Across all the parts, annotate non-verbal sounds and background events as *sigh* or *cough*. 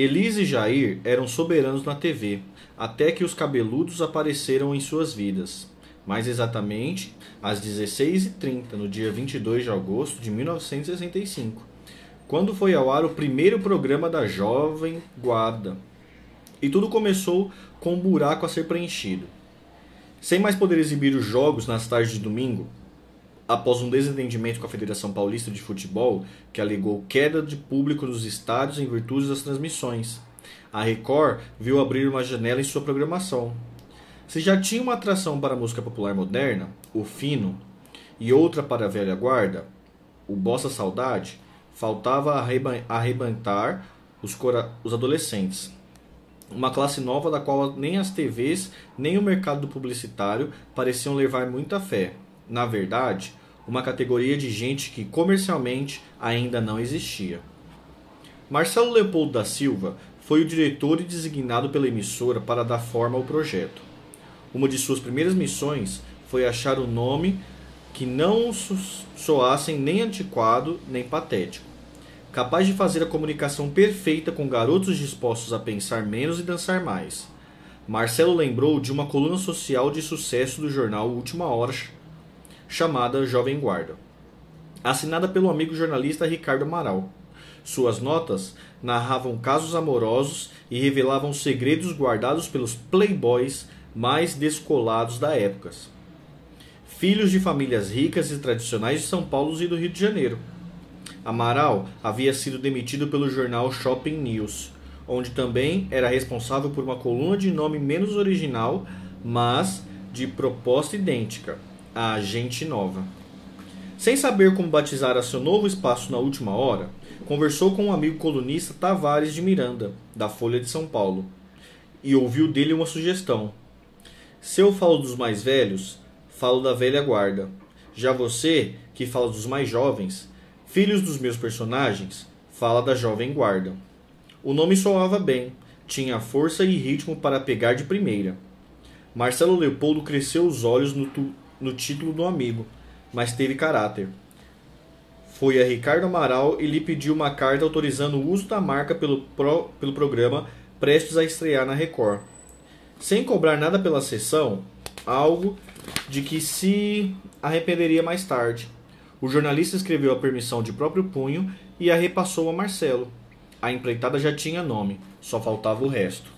Elise e Jair eram soberanos na TV, até que os cabeludos apareceram em suas vidas. Mais exatamente, às 16h30, no dia 22 de agosto de 1965, quando foi ao ar o primeiro programa da Jovem Guarda. E tudo começou com um buraco a ser preenchido. Sem mais poder exibir os jogos nas tardes de domingo, após um desentendimento com a Federação Paulista de Futebol, que alegou queda de público nos estádios em virtude das transmissões, a Record viu abrir uma janela em sua programação. Se já tinha uma atração para a música popular moderna, o fino, e outra para a velha guarda, o Bossa Saudade, faltava arrebentar os, os adolescentes uma classe nova da qual nem as TVs nem o mercado publicitário pareciam levar muita fé. Na verdade, uma categoria de gente que comercialmente ainda não existia. Marcelo Leopoldo da Silva foi o diretor e designado pela emissora para dar forma ao projeto. Uma de suas primeiras missões foi achar um nome que não soassem nem antiquado nem patético capaz de fazer a comunicação perfeita com garotos dispostos a pensar menos e dançar mais. Marcelo lembrou de uma coluna social de sucesso do jornal Última Hora, chamada Jovem Guarda, assinada pelo amigo jornalista Ricardo Amaral. Suas notas narravam casos amorosos e revelavam segredos guardados pelos playboys mais descolados da época. Filhos de famílias ricas e tradicionais de São Paulo e do Rio de Janeiro Amaral havia sido demitido pelo jornal Shopping News, onde também era responsável por uma coluna de nome menos original, mas de proposta idêntica, a Agente Nova. Sem saber como batizar a seu novo espaço na última hora, conversou com um amigo colunista Tavares de Miranda, da Folha de São Paulo, e ouviu dele uma sugestão. Se eu falo dos mais velhos, falo da velha guarda. Já você, que fala dos mais jovens, Filhos dos meus personagens fala da jovem guarda. O nome soava bem, tinha força e ritmo para pegar de primeira. Marcelo Leopoldo cresceu os olhos no, tu, no título do amigo, mas teve caráter. Foi a Ricardo Amaral e lhe pediu uma carta autorizando o uso da marca pelo, pro, pelo programa prestes a estrear na Record. Sem cobrar nada pela sessão, algo de que se arrependeria mais tarde. O jornalista escreveu a permissão de próprio punho e a repassou a Marcelo. A empreitada já tinha nome, só faltava o resto.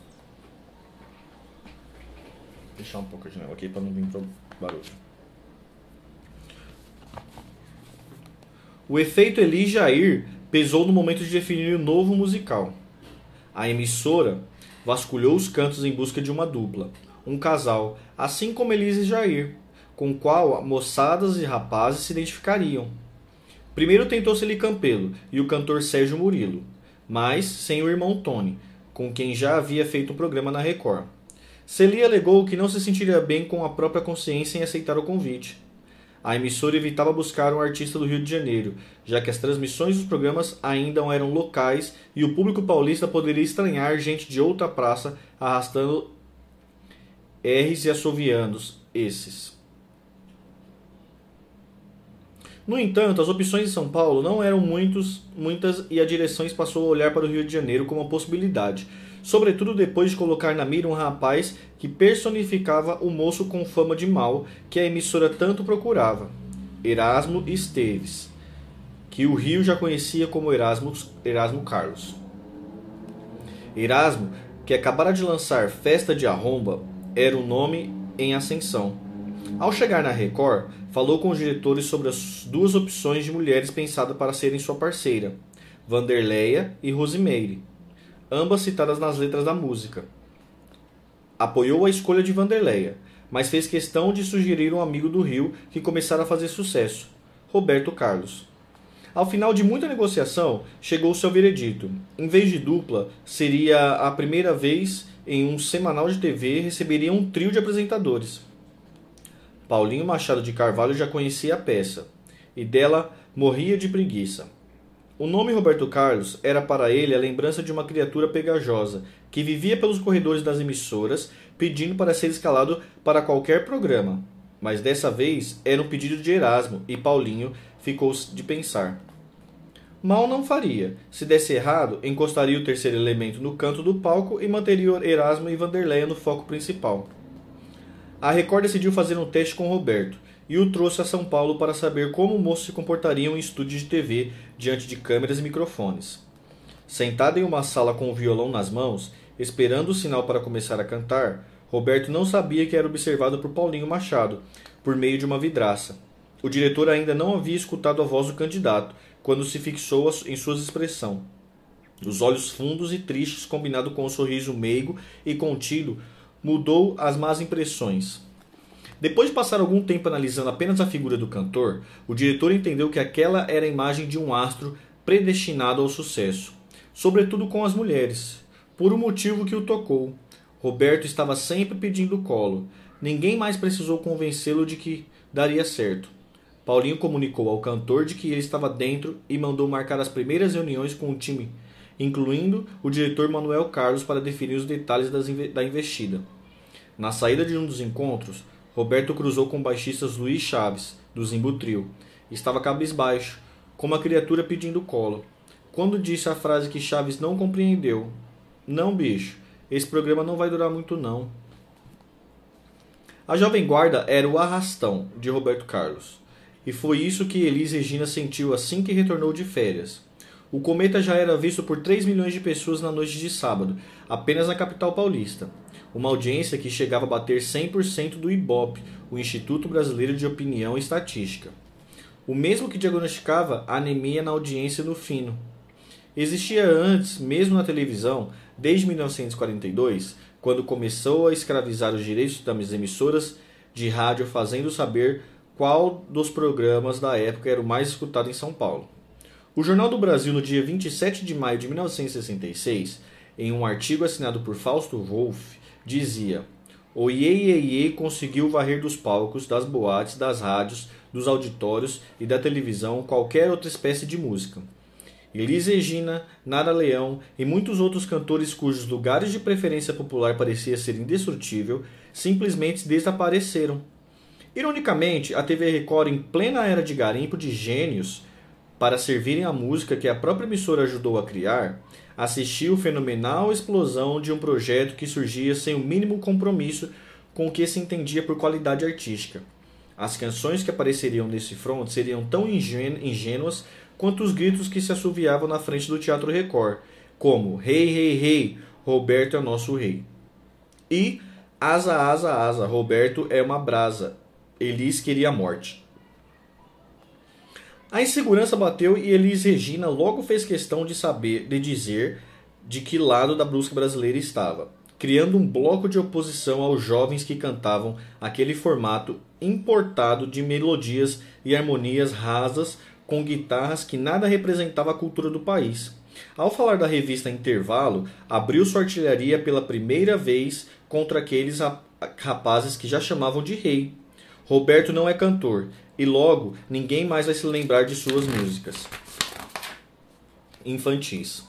Vou deixar um pouco a janela aqui para não vir barulho. O efeito Eli Jair pesou no momento de definir o novo musical. A emissora vasculhou os cantos em busca de uma dupla, um casal, assim como Elise e Jair, com o qual moçadas e rapazes se identificariam. Primeiro tentou Celi Campelo e o cantor Sérgio Murilo, mas sem o irmão Tony, com quem já havia feito um programa na Record. Celi alegou que não se sentiria bem com a própria consciência em aceitar o convite. A emissora evitava buscar um artista do Rio de Janeiro, já que as transmissões dos programas ainda eram locais e o público paulista poderia estranhar gente de outra praça arrastando R's e assoviando esses. No entanto, as opções em São Paulo não eram muitos, muitas e a direção passou a olhar para o Rio de Janeiro como uma possibilidade, sobretudo depois de colocar na mira um rapaz que personificava o moço com fama de mal que a emissora tanto procurava, Erasmo Esteves, que o Rio já conhecia como Erasmo, Erasmo Carlos. Erasmo, que acabara de lançar Festa de Arromba, era o nome em ascensão. Ao chegar na Record, falou com os diretores sobre as duas opções de mulheres pensadas para serem sua parceira, Vanderleia e Rosimeire, ambas citadas nas letras da música. Apoiou a escolha de Vanderleia, mas fez questão de sugerir um amigo do Rio que começara a fazer sucesso, Roberto Carlos. Ao final de muita negociação, chegou seu veredito. Em vez de dupla, seria a primeira vez em um semanal de TV receberia um trio de apresentadores. Paulinho Machado de Carvalho já conhecia a peça, e dela morria de preguiça. O nome Roberto Carlos era para ele a lembrança de uma criatura pegajosa que vivia pelos corredores das emissoras pedindo para ser escalado para qualquer programa. Mas dessa vez era um pedido de Erasmo e Paulinho ficou de pensar. Mal não faria. Se desse errado, encostaria o terceiro elemento no canto do palco e manteria Erasmo e Vanderleia no foco principal. A Record decidiu fazer um teste com Roberto e o trouxe a São Paulo para saber como o moço se comportaria em um estúdio de TV diante de câmeras e microfones. Sentado em uma sala com o violão nas mãos, esperando o sinal para começar a cantar, Roberto não sabia que era observado por Paulinho Machado, por meio de uma vidraça. O diretor ainda não havia escutado a voz do candidato quando se fixou em sua expressão. Os olhos fundos e tristes, combinado com o um sorriso meigo e contido, mudou as más impressões. Depois de passar algum tempo analisando apenas a figura do cantor, o diretor entendeu que aquela era a imagem de um astro predestinado ao sucesso, sobretudo com as mulheres, por um motivo que o tocou. Roberto estava sempre pedindo colo. Ninguém mais precisou convencê-lo de que daria certo. Paulinho comunicou ao cantor de que ele estava dentro e mandou marcar as primeiras reuniões com o time, incluindo o diretor Manuel Carlos para definir os detalhes da investida. Na saída de um dos encontros, Roberto cruzou com o baixista Luiz Chaves, do Zimbutril. Estava cabisbaixo, como a criatura pedindo colo. Quando disse a frase que Chaves não compreendeu: Não, bicho, esse programa não vai durar muito não. A Jovem Guarda era o arrastão de Roberto Carlos. E foi isso que Elis Regina sentiu assim que retornou de férias. O cometa já era visto por 3 milhões de pessoas na noite de sábado, apenas na capital paulista. Uma audiência que chegava a bater 100% do IBOP, o Instituto Brasileiro de Opinião e Estatística. O mesmo que diagnosticava anemia na audiência no fino. Existia antes, mesmo na televisão, desde 1942, quando começou a escravizar os direitos das emissoras de rádio, fazendo saber qual dos programas da época era o mais escutado em São Paulo. O Jornal do Brasil, no dia 27 de maio de 1966, em um artigo assinado por Fausto Wolff, dizia: O Iê, conseguiu varrer dos palcos, das boates, das rádios, dos auditórios e da televisão qualquer outra espécie de música. Elis Regina, Nara Leão e muitos outros cantores cujos lugares de preferência popular parecia ser indestrutível simplesmente desapareceram Ironicamente, a TV Record, em plena era de garimpo de gênios para servirem a música que a própria emissora ajudou a criar, assistiu fenomenal explosão de um projeto que surgia sem o mínimo compromisso com o que se entendia por qualidade artística. As canções que apareceriam nesse front seriam tão ingênuas quanto os gritos que se assoviavam na frente do Teatro Record, como Rei, Rei, Rei, Roberto é nosso rei. E Asa, Asa, Asa, Roberto é uma brasa, Elis queria a morte. A insegurança bateu e Elis Regina logo fez questão de saber, de dizer de que lado da brusca brasileira estava, criando um bloco de oposição aos jovens que cantavam aquele formato importado de melodias e harmonias rasas com guitarras que nada representava a cultura do país. Ao falar da revista Intervalo, abriu sua artilharia pela primeira vez contra aqueles rapazes que já chamavam de rei, Roberto não é cantor e logo ninguém mais vai se lembrar de suas músicas infantis.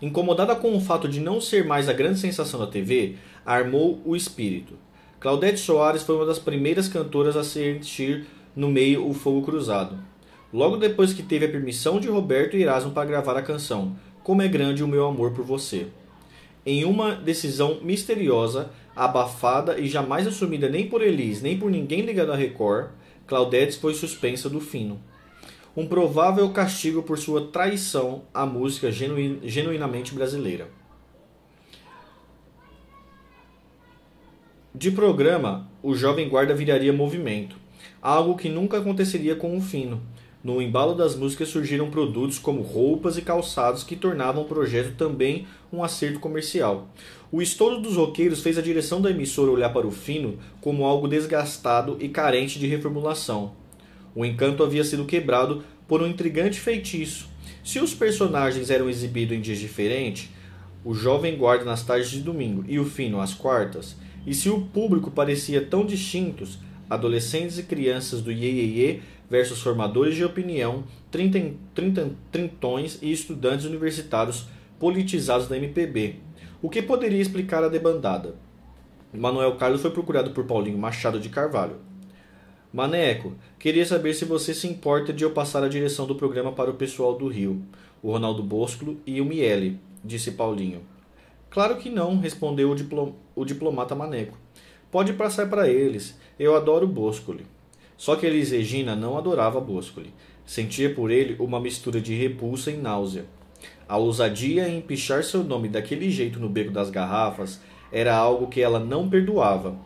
Incomodada com o fato de não ser mais a grande sensação da TV, armou o espírito. Claudete Soares foi uma das primeiras cantoras a sentir no meio o fogo cruzado. Logo depois que teve a permissão de Roberto e Erasmo para gravar a canção Como é Grande o Meu Amor por Você. Em uma decisão misteriosa, abafada e jamais assumida nem por Elis nem por ninguém ligado à Record, Claudete foi suspensa do fino. Um provável castigo por sua traição à música genuin, genuinamente brasileira. De programa, o Jovem Guarda viraria movimento, algo que nunca aconteceria com o Fino. No embalo das músicas surgiram produtos como roupas e calçados que tornavam o projeto também um acerto comercial. O estouro dos roqueiros fez a direção da emissora olhar para o fino como algo desgastado e carente de reformulação. O encanto havia sido quebrado por um intrigante feitiço. Se os personagens eram exibidos em dias diferentes, o jovem guarda nas tardes de domingo e o fino às quartas, e se o público parecia tão distintos, adolescentes e crianças do Iê versus formadores de opinião, trintões e estudantes universitários politizados da MPB, o que poderia explicar a debandada? Manuel Carlos foi procurado por Paulinho Machado de Carvalho. Maneco, queria saber se você se importa de eu passar a direção do programa para o pessoal do Rio, o Ronaldo Bosco e o Miele, disse Paulinho. Claro que não, respondeu o, diplom o diplomata Maneco. Pode passar para eles, eu adoro Boscoli. Só que Elis Regina não adorava Boscoli. Sentia por ele uma mistura de repulsa e náusea. A ousadia em pichar seu nome daquele jeito no beco das garrafas era algo que ela não perdoava.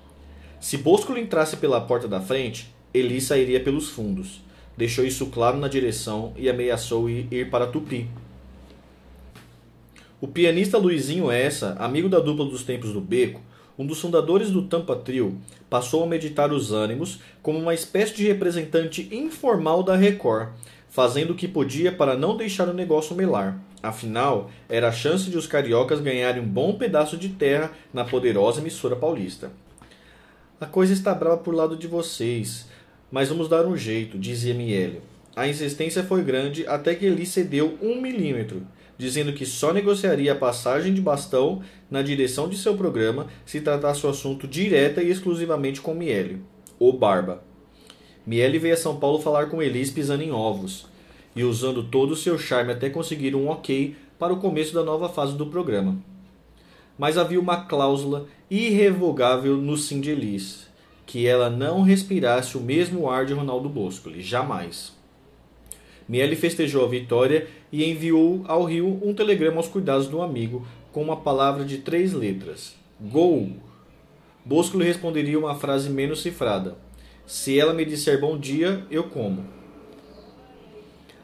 Se Boscoli entrasse pela porta da frente, Eli sairia pelos fundos. Deixou isso claro na direção e ameaçou ir para Tupi. O pianista Luizinho Essa, amigo da dupla dos tempos do Beco, um dos fundadores do Tampa Trio, passou a meditar os ânimos como uma espécie de representante informal da Record, fazendo o que podia para não deixar o negócio melar. Afinal, era a chance de os cariocas ganharem um bom pedaço de terra na poderosa emissora paulista. A coisa está brava por lado de vocês, mas vamos dar um jeito, dizia Miele. A insistência foi grande até que ele cedeu um milímetro, dizendo que só negociaria a passagem de bastão na direção de seu programa se tratasse o assunto direta e exclusivamente com Miele, o Barba. Miele veio a São Paulo falar com Elis pisando em ovos e usando todo o seu charme até conseguir um ok para o começo da nova fase do programa. Mas havia uma cláusula irrevogável no sim de Elis, que ela não respirasse o mesmo ar de Ronaldo Boscoli, jamais. Miele festejou a vitória e enviou ao Rio um telegrama aos cuidados do amigo com uma palavra de três letras: Gol! Bosco lhe responderia uma frase menos cifrada: Se ela me disser bom dia, eu como.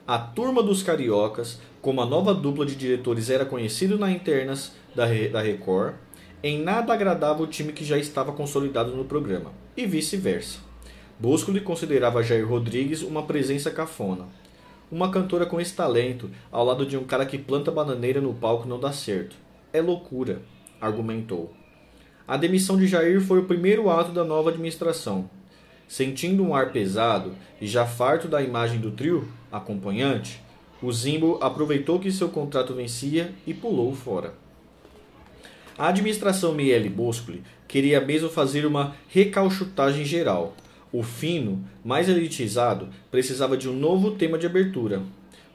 A turma dos cariocas, como a nova dupla de diretores era conhecido na internas da, da Record, em nada agradava o time que já estava consolidado no programa, e vice-versa. Bosco lhe considerava Jair Rodrigues uma presença cafona. Uma cantora com esse talento, ao lado de um cara que planta bananeira no palco, não dá certo. É loucura, argumentou. A demissão de Jair foi o primeiro ato da nova administração. Sentindo um ar pesado e já farto da imagem do trio acompanhante, o Zimbo aproveitou que seu contrato vencia e pulou fora. A administração Miele Boscoli queria mesmo fazer uma recalchutagem geral, o fino, mais elitizado, precisava de um novo tema de abertura.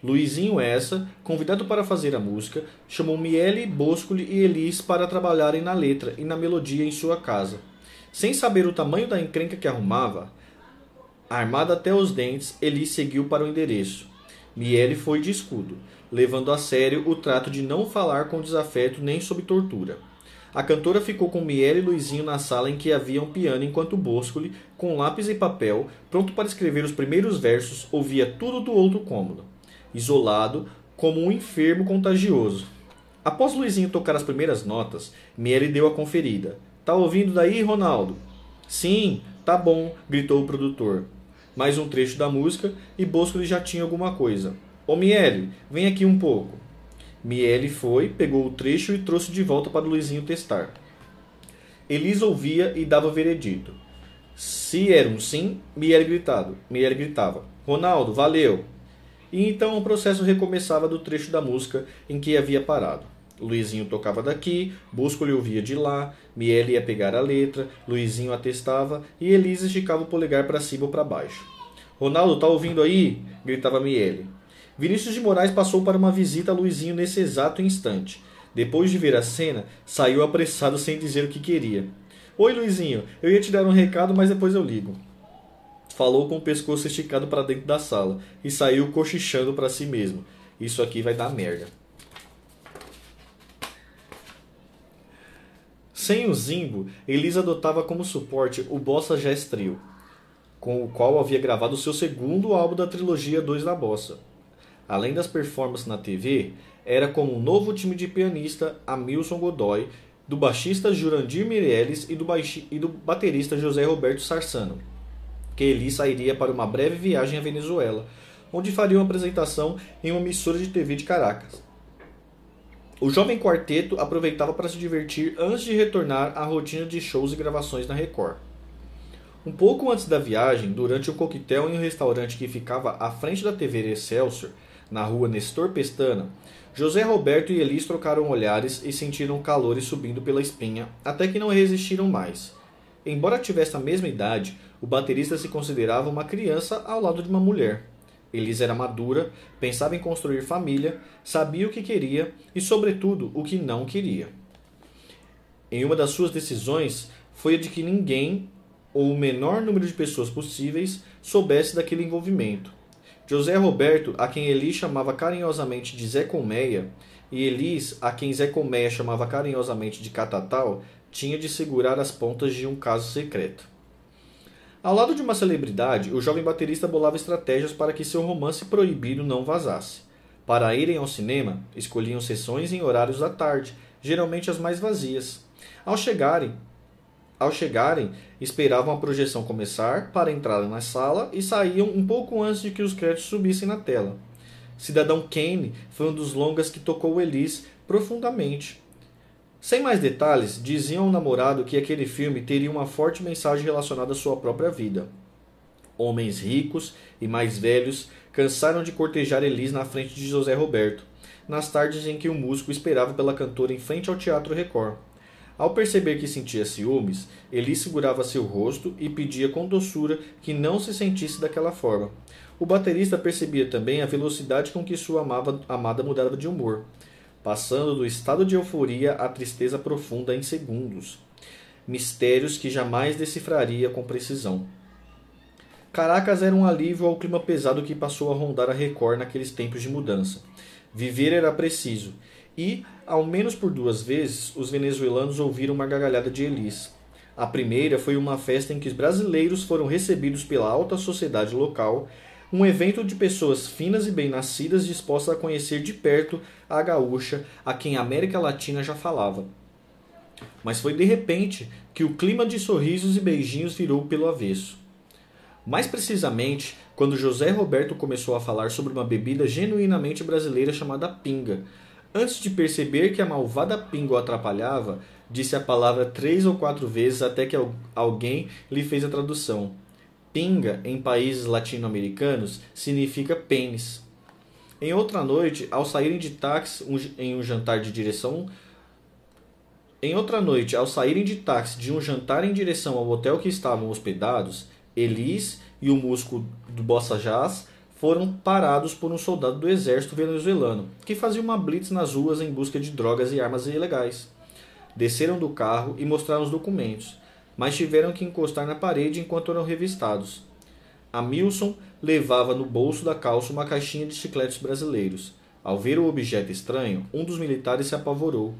Luizinho Essa, convidado para fazer a música, chamou Miele, Boscoli e Elis para trabalharem na letra e na melodia em sua casa. Sem saber o tamanho da encrenca que arrumava, armada até os dentes, Elis seguiu para o endereço. Miele foi de escudo, levando a sério o trato de não falar com desafeto nem sob tortura. A cantora ficou com Miele e Luizinho na sala em que havia um piano, enquanto Boscoli, com lápis e papel, pronto para escrever os primeiros versos, ouvia tudo do outro cômodo, isolado, como um enfermo contagioso. Após Luizinho tocar as primeiras notas, Miele deu a conferida. Tá ouvindo daí, Ronaldo? Sim, tá bom, gritou o produtor. Mais um trecho da música e Boscoli já tinha alguma coisa. Ô Miele, vem aqui um pouco. Miele foi, pegou o trecho e trouxe de volta para o Luizinho testar. Elisa ouvia e dava veredito. Se era um sim, Miele, gritado, Miele gritava: Ronaldo, valeu! E então o processo recomeçava do trecho da música em que havia parado. Luizinho tocava daqui, Busco lhe ouvia de lá, Miele ia pegar a letra, Luizinho atestava e Elisa esticava o polegar para cima ou para baixo. Ronaldo, tá ouvindo aí? gritava Miele. Vinícius de Moraes passou para uma visita a Luizinho nesse exato instante. Depois de ver a cena, saiu apressado sem dizer o que queria. Oi, Luizinho, eu ia te dar um recado, mas depois eu ligo. Falou com o pescoço esticado para dentro da sala e saiu cochichando para si mesmo. Isso aqui vai dar merda. Sem o Zimbo, Elisa adotava como suporte o Bossa Trio, com o qual havia gravado seu segundo álbum da trilogia 2 da Bossa além das performances na TV, era como um novo time de pianista Amilson Godoy, do baixista Jurandir Mireles e do, e do baterista José Roberto Sarsano, que ele sairia para uma breve viagem à Venezuela, onde faria uma apresentação em uma emissora de TV de Caracas. O jovem quarteto aproveitava para se divertir antes de retornar à rotina de shows e gravações na Record. Um pouco antes da viagem, durante um coquetel em um restaurante que ficava à frente da TV Excelsior, na rua Nestor Pestana, José Roberto e Elis trocaram olhares e sentiram calores subindo pela espinha, até que não resistiram mais. Embora tivesse a mesma idade, o baterista se considerava uma criança ao lado de uma mulher. Elis era madura, pensava em construir família, sabia o que queria e, sobretudo, o que não queria. Em uma das suas decisões foi a de que ninguém, ou o menor número de pessoas possíveis, soubesse daquele envolvimento. José Roberto, a quem Elis chamava carinhosamente de Zé Colmeia, e Elis, a quem Zé Colmeia chamava carinhosamente de Catatal, tinha de segurar as pontas de um caso secreto. Ao lado de uma celebridade, o jovem baterista bolava estratégias para que seu romance proibido não vazasse. Para irem ao cinema, escolhiam sessões em horários da tarde, geralmente as mais vazias. Ao chegarem, ao chegarem, esperavam a projeção começar para entrar na sala e saíam um pouco antes de que os créditos subissem na tela. Cidadão Kane foi um dos longas que tocou Elise profundamente. Sem mais detalhes, diziam ao namorado que aquele filme teria uma forte mensagem relacionada à sua própria vida. Homens ricos e mais velhos cansaram de cortejar Elis na frente de José Roberto, nas tardes em que o músico esperava pela cantora em frente ao Teatro Record. Ao perceber que sentia ciúmes, Elis segurava seu rosto e pedia com doçura que não se sentisse daquela forma. O baterista percebia também a velocidade com que sua amada mudava de humor passando do estado de euforia à tristeza profunda em segundos. Mistérios que jamais decifraria com precisão. Caracas era um alívio ao clima pesado que passou a rondar a Record naqueles tempos de mudança. Viver era preciso, e, ao menos por duas vezes, os venezuelanos ouviram uma gargalhada de Elis. A primeira foi uma festa em que os brasileiros foram recebidos pela alta sociedade local um evento de pessoas finas e bem-nascidas dispostas a conhecer de perto a gaúcha a quem a América Latina já falava. Mas foi de repente que o clima de sorrisos e beijinhos virou pelo avesso. Mais precisamente, quando José Roberto começou a falar sobre uma bebida genuinamente brasileira chamada pinga. Antes de perceber que a malvada pinga o atrapalhava, disse a palavra três ou quatro vezes até que alguém lhe fez a tradução. Pinga, em países latino-americanos, significa pênis. Em outra noite, ao saírem de táxi em um jantar de direção em outra noite, ao saírem de táxi de um jantar em direção ao hotel que estavam hospedados, Elis e o músico do Bossa Jazz foram parados por um soldado do exército venezuelano, que fazia uma blitz nas ruas em busca de drogas e armas ilegais. Desceram do carro e mostraram os documentos mas tiveram que encostar na parede enquanto eram revistados. A Milson levava no bolso da calça uma caixinha de chicletes brasileiros. Ao ver o objeto estranho, um dos militares se apavorou.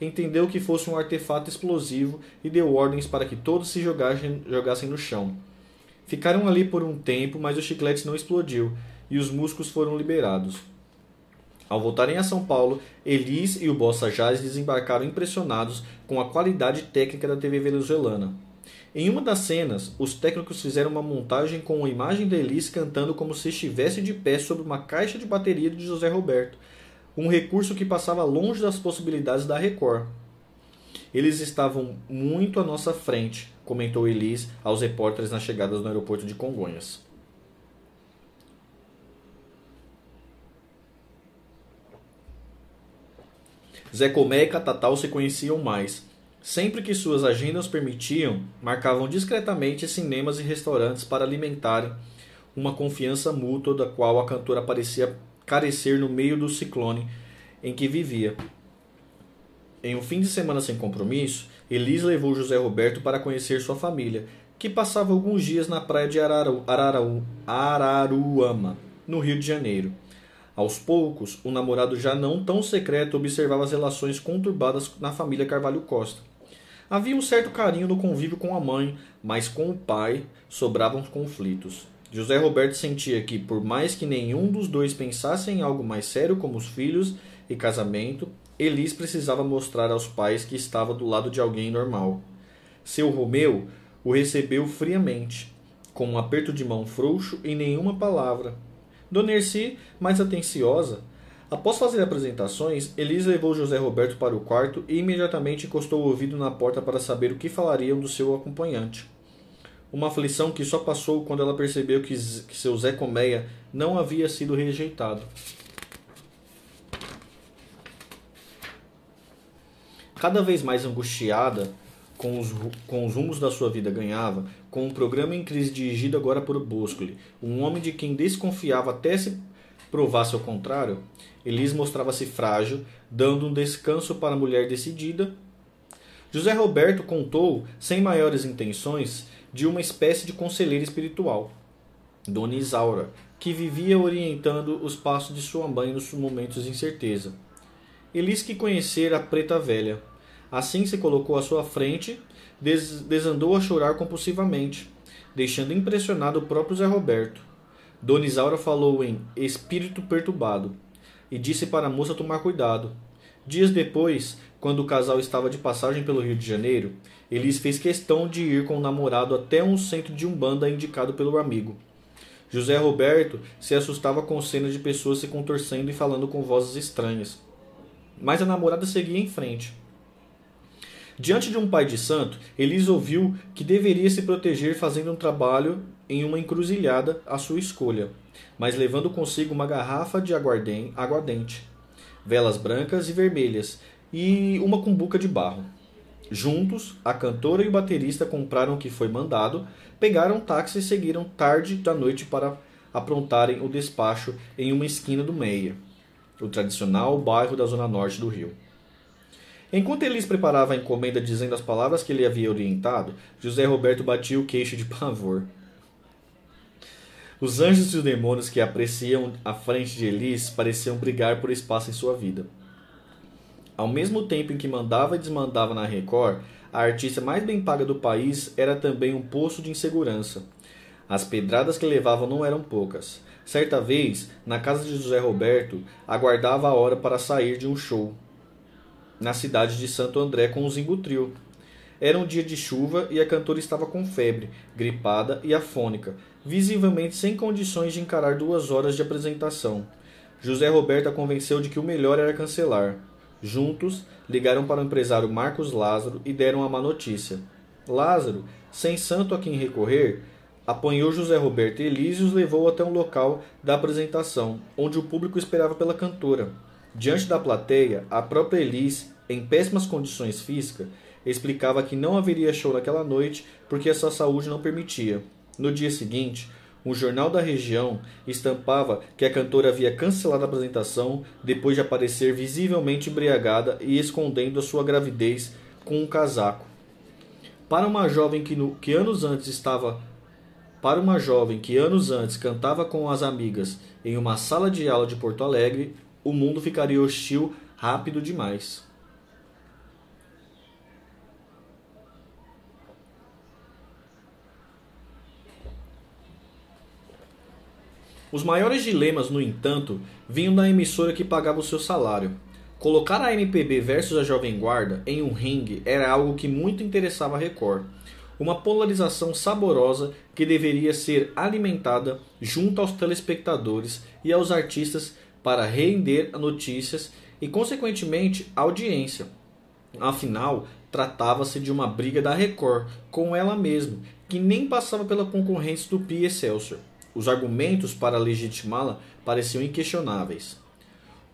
Entendeu que fosse um artefato explosivo e deu ordens para que todos se jogassem, jogassem no chão. Ficaram ali por um tempo, mas o chiclete não explodiu e os músculos foram liberados. Ao voltarem a São Paulo, Elis e o Bossa Jazz desembarcaram impressionados com a qualidade técnica da TV venezuelana. Em uma das cenas, os técnicos fizeram uma montagem com a imagem da Elis cantando como se estivesse de pé sobre uma caixa de bateria de José Roberto, um recurso que passava longe das possibilidades da Record. Eles estavam muito à nossa frente, comentou Elis aos repórteres na chegada no aeroporto de Congonhas. Zé Comé e Catatal se conheciam mais. Sempre que suas agendas permitiam, marcavam discretamente cinemas e restaurantes para alimentarem uma confiança mútua da qual a cantora parecia carecer no meio do ciclone em que vivia. Em um fim de semana sem compromisso, Elis levou José Roberto para conhecer sua família, que passava alguns dias na praia de Araru, Araru, Araruama, no Rio de Janeiro. Aos poucos, o namorado já não tão secreto observava as relações conturbadas na família Carvalho Costa. Havia um certo carinho no convívio com a mãe, mas com o pai sobravam conflitos. José Roberto sentia que, por mais que nenhum dos dois pensasse em algo mais sério como os filhos e casamento, Elis precisava mostrar aos pais que estava do lado de alguém normal. Seu Romeu o recebeu friamente, com um aperto de mão frouxo e nenhuma palavra, Dona Erci, mais atenciosa, após fazer apresentações, Elisa levou José Roberto para o quarto e imediatamente encostou o ouvido na porta para saber o que falariam do seu acompanhante. Uma aflição que só passou quando ela percebeu que, que seu Zé Colmeia não havia sido rejeitado. Cada vez mais angustiada, com os, com os rumos da sua vida ganhava, com um programa em crise dirigido agora por Boscoli, um homem de quem desconfiava até se provasse ao contrário, Elis mostrava-se frágil, dando um descanso para a mulher decidida. José Roberto contou, sem maiores intenções, de uma espécie de conselheira espiritual, Dona Isaura, que vivia orientando os passos de sua mãe nos momentos de incerteza. Elis que conhecera a preta velha. Assim se colocou à sua frente, des desandou a chorar compulsivamente, deixando impressionado o próprio Zé Roberto. Dona Isaura falou em espírito perturbado e disse para a moça tomar cuidado. Dias depois, quando o casal estava de passagem pelo Rio de Janeiro, Elis fez questão de ir com o namorado até um centro de umbanda indicado pelo amigo. José Roberto se assustava com cenas de pessoas se contorcendo e falando com vozes estranhas. Mas a namorada seguia em frente. Diante de um pai de santo, Elis ouviu que deveria se proteger fazendo um trabalho em uma encruzilhada à sua escolha, mas levando consigo uma garrafa de aguardente, velas brancas e vermelhas e uma cumbuca de barro. Juntos, a cantora e o baterista compraram o que foi mandado, pegaram um táxi e seguiram tarde da noite para aprontarem o despacho em uma esquina do Meia, o tradicional bairro da zona norte do Rio. Enquanto Elis preparava a encomenda dizendo as palavras que ele havia orientado, José Roberto batia o queixo de pavor. Os anjos e os demônios que apreciam à frente de Elis pareciam brigar por espaço em sua vida. Ao mesmo tempo em que mandava e desmandava na Record, a artista mais bem paga do país era também um poço de insegurança. As pedradas que levavam não eram poucas. Certa vez, na casa de José Roberto, aguardava a hora para sair de um show na cidade de Santo André com o Zimbo Trio. Era um dia de chuva e a cantora estava com febre, gripada e afônica, visivelmente sem condições de encarar duas horas de apresentação. José Roberto a convenceu de que o melhor era cancelar. Juntos, ligaram para o empresário Marcos Lázaro e deram a má notícia. Lázaro, sem santo a quem recorrer, apanhou José Roberto e Elise e os levou até um local da apresentação, onde o público esperava pela cantora. Diante da plateia, a própria Elise, em péssimas condições físicas, explicava que não haveria show naquela noite porque a sua saúde não permitia. No dia seguinte, um jornal da região estampava que a cantora havia cancelado a apresentação depois de aparecer visivelmente embriagada e escondendo a sua gravidez com um casaco. Para uma jovem que, no, que anos antes estava para uma jovem que anos antes cantava com as amigas em uma sala de aula de Porto Alegre, o mundo ficaria hostil rápido demais. Os maiores dilemas, no entanto, vinham da emissora que pagava o seu salário. Colocar a MPB versus a Jovem Guarda em um ringue era algo que muito interessava a Record. Uma polarização saborosa que deveria ser alimentada junto aos telespectadores e aos artistas para render notícias e, consequentemente, audiência. Afinal, tratava-se de uma briga da Record com ela mesma, que nem passava pela concorrência do Pia Excelsior. Os argumentos para legitimá-la pareciam inquestionáveis.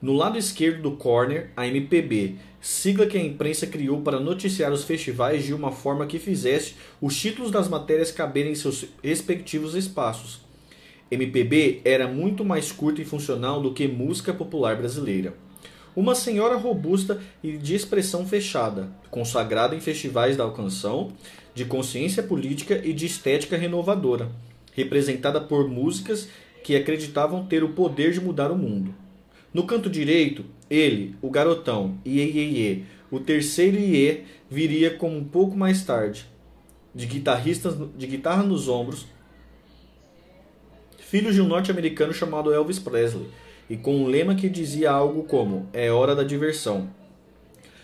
No lado esquerdo do corner, a MPB, sigla que a imprensa criou para noticiar os festivais de uma forma que fizesse os títulos das matérias caberem em seus respectivos espaços. MPB era muito mais curta e funcional do que música popular brasileira. Uma senhora robusta e de expressão fechada, consagrada em festivais da canção, de consciência política e de estética renovadora representada por músicas que acreditavam ter o poder de mudar o mundo. No canto direito, ele, o garotão, Iê, Iê, Iê, o terceiro Iê viria como um pouco mais tarde, de, guitarristas, de guitarra nos ombros, filho de um norte-americano chamado Elvis Presley, e com um lema que dizia algo como: É hora da diversão.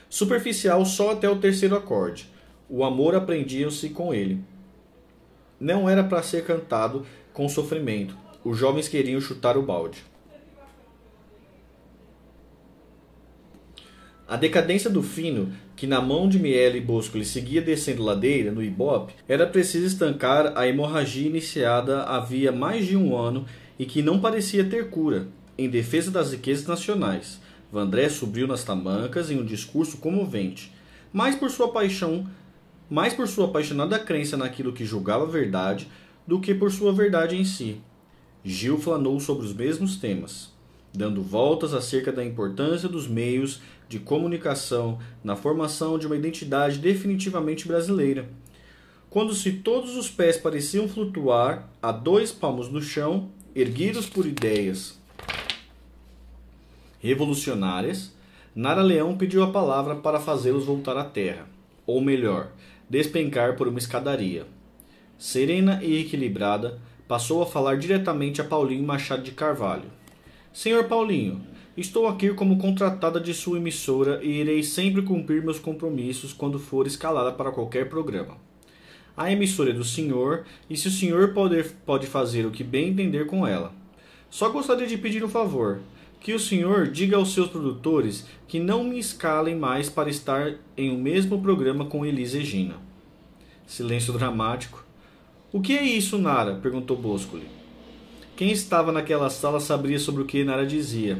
Superficial só até o terceiro acorde. O amor aprendiam-se com ele não era para ser cantado com sofrimento. Os jovens queriam chutar o balde. A decadência do fino, que na mão de Miele e Bosco seguia descendo ladeira no Ibope, era preciso estancar a hemorragia iniciada havia mais de um ano e que não parecia ter cura, em defesa das riquezas nacionais. Vandré subiu nas tamancas em um discurso comovente, mais por sua paixão mais por sua apaixonada crença naquilo que julgava verdade do que por sua verdade em si. Gil flanou sobre os mesmos temas, dando voltas acerca da importância dos meios de comunicação na formação de uma identidade definitivamente brasileira. Quando se todos os pés pareciam flutuar a dois palmos no chão, erguidos por ideias revolucionárias, Nara Leão pediu a palavra para fazê-los voltar à terra, ou melhor, despencar por uma escadaria. Serena e equilibrada, passou a falar diretamente a Paulinho Machado de Carvalho. Senhor Paulinho, estou aqui como contratada de sua emissora e irei sempre cumprir meus compromissos quando for escalada para qualquer programa. A emissora é do senhor e se o senhor pode, pode fazer o que bem entender com ela. Só gostaria de pedir um favor que o senhor diga aos seus produtores que não me escalem mais para estar em um mesmo programa com Elise Gina. Silêncio dramático. O que é isso, Nara? perguntou Boscoli. Quem estava naquela sala sabia sobre o que Nara dizia.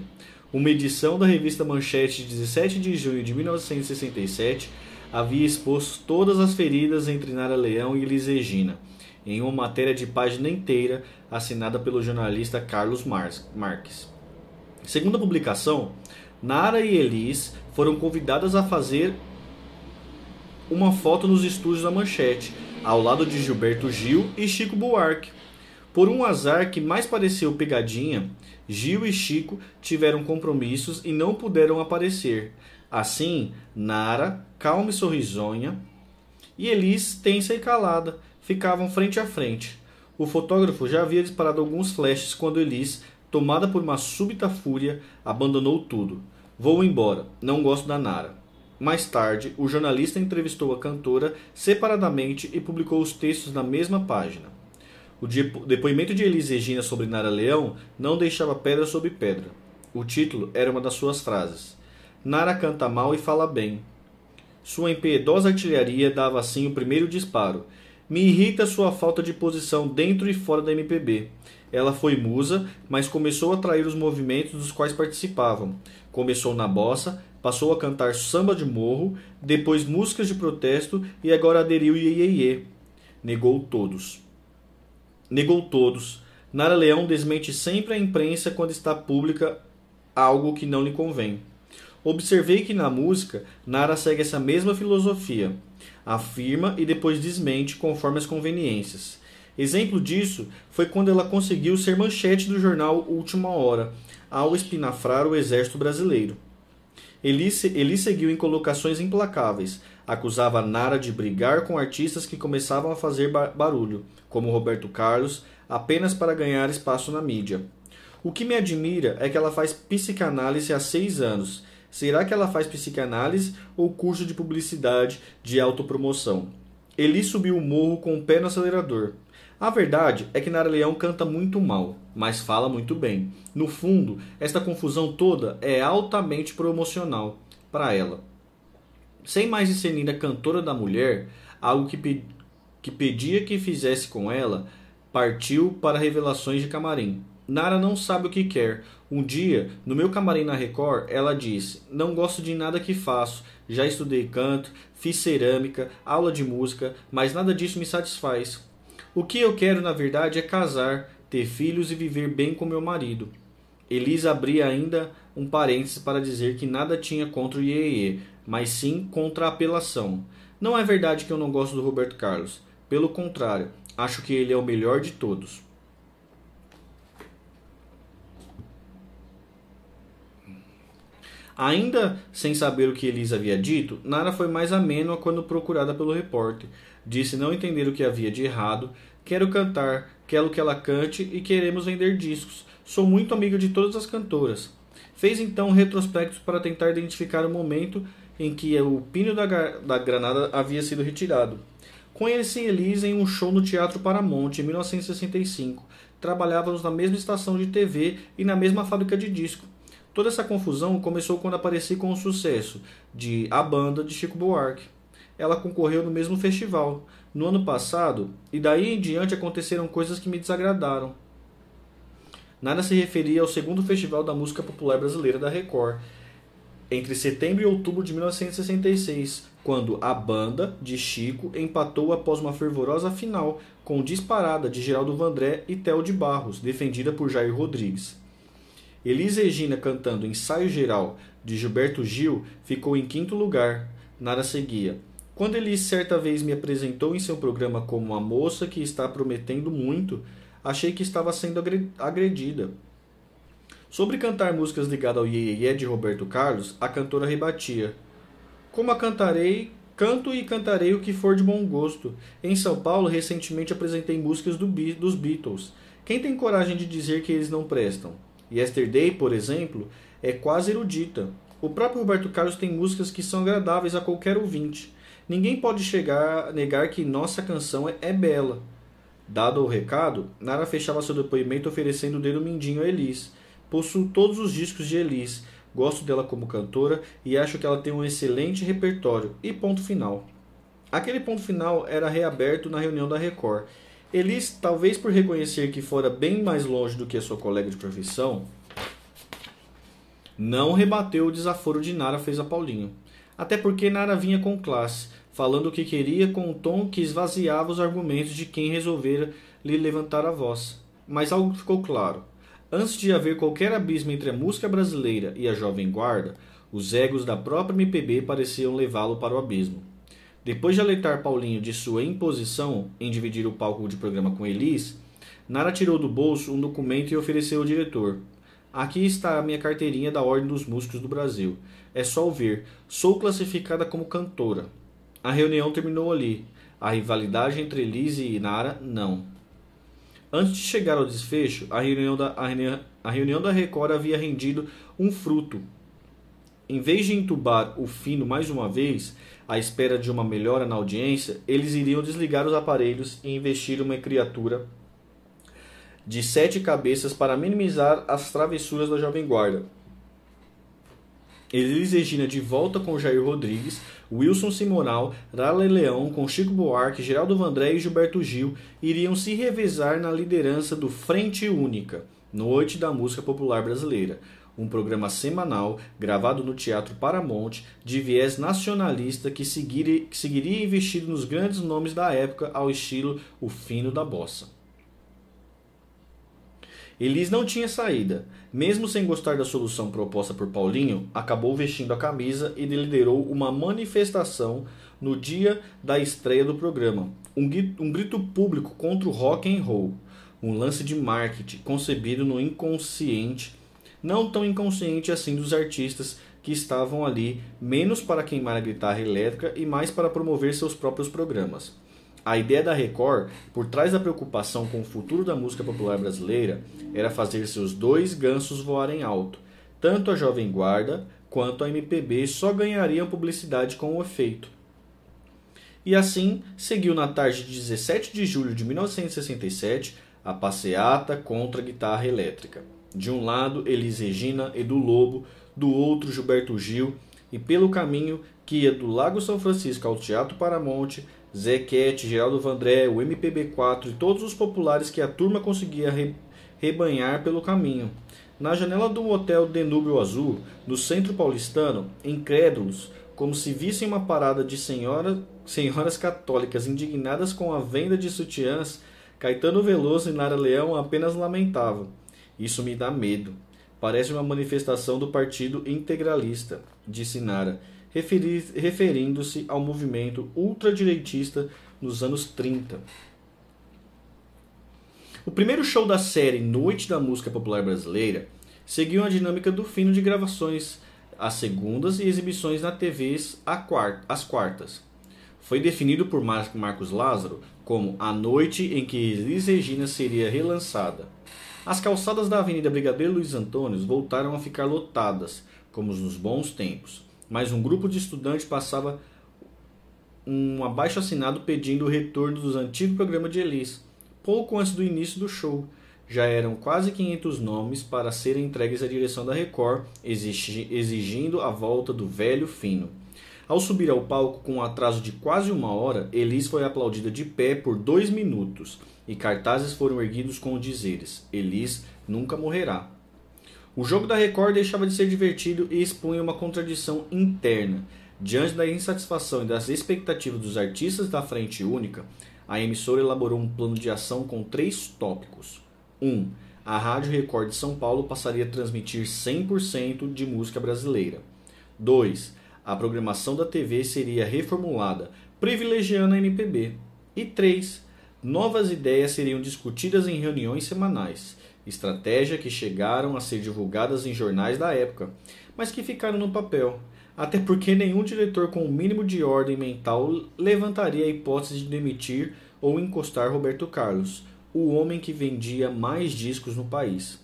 Uma edição da revista Manchete de 17 de junho de 1967 havia exposto todas as feridas entre Nara Leão e Elise Regina, em uma matéria de página inteira assinada pelo jornalista Carlos Marques. Segundo a publicação, Nara e Elis foram convidadas a fazer uma foto nos estúdios da Manchete, ao lado de Gilberto Gil e Chico Buarque. Por um azar que mais pareceu pegadinha, Gil e Chico tiveram compromissos e não puderam aparecer. Assim, Nara, calma e sorrisonha, e Elis, tensa e calada, ficavam frente a frente. O fotógrafo já havia disparado alguns flashes quando Elis tomada por uma súbita fúria, abandonou tudo. Vou embora, não gosto da Nara. Mais tarde, o jornalista entrevistou a cantora separadamente e publicou os textos na mesma página. O depoimento de Elis Regina sobre Nara Leão não deixava pedra sobre pedra. O título era uma das suas frases. Nara canta mal e fala bem. Sua impiedosa artilharia dava assim o primeiro disparo. Me irrita sua falta de posição dentro e fora da MPB. Ela foi musa, mas começou a atrair os movimentos dos quais participavam. Começou na bossa, passou a cantar samba de morro, depois músicas de protesto e agora aderiu iê, Negou todos. Negou todos. Nara Leão desmente sempre a imprensa quando está pública algo que não lhe convém. Observei que na música Nara segue essa mesma filosofia. Afirma e depois desmente conforme as conveniências. Exemplo disso foi quando ela conseguiu ser manchete do jornal Última Hora, ao espinafrar o exército brasileiro. Eli, Eli seguiu em colocações implacáveis, acusava Nara de brigar com artistas que começavam a fazer barulho, como Roberto Carlos, apenas para ganhar espaço na mídia. O que me admira é que ela faz psicanálise há seis anos. Será que ela faz psicanálise ou curso de publicidade de autopromoção? Eli subiu o morro com o pé no acelerador. A verdade é que Nara Leão canta muito mal, mas fala muito bem. No fundo, esta confusão toda é altamente promocional para ela. Sem mais discernir a cantora da mulher, algo que, pe que pedia que fizesse com ela, partiu para revelações de camarim. Nara não sabe o que quer. Um dia, no meu camarim na Record, ela disse: Não gosto de nada que faço. Já estudei canto, fiz cerâmica, aula de música, mas nada disso me satisfaz. O que eu quero, na verdade, é casar, ter filhos e viver bem com meu marido. Elisa abria ainda um parêntese para dizer que nada tinha contra o Iê, mas sim contra a apelação. Não é verdade que eu não gosto do Roberto Carlos. Pelo contrário, acho que ele é o melhor de todos. Ainda sem saber o que Elisa havia dito, Nara foi mais amênua quando procurada pelo repórter. Disse não entender o que havia de errado Quero cantar, quero que ela cante e queremos vender discos. Sou muito amiga de todas as cantoras. Fez então um retrospecto para tentar identificar o momento em que o pino da, da granada havia sido retirado. Conheci Elisa em um show no Teatro Paramount em 1965. Trabalhávamos na mesma estação de TV e na mesma fábrica de disco. Toda essa confusão começou quando apareci com o sucesso de A Banda de Chico Buarque. Ela concorreu no mesmo festival no ano passado, e daí em diante aconteceram coisas que me desagradaram. Nada se referia ao segundo Festival da Música Popular Brasileira da Record. entre setembro e outubro de 1966, quando a banda de Chico empatou após uma fervorosa final com disparada de Geraldo Vandré e Theo de Barros, defendida por Jair Rodrigues. Elis Regina cantando Ensaio Geral de Gilberto Gil ficou em quinto lugar. Nara seguia. Quando Elis certa vez me apresentou em seu programa como uma moça que está prometendo muito, achei que estava sendo agredida. Sobre cantar músicas ligadas ao Iê de Roberto Carlos, a cantora rebatia: Como a cantarei, canto e cantarei o que for de bom gosto. Em São Paulo, recentemente apresentei músicas do, dos Beatles. Quem tem coragem de dizer que eles não prestam? Yesterday, por exemplo, é quase erudita. O próprio Roberto Carlos tem músicas que são agradáveis a qualquer ouvinte. Ninguém pode chegar negar que nossa canção é, é bela. Dado o recado, Nara fechava seu depoimento oferecendo o dedo mindinho a Elis, Possuo todos os discos de Elis, gosto dela como cantora e acho que ela tem um excelente repertório. E ponto final. Aquele ponto final era reaberto na reunião da Record. Elis, talvez por reconhecer que fora bem mais longe do que a sua colega de profissão, não rebateu o desaforo de Nara fez a Paulinho. Até porque Nara vinha com classe, falando o que queria com um tom que esvaziava os argumentos de quem resolvera lhe levantar a voz. Mas algo ficou claro. Antes de haver qualquer abismo entre a música brasileira e a jovem guarda, os egos da própria MPB pareciam levá-lo para o abismo. Depois de alertar Paulinho de sua imposição em dividir o palco de programa com Elis, Nara tirou do bolso um documento e ofereceu ao diretor. Aqui está a minha carteirinha da Ordem dos Músicos do Brasil. É só ver. Sou classificada como cantora. A reunião terminou ali. A rivalidade entre Elis e Nara, não. Antes de chegar ao desfecho, a reunião da, a reunião, a reunião da Record havia rendido um fruto. Em vez de entubar o fino mais uma vez, à espera de uma melhora na audiência, eles iriam desligar os aparelhos e investir uma criatura de sete cabeças para minimizar as travessuras da Jovem Guarda. Elis Regina de volta com Jair Rodrigues, Wilson Simonal, Rale Leão, com Chico Buarque, Geraldo Vandré e Gilberto Gil iriam se revezar na liderança do Frente Única, Noite da Música Popular Brasileira, um programa semanal gravado no Teatro Paramount de viés nacionalista que seguiria, que seguiria investido nos grandes nomes da época ao estilo o fino da bossa. Elis não tinha saída. Mesmo sem gostar da solução proposta por Paulinho, acabou vestindo a camisa e liderou uma manifestação no dia da estreia do programa. Um grito público contra o rock and roll. Um lance de marketing concebido no inconsciente, não tão inconsciente assim dos artistas que estavam ali, menos para queimar a guitarra elétrica e mais para promover seus próprios programas. A ideia da Record, por trás da preocupação com o futuro da música popular brasileira, era fazer seus dois gansos voarem alto. Tanto a Jovem Guarda quanto a MPB só ganhariam publicidade com o efeito. E assim, seguiu na tarde de 17 de julho de 1967 a passeata contra a guitarra elétrica. De um lado, Elis Regina, Edu Lobo, do outro, Gilberto Gil, e pelo caminho que ia do Lago São Francisco ao Teatro Paramonte, Zequete, Geraldo Vandré, o MPB4 e todos os populares que a turma conseguia re rebanhar pelo caminho. Na janela do hotel Denúbio Azul, no centro paulistano, incrédulos, como se vissem uma parada de senhora, senhoras católicas indignadas com a venda de sutiãs, Caetano Veloso e Nara Leão apenas lamentavam. Isso me dá medo. Parece uma manifestação do Partido Integralista, disse Nara referindo-se ao movimento ultradireitista nos anos 30. O primeiro show da série Noite da Música Popular Brasileira seguiu a dinâmica do fino de gravações às segundas e exibições na TV às quartas. Foi definido por Marcos Lázaro como a noite em que Elis Regina seria relançada. As calçadas da Avenida Brigadeiro Luiz Antônio voltaram a ficar lotadas, como nos bons tempos mas um grupo de estudantes passava um abaixo assinado pedindo o retorno dos antigos programas de Elis, pouco antes do início do show. Já eram quase 500 nomes para serem entregues à direção da Record, exigindo a volta do velho fino. Ao subir ao palco com um atraso de quase uma hora, Elis foi aplaudida de pé por dois minutos e cartazes foram erguidos com dizeres: Elis nunca morrerá. O jogo da Record deixava de ser divertido e expunha uma contradição interna. Diante da insatisfação e das expectativas dos artistas da Frente Única, a emissora elaborou um plano de ação com três tópicos. 1. Um, a Rádio Record de São Paulo passaria a transmitir 100% de música brasileira. 2. A programação da TV seria reformulada, privilegiando a MPB. E 3. Novas ideias seriam discutidas em reuniões semanais, estratégia que chegaram a ser divulgadas em jornais da época, mas que ficaram no papel, até porque nenhum diretor com o um mínimo de ordem mental levantaria a hipótese de demitir ou encostar Roberto Carlos, o homem que vendia mais discos no país,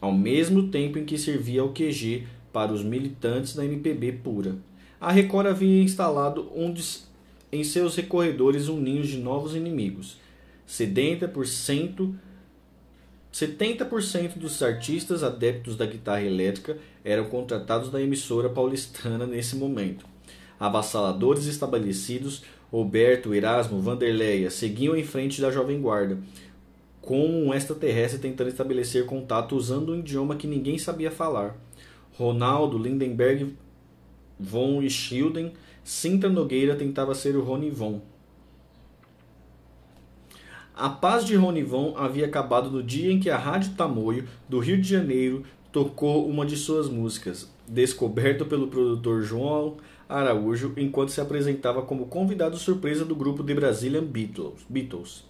ao mesmo tempo em que servia ao QG para os militantes da MPB pura. A Record havia instalado um em seus recorredores um ninho de novos inimigos. 70%, 70% dos artistas adeptos da guitarra elétrica eram contratados da emissora paulistana nesse momento. Avassaladores estabelecidos, Roberto, Erasmo, Vanderleia seguiam em frente da Jovem Guarda, como um extraterrestre tentando estabelecer contato usando um idioma que ninguém sabia falar. Ronaldo, Lindenberg, Von Schilden Sintra Nogueira tentava ser o Rony Von. A paz de Rony Von havia acabado no dia em que a Rádio Tamoio, do Rio de Janeiro, tocou uma de suas músicas, descoberto pelo produtor João Araújo enquanto se apresentava como convidado surpresa do grupo The Brazilian Beatles. Beatles.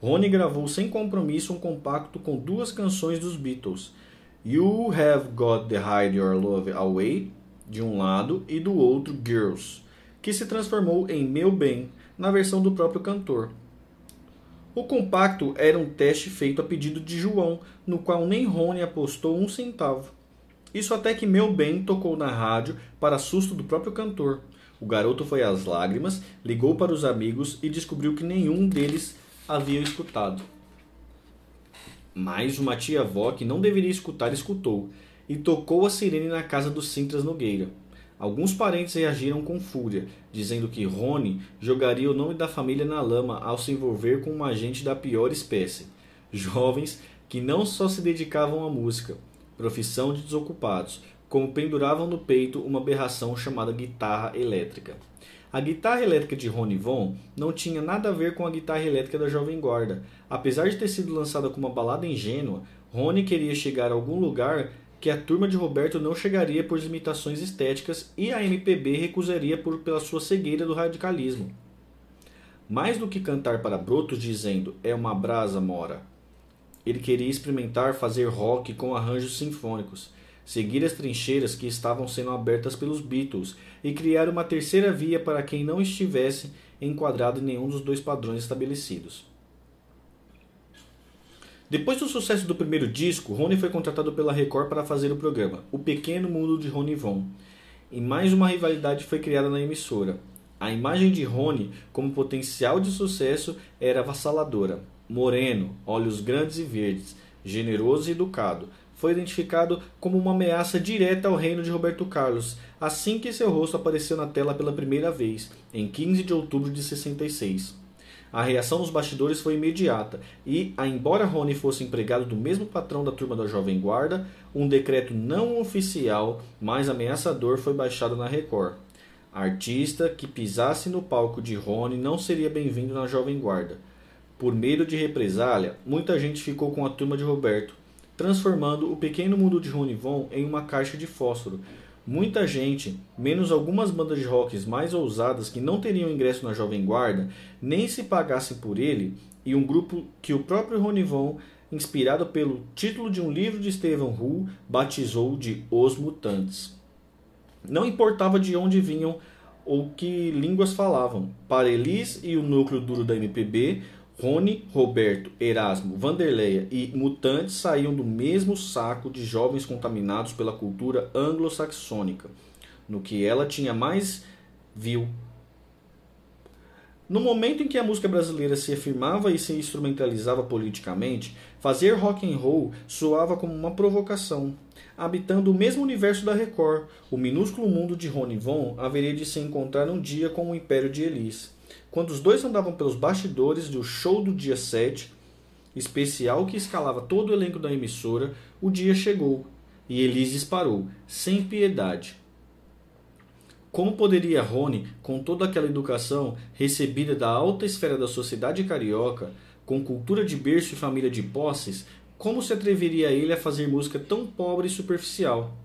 Rony gravou sem compromisso um compacto com duas canções dos Beatles, You Have Got to Hide Your Love Away, de um lado, e do outro, Girls, que se transformou em Meu Bem, na versão do próprio cantor. O compacto era um teste feito a pedido de João, no qual nem Rony apostou um centavo. Isso até que Meu Bem tocou na rádio para susto do próprio cantor. O garoto foi às lágrimas, ligou para os amigos e descobriu que nenhum deles havia escutado. Mas uma tia-avó que não deveria escutar escutou e tocou a sirene na casa dos Cintras Nogueira. Alguns parentes reagiram com fúria, dizendo que Rony jogaria o nome da família na lama ao se envolver com um agente da pior espécie. Jovens que não só se dedicavam à música, profissão de desocupados, como penduravam no peito uma aberração chamada guitarra elétrica. A guitarra elétrica de Rony Von não tinha nada a ver com a guitarra elétrica da Jovem Guarda. Apesar de ter sido lançada como uma balada ingênua, Rony queria chegar a algum lugar que a turma de Roberto não chegaria por limitações estéticas e a MPB recusaria por, pela sua cegueira do radicalismo. Mais do que cantar para brotos dizendo é uma brasa mora, ele queria experimentar fazer rock com arranjos sinfônicos, seguir as trincheiras que estavam sendo abertas pelos Beatles e criar uma terceira via para quem não estivesse enquadrado em nenhum dos dois padrões estabelecidos. Depois do sucesso do primeiro disco, Rony foi contratado pela Record para fazer o programa O Pequeno Mundo de Rony Von. E mais uma rivalidade foi criada na emissora. A imagem de Rony como potencial de sucesso era avassaladora. Moreno, olhos grandes e verdes, generoso e educado, foi identificado como uma ameaça direta ao reino de Roberto Carlos, assim que seu rosto apareceu na tela pela primeira vez, em 15 de outubro de 66. A reação dos bastidores foi imediata e, embora Rony fosse empregado do mesmo patrão da turma da Jovem Guarda, um decreto não oficial, mais ameaçador, foi baixado na Record. Artista que pisasse no palco de Rony não seria bem-vindo na Jovem Guarda. Por medo de represália, muita gente ficou com a turma de Roberto, transformando o pequeno mundo de Rony Von em uma caixa de fósforo, Muita gente, menos algumas bandas de rock mais ousadas que não teriam ingresso na Jovem Guarda, nem se pagassem por ele, e um grupo que o próprio Ronivon, inspirado pelo título de um livro de Stephen Hull, batizou de Os Mutantes. Não importava de onde vinham ou que línguas falavam. Para Elis e o núcleo duro da MPB, Rony, Roberto, Erasmo, Vanderleia e Mutantes saíam do mesmo saco de jovens contaminados pela cultura anglo-saxônica, no que ela tinha mais vil. No momento em que a música brasileira se afirmava e se instrumentalizava politicamente, fazer rock and roll soava como uma provocação. Habitando o mesmo universo da Record, o minúsculo mundo de Rony Von haveria de se encontrar um dia com o império de Elis. Quando os dois andavam pelos bastidores do show do dia 7, especial que escalava todo o elenco da emissora, o dia chegou. e Elise disparou, sem piedade. Como poderia Rony, com toda aquela educação recebida da alta esfera da sociedade carioca, com cultura de berço e família de posses, como se atreveria ele a fazer música tão pobre e superficial?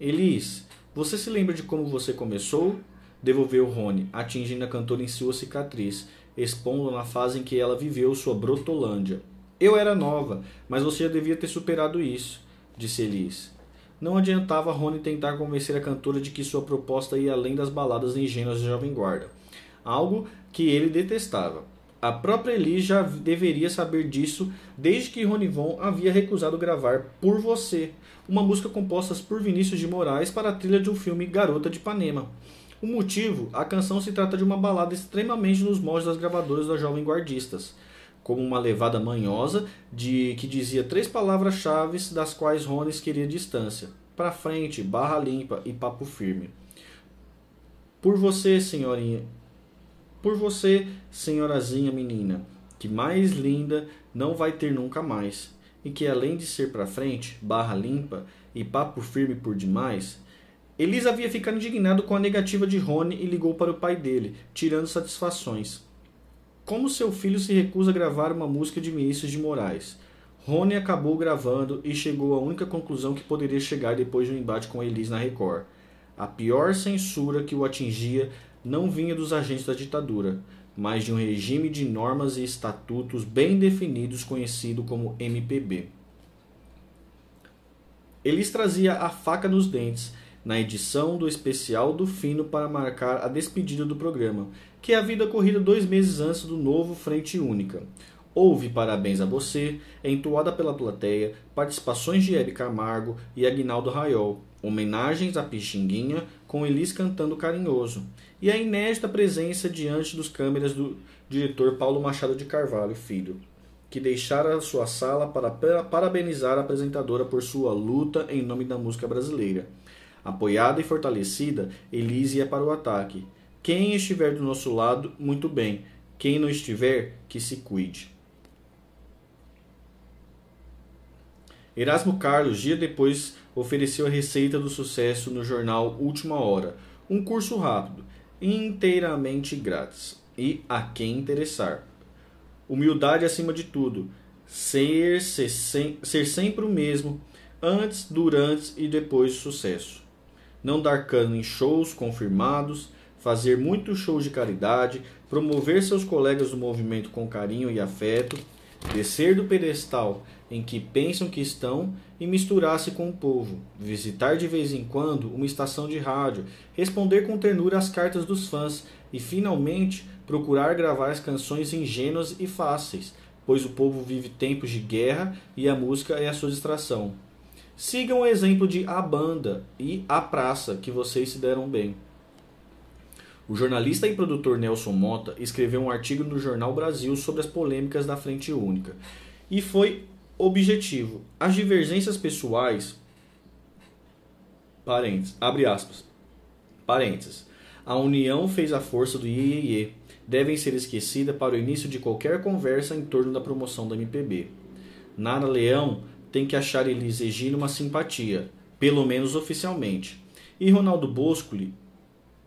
Elis, você se lembra de como você começou? Devolveu Rony, atingindo a cantora em sua cicatriz, expondo na fase em que ela viveu sua brotolândia. Eu era nova, mas você já devia ter superado isso, disse Elis. Não adiantava Rony tentar convencer a cantora de que sua proposta ia além das baladas ingênuas de Jovem Guarda, algo que ele detestava. A própria Elis já deveria saber disso desde que Rony Von havia recusado gravar Por Você, uma música composta por Vinícius de Moraes para a trilha de um filme Garota de Ipanema. O motivo, a canção se trata de uma balada extremamente nos moldes das gravadoras da Jovem Guardistas, como uma levada manhosa de que dizia três palavras-chave das quais Rones queria distância: para frente, barra limpa e papo firme. Por você, senhorinha, por você, senhorazinha menina, que mais linda não vai ter nunca mais, e que além de ser para frente, barra limpa e papo firme por demais, Elisa havia ficado indignado com a negativa de Rony e ligou para o pai dele, tirando satisfações. Como seu filho se recusa a gravar uma música de Vinícius de Moraes? Rony acabou gravando e chegou à única conclusão que poderia chegar depois de um embate com Elis na Record. A pior censura que o atingia não vinha dos agentes da ditadura, mas de um regime de normas e estatutos bem definidos conhecido como MPB. Elis trazia a faca nos dentes na edição do especial do Fino para marcar a despedida do programa, que havia ocorrido dois meses antes do novo Frente Única. Houve Parabéns a Você, entoada pela plateia, participações de Hebe Camargo e Agnaldo Raiol, homenagens a Pixinguinha, com Elis cantando carinhoso, e a inédita presença diante dos câmeras do diretor Paulo Machado de Carvalho Filho, que deixara sua sala para parabenizar a apresentadora por sua luta em nome da música brasileira. Apoiada e fortalecida, Elise ia para o ataque. Quem estiver do nosso lado, muito bem. Quem não estiver, que se cuide. Erasmo Carlos, dia depois, ofereceu a receita do sucesso no jornal Última Hora, um curso rápido, inteiramente grátis e a quem interessar. Humildade acima de tudo, ser, ser, ser sempre o mesmo, antes, durante e depois do sucesso não dar cano em shows confirmados, fazer muitos shows de caridade, promover seus colegas do movimento com carinho e afeto, descer do pedestal em que pensam que estão e misturar-se com o povo, visitar de vez em quando uma estação de rádio, responder com ternura às cartas dos fãs e, finalmente, procurar gravar as canções ingênuas e fáceis, pois o povo vive tempos de guerra e a música é a sua distração. Sigam o exemplo de A Banda e A Praça, que vocês se deram bem. O jornalista e produtor Nelson Mota escreveu um artigo no Jornal Brasil sobre as polêmicas da Frente Única e foi objetivo. As divergências pessoais. Parênteses, abre aspas. Parênteses. A união fez a força do IEE. Devem ser esquecidas para o início de qualquer conversa em torno da promoção da MPB. Nara Leão tem que achar Elis Regina uma simpatia, pelo menos oficialmente. E Ronaldo Boscoli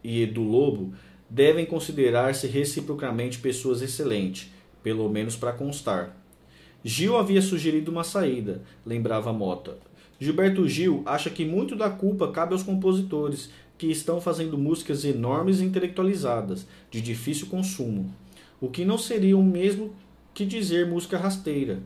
e Edu Lobo devem considerar-se reciprocamente pessoas excelentes, pelo menos para constar. Gil havia sugerido uma saída, lembrava Mota. Gilberto Gil acha que muito da culpa cabe aos compositores, que estão fazendo músicas enormes e intelectualizadas, de difícil consumo. O que não seria o mesmo que dizer música rasteira.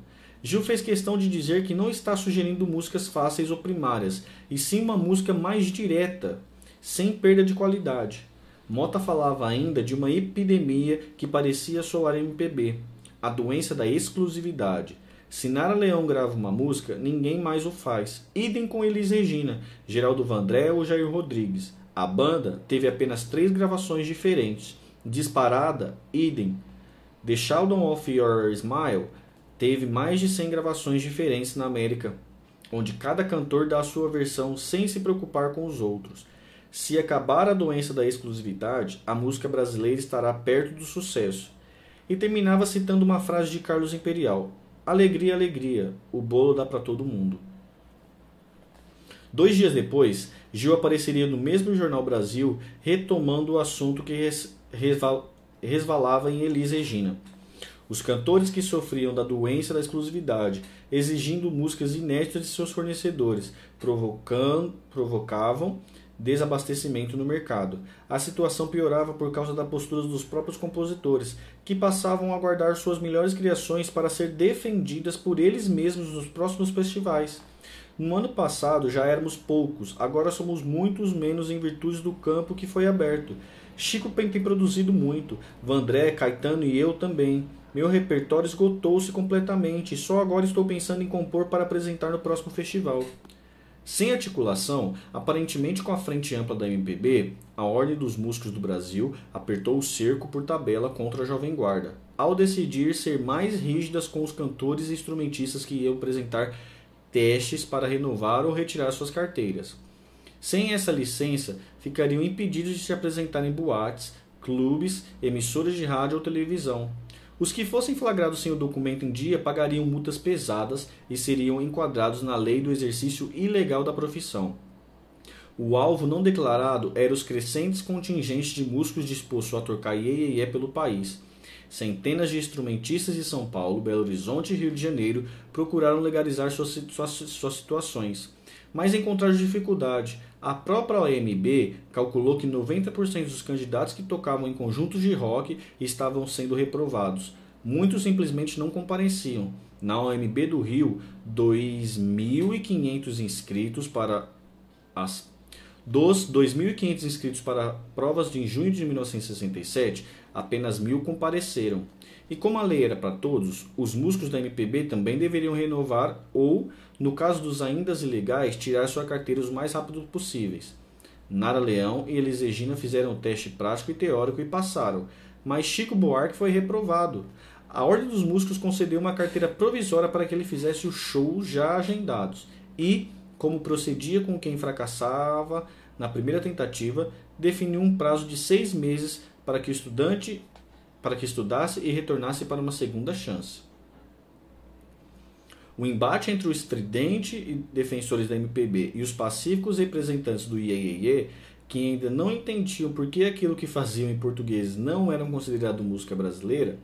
Gil fez questão de dizer que não está sugerindo músicas fáceis ou primárias, e sim uma música mais direta, sem perda de qualidade. Mota falava ainda de uma epidemia que parecia soar MPB, a doença da exclusividade. Se Nara Leão grava uma música, ninguém mais o faz. Idem com Elis Regina, Geraldo Vandré ou Jair Rodrigues. A banda teve apenas três gravações diferentes. Disparada, idem. The Shadow of Your Smile teve mais de 100 gravações diferentes na América, onde cada cantor dá a sua versão sem se preocupar com os outros. Se acabar a doença da exclusividade, a música brasileira estará perto do sucesso. E terminava citando uma frase de Carlos Imperial: Alegria, alegria, o bolo dá para todo mundo. Dois dias depois, Gil apareceria no mesmo Jornal Brasil, retomando o assunto que res, resval, resvalava em Elis Regina. Os cantores que sofriam da doença da exclusividade, exigindo músicas inéditas de seus fornecedores, provocavam desabastecimento no mercado. A situação piorava por causa da postura dos próprios compositores, que passavam a guardar suas melhores criações para ser defendidas por eles mesmos nos próximos festivais. No ano passado já éramos poucos, agora somos muitos menos em virtude do campo que foi aberto. Chico tem produzido muito, Vandré, Caetano e eu também. Meu repertório esgotou-se completamente e só agora estou pensando em compor para apresentar no próximo festival. Sem articulação, aparentemente com a frente ampla da MPB, a Ordem dos Músicos do Brasil apertou o cerco por tabela contra a Jovem Guarda, ao decidir ser mais rígidas com os cantores e instrumentistas que iam apresentar testes para renovar ou retirar suas carteiras. Sem essa licença, ficariam impedidos de se apresentar em boates, clubes, emissoras de rádio ou televisão, os que fossem flagrados sem o documento em dia pagariam multas pesadas e seriam enquadrados na lei do exercício ilegal da profissão. O alvo não declarado era os crescentes contingentes de músicos dispostos a tocar iê pelo país. Centenas de instrumentistas de São Paulo, Belo Horizonte e Rio de Janeiro procuraram legalizar suas, suas, suas situações, mas encontraram dificuldade. A própria OMB calculou que 90% dos candidatos que tocavam em conjuntos de rock estavam sendo reprovados. Muitos simplesmente não compareciam. Na OMB do Rio, 2.500 inscritos para as dos 2.500 inscritos para provas de junho de 1967, apenas mil compareceram. E como a lei era para todos, os músicos da MPB também deveriam renovar ou, no caso dos ainda ilegais, tirar sua carteira os mais rápido possíveis. Nara Leão e Elis Regina fizeram o teste prático e teórico e passaram, mas Chico Buarque foi reprovado. A Ordem dos Músicos concedeu uma carteira provisória para que ele fizesse os shows já agendados e, como procedia com quem fracassava na primeira tentativa, definiu um prazo de seis meses para que o estudante para que estudasse e retornasse para uma segunda chance. O embate entre o estridente e defensores da MPB e os pacíficos representantes do IEEE, que ainda não entendiam por que aquilo que faziam em português não era considerado música brasileira,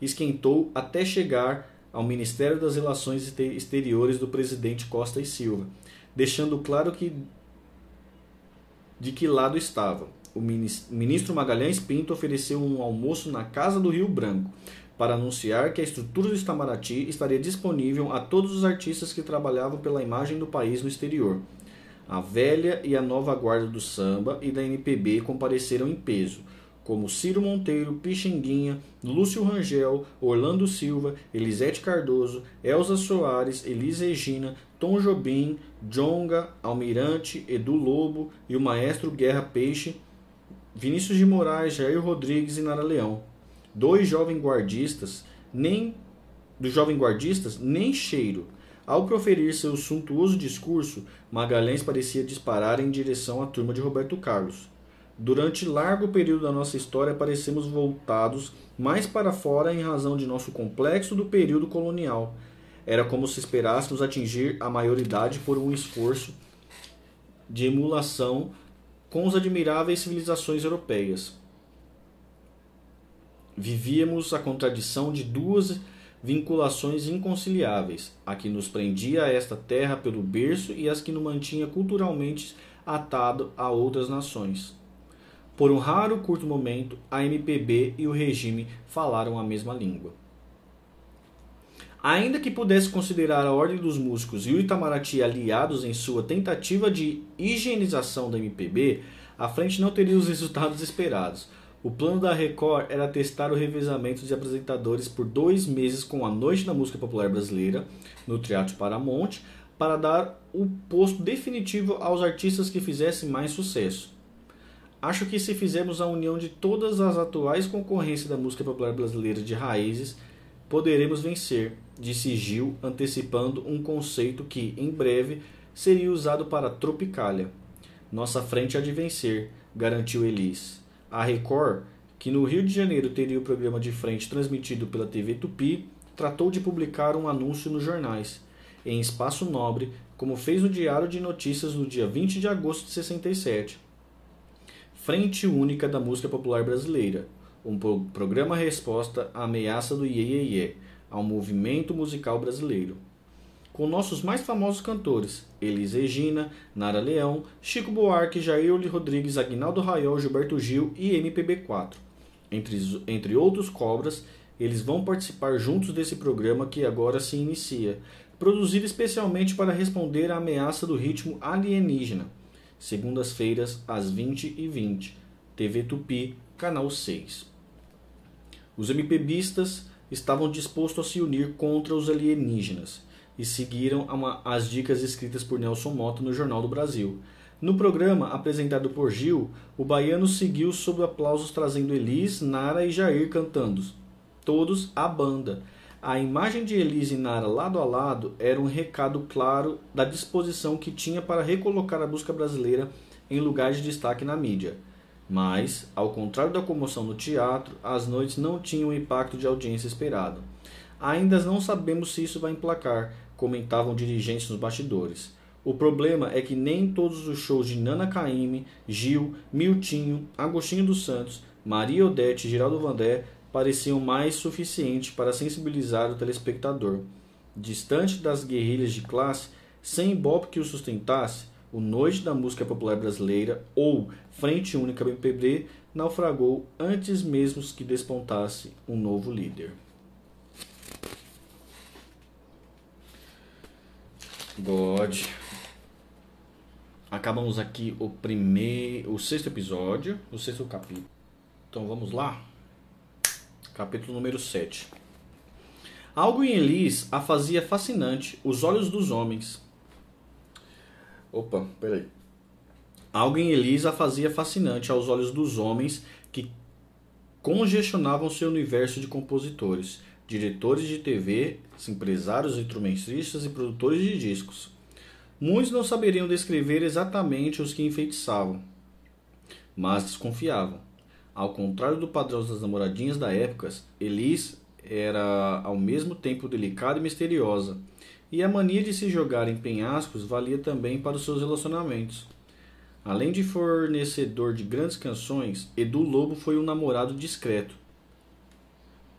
esquentou até chegar ao Ministério das Relações Exteriores do presidente Costa e Silva, deixando claro que de que lado estavam o ministro Magalhães Pinto ofereceu um almoço na Casa do Rio Branco para anunciar que a estrutura do Itamaraty estaria disponível a todos os artistas que trabalhavam pela imagem do país no exterior. A velha e a nova guarda do samba e da MPB compareceram em peso, como Ciro Monteiro, Pixinguinha, Lúcio Rangel, Orlando Silva, Elisete Cardoso, Elza Soares, Elis Regina, Tom Jobim, Jonga, Almirante, Edu Lobo e o maestro Guerra Peixe Vinícius de Moraes, Jair Rodrigues e Nara Leão. Dois jovens guardistas, nem dos jovens guardistas, nem cheiro. Ao proferir seu suntuoso discurso, Magalhães parecia disparar em direção à turma de Roberto Carlos. Durante largo período da nossa história, parecemos voltados mais para fora em razão de nosso complexo do período colonial. Era como se esperássemos atingir a maioridade por um esforço de emulação com as admiráveis civilizações europeias. Vivíamos a contradição de duas vinculações inconciliáveis, a que nos prendia a esta terra pelo berço e as que nos mantinha culturalmente atado a outras nações. Por um raro curto momento, a MPB e o regime falaram a mesma língua. Ainda que pudesse considerar a Ordem dos Músicos e o Itamaraty aliados em sua tentativa de higienização da MPB, a frente não teria os *laughs* resultados esperados. O plano da Record era testar o revezamento de apresentadores por dois meses com a Noite da Música Popular Brasileira, no Teatro Paramount, para dar o posto definitivo aos artistas que fizessem mais sucesso. Acho que se fizermos a união de todas as atuais concorrências da música popular brasileira de raízes, poderemos vencer, disse Gil, antecipando um conceito que, em breve, seria usado para Tropicália. Nossa frente há de vencer, garantiu Elis. A Record, que no Rio de Janeiro teria o programa de frente transmitido pela TV Tupi, tratou de publicar um anúncio nos jornais, em espaço nobre, como fez o Diário de Notícias no dia 20 de agosto de 67. Frente Única da Música Popular Brasileira, um pro programa resposta à ameaça do Iê, Iê, Iê ao movimento musical brasileiro. Com nossos mais famosos cantores, Elis Regina, Nara Leão, Chico Buarque, Jair Rodrigues, Agnaldo Raiol, Gilberto Gil e MPB4. Entre, entre outros cobras, eles vão participar juntos desse programa que agora se inicia, produzido especialmente para responder à ameaça do ritmo alienígena. Segundas-feiras, às 20h20, TV Tupi, canal 6. Os MPBistas estavam dispostos a se unir contra os alienígenas e seguiram uma, as dicas escritas por Nelson Mota no Jornal do Brasil. No programa, apresentado por Gil, o baiano seguiu sob aplausos trazendo Elis, Nara e Jair cantando. Todos a banda. A imagem de Elis e Nara lado a lado era um recado claro da disposição que tinha para recolocar a música brasileira em lugar de destaque na mídia. Mas, ao contrário da comoção no teatro, as noites não tinham o impacto de audiência esperado. Ainda não sabemos se isso vai emplacar, comentavam dirigentes nos bastidores. O problema é que nem todos os shows de Nana Caymmi, Gil, Miltinho, Agostinho dos Santos, Maria Odete e Geraldo Vandé pareciam mais suficientes para sensibilizar o telespectador. Distante das guerrilhas de classe, sem ibope que o sustentasse, o Noite da Música Popular Brasileira, ou Frente Única BPB, naufragou antes mesmo que despontasse um novo líder. God. Acabamos aqui o primeiro, o sexto episódio, o sexto capítulo. Então vamos lá. Capítulo número 7. Algo em Elis a fazia fascinante, os olhos dos homens. Opa, peraí. Algo em Elisa fazia fascinante aos olhos dos homens que congestionavam seu universo de compositores, diretores de TV, empresários, instrumentistas e produtores de discos. Muitos não saberiam descrever exatamente os que enfeitiçavam, mas desconfiavam. Ao contrário do padrão das namoradinhas da época, Elis era ao mesmo tempo delicada e misteriosa e a mania de se jogar em penhascos valia também para os seus relacionamentos. Além de fornecedor de grandes canções, Edu Lobo foi um namorado discreto.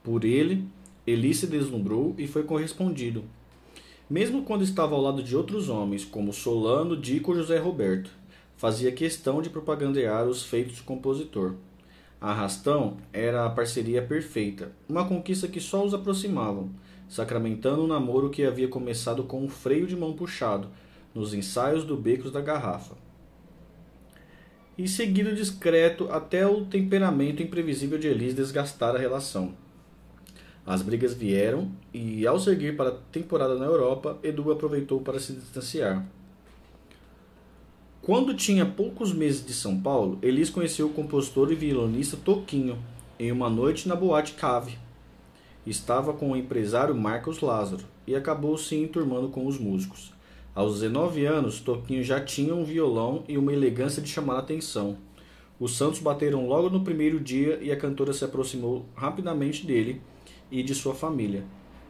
Por ele, Eli se deslumbrou e foi correspondido. Mesmo quando estava ao lado de outros homens, como Solano, Dico ou José Roberto, fazia questão de propagandear os feitos do compositor. Arrastão era a parceria perfeita, uma conquista que só os aproximavam, sacramentando um namoro que havia começado com um freio de mão puxado, nos ensaios do Becos da Garrafa. E seguido discreto até o temperamento imprevisível de Elis desgastar a relação. As brigas vieram e, ao seguir para a temporada na Europa, Edu aproveitou para se distanciar. Quando tinha poucos meses de São Paulo, Elis conheceu o compositor e violonista Toquinho em uma noite na Boate Cave, estava com o empresário Marcos Lázaro e acabou se enturmando com os músicos. Aos 19 anos, Toquinho já tinha um violão e uma elegância de chamar a atenção. Os Santos bateram logo no primeiro dia e a cantora se aproximou rapidamente dele e de sua família,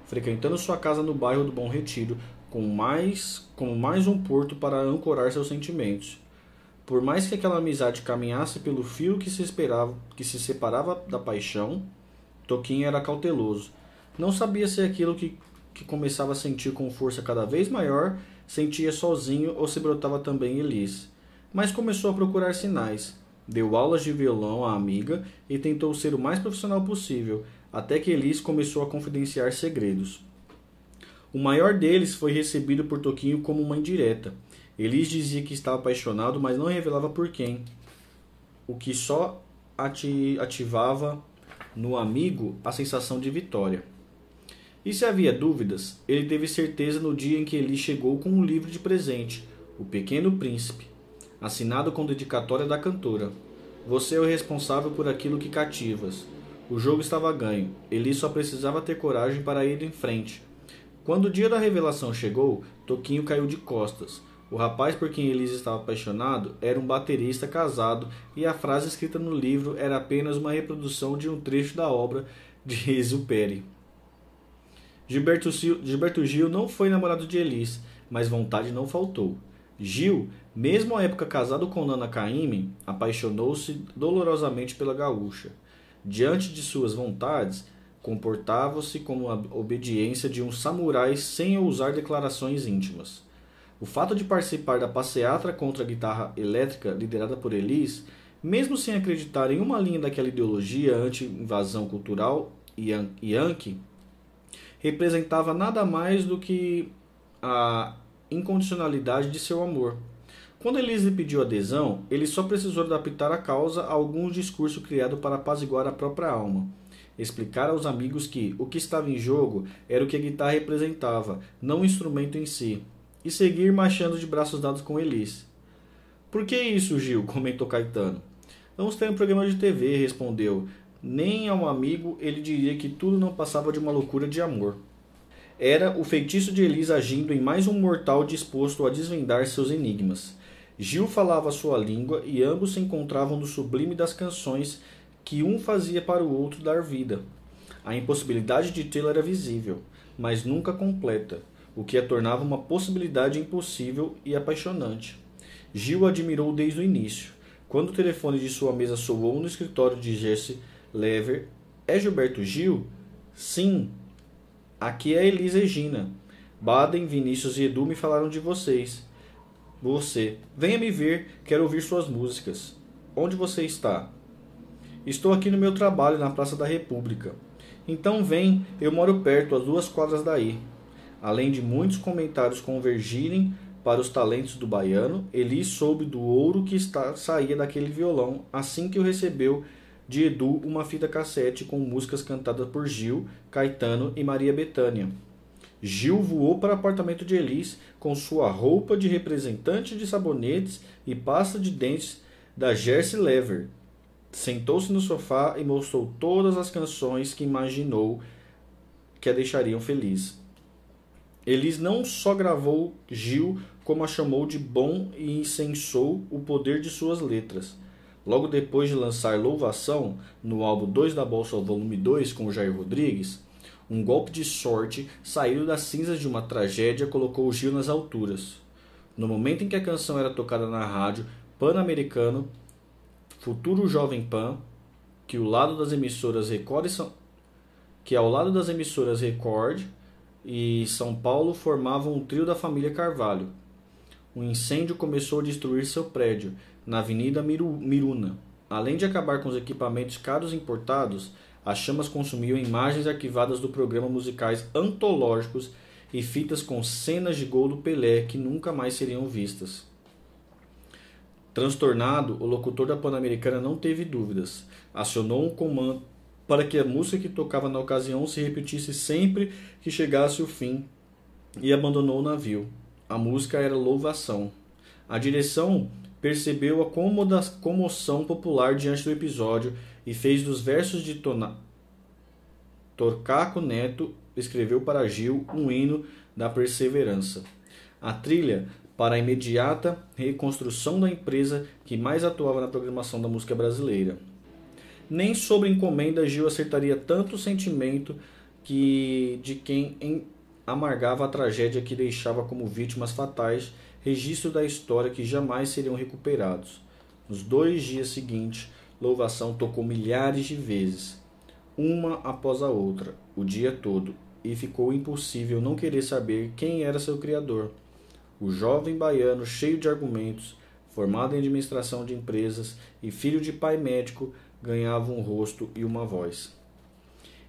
frequentando sua casa no bairro do Bom Retiro, com mais, com mais um porto para ancorar seus sentimentos. Por mais que aquela amizade caminhasse pelo fio que se esperava, que se separava da paixão, Toquinho era cauteloso. Não sabia se aquilo que, que começava a sentir com força cada vez maior sentia sozinho ou se brotava também Elis. Mas começou a procurar sinais. Deu aulas de violão à amiga e tentou ser o mais profissional possível, até que Elis começou a confidenciar segredos. O maior deles foi recebido por Toquinho como uma indireta. Elis dizia que estava apaixonado, mas não revelava por quem, o que só ativava no amigo a sensação de vitória. E se havia dúvidas, ele teve certeza no dia em que ele chegou com um livro de presente, O Pequeno Príncipe, assinado com dedicatória da cantora. Você é o responsável por aquilo que cativas. O jogo estava ganho. Eli só precisava ter coragem para ir em frente. Quando o dia da revelação chegou, Toquinho caiu de costas. O rapaz por quem Elise estava apaixonado era um baterista casado e a frase escrita no livro era apenas uma reprodução de um trecho da obra de Exupéry. Gilberto, Gilberto Gil não foi namorado de Elis, mas vontade não faltou. Gil, mesmo à época casado com Nana Caymmi, apaixonou-se dolorosamente pela gaúcha. Diante de suas vontades, comportava-se como a obediência de um samurai sem ousar declarações íntimas. O fato de participar da passeata contra a guitarra elétrica liderada por Elis, mesmo sem acreditar em uma linha daquela ideologia anti-invasão cultural yankee, representava nada mais do que a incondicionalidade de seu amor. Quando Elise pediu adesão, ele só precisou adaptar a causa a algum discurso criado para apaziguar a própria alma. Explicar aos amigos que o que estava em jogo era o que a guitarra representava, não o instrumento em si, e seguir marchando de braços dados com Elise. Por que isso, Gil? *laughs* comentou Caetano. Vamos ter um programa de TV, respondeu. Nem a um amigo ele diria que tudo não passava de uma loucura de amor. Era o feitiço de Elise agindo em mais um mortal disposto a desvendar seus enigmas. Gil falava sua língua e ambos se encontravam no sublime das canções que um fazia para o outro dar vida. A impossibilidade de tê-la era visível, mas nunca completa, o que a tornava uma possibilidade impossível e apaixonante. Gil admirou desde o início. Quando o telefone de sua mesa soou no escritório de Jesse Lever, é Gilberto Gil? Sim, Aqui é Elisa Regina. Baden, Vinícius e Edu me falaram de vocês. Você. Venha me ver, quero ouvir suas músicas. Onde você está? Estou aqui no meu trabalho na Praça da República. Então vem, eu moro perto, a duas quadras daí. Além de muitos comentários convergirem para os talentos do baiano, Eli soube do ouro que está, saía daquele violão assim que o recebeu de Edu uma fita cassete com músicas cantadas por Gil, Caetano e Maria Bethânia. Gil voou para o apartamento de Elis com sua roupa de representante de sabonetes e pasta de dentes da Jersey Lever. Sentou-se no sofá e mostrou todas as canções que imaginou que a deixariam feliz. Elis não só gravou Gil, como a chamou de bom e incensou o poder de suas letras. Logo depois de lançar Louvação, no álbum 2 da Bolsa Volume 2 com Jair Rodrigues, um golpe de sorte saído das cinzas de uma tragédia colocou Gil nas alturas. No momento em que a canção era tocada na rádio Pan-Americano, Futuro Jovem Pan, que, o lado das emissoras Record São... que ao lado das emissoras Record e São Paulo formavam um trio da família Carvalho. Um incêndio começou a destruir seu prédio na Avenida Miruna. Além de acabar com os equipamentos caros importados, as chamas consumiam imagens arquivadas do programa musicais antológicos e fitas com cenas de gol do Pelé que nunca mais seriam vistas. Transtornado, o locutor da Pan-Americana não teve dúvidas. Acionou um comando para que a música que tocava na ocasião se repetisse sempre que chegasse o fim e abandonou o navio. A música era louvação. A direção percebeu a comoção popular diante do episódio e fez dos versos de Tona... Torcaco Neto escreveu para Gil um hino da perseverança. A trilha para a imediata reconstrução da empresa que mais atuava na programação da música brasileira. Nem sobre encomenda Gil acertaria tanto o sentimento que de quem amargava a tragédia que deixava como vítimas fatais registro da história que jamais seriam recuperados. Nos dois dias seguintes, Louvação tocou milhares de vezes, uma após a outra, o dia todo, e ficou impossível não querer saber quem era seu criador. O jovem baiano, cheio de argumentos, formado em administração de empresas e filho de pai médico, ganhava um rosto e uma voz.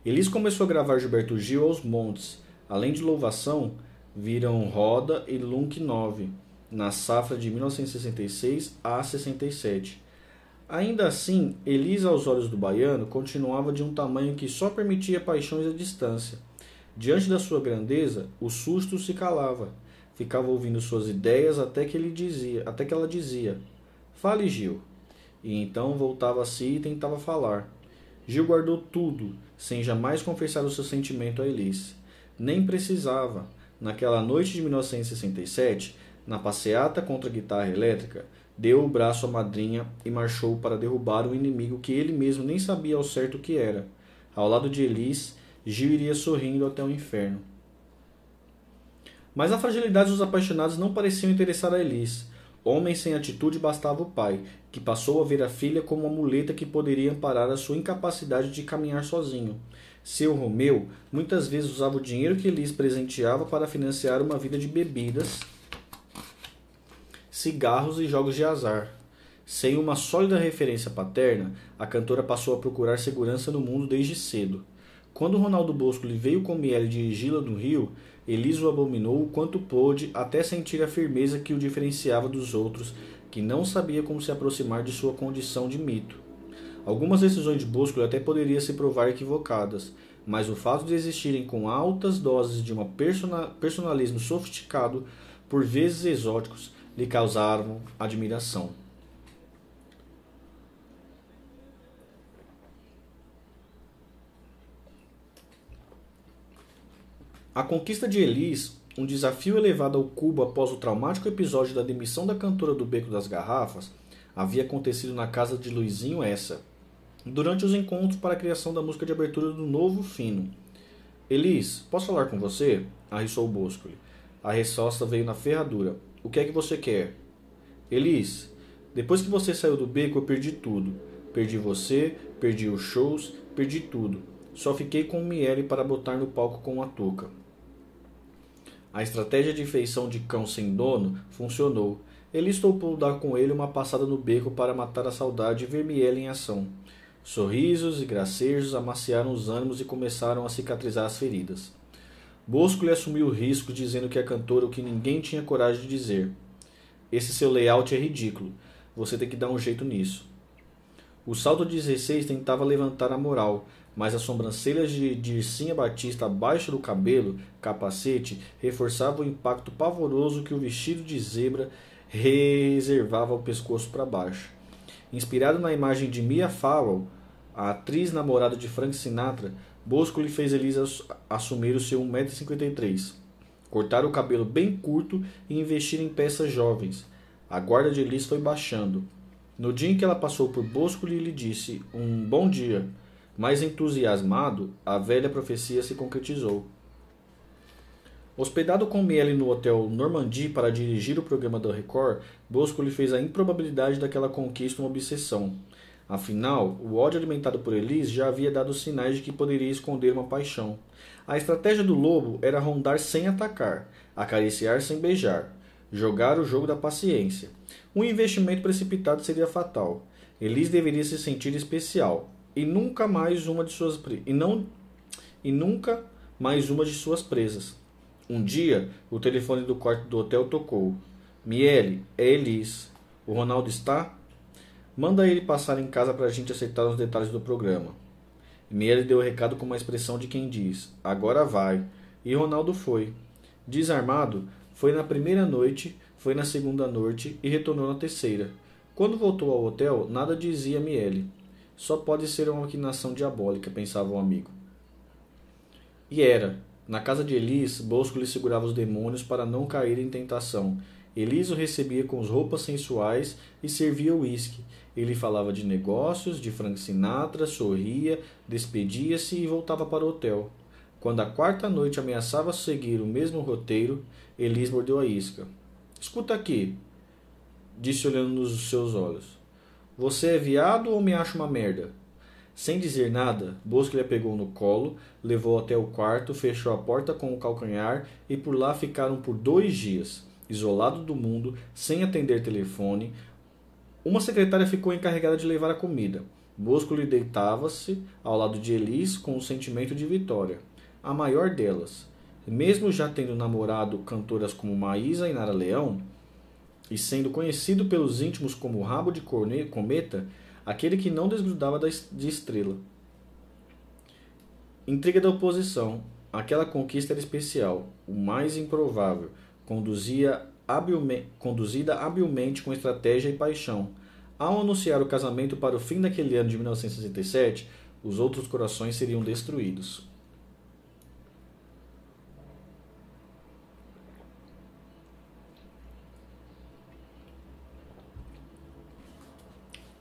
Elis começou a gravar Gilberto Gil aos montes. Além de louvação, viram Roda e Lunk 9, na safra de 1966 a 67. Ainda assim, Elisa aos olhos do baiano continuava de um tamanho que só permitia paixões à distância. Diante da sua grandeza, o susto se calava. Ficava ouvindo suas ideias até que ele dizia, até que ela dizia: "Fale, Gil". E então voltava a si e tentava falar. Gil guardou tudo, sem jamais confessar o seu sentimento a Elise. Nem precisava. Naquela noite de 1967, na passeata contra a guitarra elétrica, deu o braço à madrinha e marchou para derrubar um inimigo que ele mesmo nem sabia ao certo o que era. Ao lado de Elis, Gil iria sorrindo até o inferno. Mas a fragilidade dos apaixonados não pareciam interessar a Elis. Homem sem atitude bastava o pai, que passou a ver a filha como uma muleta que poderia amparar a sua incapacidade de caminhar sozinho. Seu Romeu muitas vezes usava o dinheiro que Elis presenteava para financiar uma vida de bebidas, cigarros e jogos de azar. Sem uma sólida referência paterna, a cantora passou a procurar segurança no mundo desde cedo. Quando Ronaldo Bosco lhe veio com Miele dirigi-la no Rio, Elis o abominou o quanto pôde até sentir a firmeza que o diferenciava dos outros, que não sabia como se aproximar de sua condição de mito. Algumas decisões de Bosco até poderiam se provar equivocadas, mas o fato de existirem com altas doses de um personalismo sofisticado, por vezes exóticos, lhe causaram admiração. A conquista de Elis, um desafio elevado ao cubo após o traumático episódio da demissão da cantora do Beco das Garrafas, havia acontecido na casa de Luizinho Essa, durante os encontros para a criação da música de abertura do novo Fino. Elis, posso falar com você? arriçou Bosco. A resposta veio na ferradura. O que é que você quer? Elis, depois que você saiu do beco, eu perdi tudo. Perdi você, perdi os shows, perdi tudo. Só fiquei com o Miele para botar no palco com a touca. A estratégia de feição de cão sem dono funcionou. Ele estopou dar com ele uma passada no beco para matar a saudade e ver Miele em ação. Sorrisos e gracejos amaciaram os ânimos e começaram a cicatrizar as feridas. Bosco lhe assumiu o risco, dizendo que a cantora o que ninguém tinha coragem de dizer. Esse seu layout é ridículo. Você tem que dar um jeito nisso. O salto 16 tentava levantar a moral, mas as sobrancelhas de Dircinha Batista abaixo do cabelo, capacete, reforçavam o impacto pavoroso que o vestido de zebra reservava ao pescoço para baixo. Inspirado na imagem de Mia Farrow, a atriz namorada de Frank Sinatra, Bosco lhe fez Elisa assumir o seu 1,53m, cortar o cabelo bem curto e investir em peças jovens. A guarda de Elisa foi baixando. No dia em que ela passou por Bosco, lhe disse um bom dia. Mais entusiasmado, a velha profecia se concretizou. Hospedado com Miele no hotel Normandie para dirigir o programa da Record, Bosco lhe fez a improbabilidade daquela conquista uma obsessão. Afinal, o ódio alimentado por Elise já havia dado sinais de que poderia esconder uma paixão. A estratégia do lobo era rondar sem atacar, acariciar sem beijar, jogar o jogo da paciência. Um investimento precipitado seria fatal. Elise deveria se sentir especial, e nunca mais uma de suas e não e nunca mais uma de suas presas. Um dia, o telefone do quarto do hotel tocou. Miele, é Elis. O Ronaldo está? Manda ele passar em casa para a gente aceitar os detalhes do programa. Miele deu o recado com uma expressão de quem diz: Agora vai. E Ronaldo foi. Desarmado, foi na primeira noite, foi na segunda noite e retornou na terceira. Quando voltou ao hotel, nada dizia Miele. Só pode ser uma maquinação diabólica, pensava o amigo. E era. Na casa de Elis, Bosco lhe segurava os demônios para não cair em tentação. Elis o recebia com roupas sensuais e servia uísque. Ele falava de negócios, de Frank Sinatra, sorria, despedia-se e voltava para o hotel. Quando a quarta noite ameaçava seguir o mesmo roteiro, Elis mordeu a isca. Escuta aqui, disse olhando nos seus olhos. Você é viado ou me acha uma merda? Sem dizer nada, Bosco lhe pegou no colo, levou até o quarto, fechou a porta com o calcanhar e por lá ficaram por dois dias, isolado do mundo, sem atender telefone. Uma secretária ficou encarregada de levar a comida. Bosco lhe deitava-se ao lado de Elis com um sentimento de vitória, a maior delas. Mesmo já tendo namorado cantoras como Maísa e Nara Leão, e sendo conhecido pelos íntimos como rabo de cometa, aquele que não desgrudava de estrela. Intriga da oposição. Aquela conquista era especial, o mais improvável, conduzia habilmente, conduzida habilmente com estratégia e paixão. Ao anunciar o casamento para o fim daquele ano de 1967, os outros corações seriam destruídos.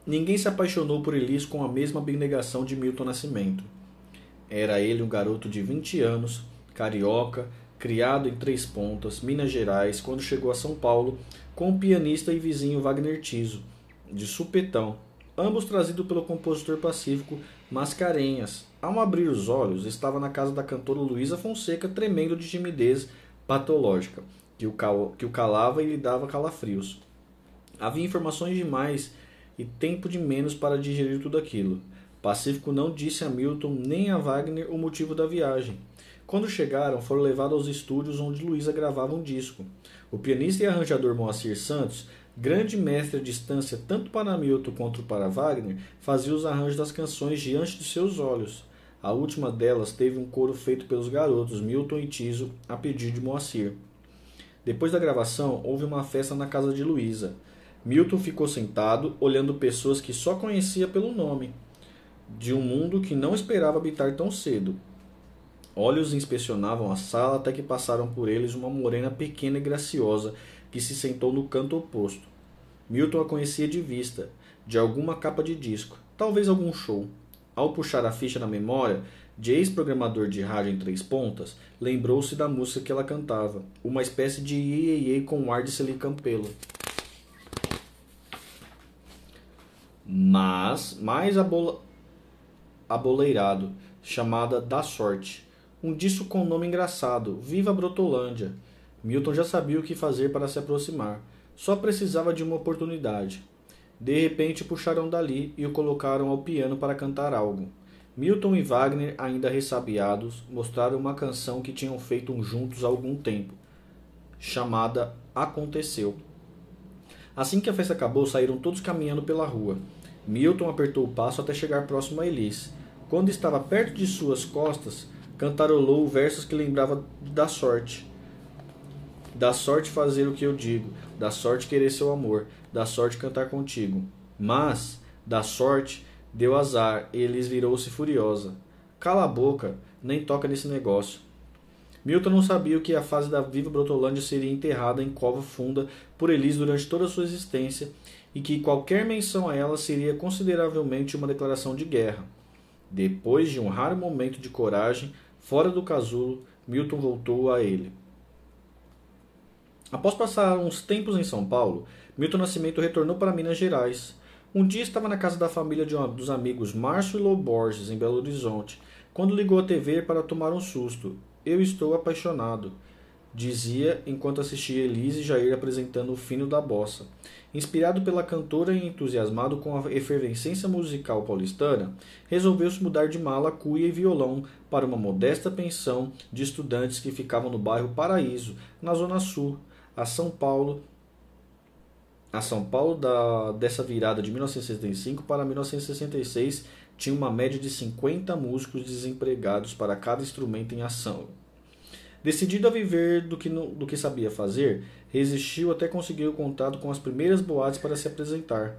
Ninguém se apaixonou por Elis com a mesma abnegação de Milton Nascimento. Era ele um garoto de 20 anos, carioca, criado em Três Pontas, Minas Gerais, quando chegou a São Paulo com o pianista e vizinho Wagner Tiso, de supetão, ambos trazidos pelo compositor pacífico Mascarenhas. Ao abrir os olhos, estava na casa da cantora Luísa Fonseca, tremendo de timidez patológica, que o, calava e lhe dava calafrios. Havia informações demais e tempo de menos para digerir tudo aquilo. Pacífico não disse a Milton nem a Wagner o motivo da viagem. Quando chegaram, foram levados aos estúdios onde Luísa gravava um disco. O pianista e arranjador Moacir Santos, grande mestre à distância tanto para Milton quanto para Wagner, fazia os arranjos das canções diante de seus olhos. A última delas teve um coro feito pelos garotos Milton e Tiso a pedido de Moacir. Depois da gravação, houve uma festa na casa de Luísa. Milton ficou sentado, olhando pessoas que só conhecia pelo nome de um mundo que não esperava habitar tão cedo. Olhos inspecionavam a sala até que passaram por eles uma morena pequena e graciosa que se sentou no canto oposto. Milton a conhecia de vista, de alguma capa de disco, talvez algum show. Ao puxar a ficha na memória, de ex-programador de rádio em três pontas, lembrou-se da música que ela cantava, uma espécie de iê, com um ar de Celicampelo. Mas, mais abola aboleirado, chamada Da Sorte. Um disco com nome engraçado, Viva Brotolândia. Milton já sabia o que fazer para se aproximar. Só precisava de uma oportunidade. De repente puxaram dali e o colocaram ao piano para cantar algo. Milton e Wagner, ainda ressabiados, mostraram uma canção que tinham feito juntos há algum tempo, chamada Aconteceu. Assim que a festa acabou, saíram todos caminhando pela rua. Milton apertou o passo até chegar próximo a Elis. Quando estava perto de suas costas, cantarolou versos que lembrava da sorte. Da sorte fazer o que eu digo, da sorte querer seu amor, da sorte cantar contigo. Mas, da sorte, deu azar e Elis virou-se furiosa. Cala a boca, nem toca nesse negócio. Milton não sabia que a fase da viva Brotolândia seria enterrada em cova funda por Elis durante toda a sua existência e que qualquer menção a ela seria consideravelmente uma declaração de guerra. Depois de um raro momento de coragem, fora do casulo, Milton voltou a ele. Após passar uns tempos em São Paulo, Milton Nascimento retornou para Minas Gerais. Um dia estava na casa da família de um dos amigos Márcio e Lô Borges, em Belo Horizonte, quando ligou a TV para tomar um susto. Eu estou apaixonado dizia enquanto assistia Elise e Jair apresentando o fino da bossa. Inspirado pela cantora e entusiasmado com a efervescência musical paulistana, resolveu-se mudar de mala, cuia e violão para uma modesta pensão de estudantes que ficavam no bairro Paraíso, na Zona Sul, a São Paulo, a São Paulo da, dessa virada de 1965 para 1966 tinha uma média de 50 músicos desempregados para cada instrumento em ação. Decidido a viver do que, do que sabia fazer, resistiu até conseguir o contato com as primeiras boates para se apresentar.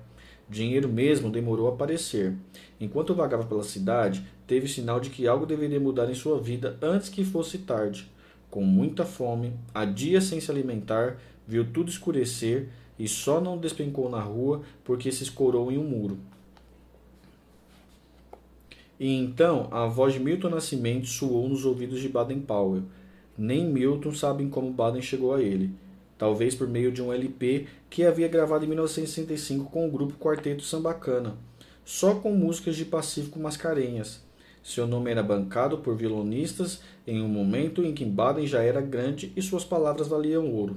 Dinheiro mesmo demorou a aparecer. Enquanto vagava pela cidade, teve sinal de que algo deveria mudar em sua vida antes que fosse tarde. Com muita fome, há dias sem se alimentar, viu tudo escurecer e só não despencou na rua porque se escorou em um muro. E então a voz de Milton Nascimento soou nos ouvidos de Baden Powell. Nem Milton sabem como Baden chegou a ele. Talvez por meio de um LP que havia gravado em 1965 com o grupo Quarteto Sambacana, só com músicas de Pacífico Mascarenhas. Seu nome era bancado por violonistas em um momento em que Baden já era grande e suas palavras valiam ouro.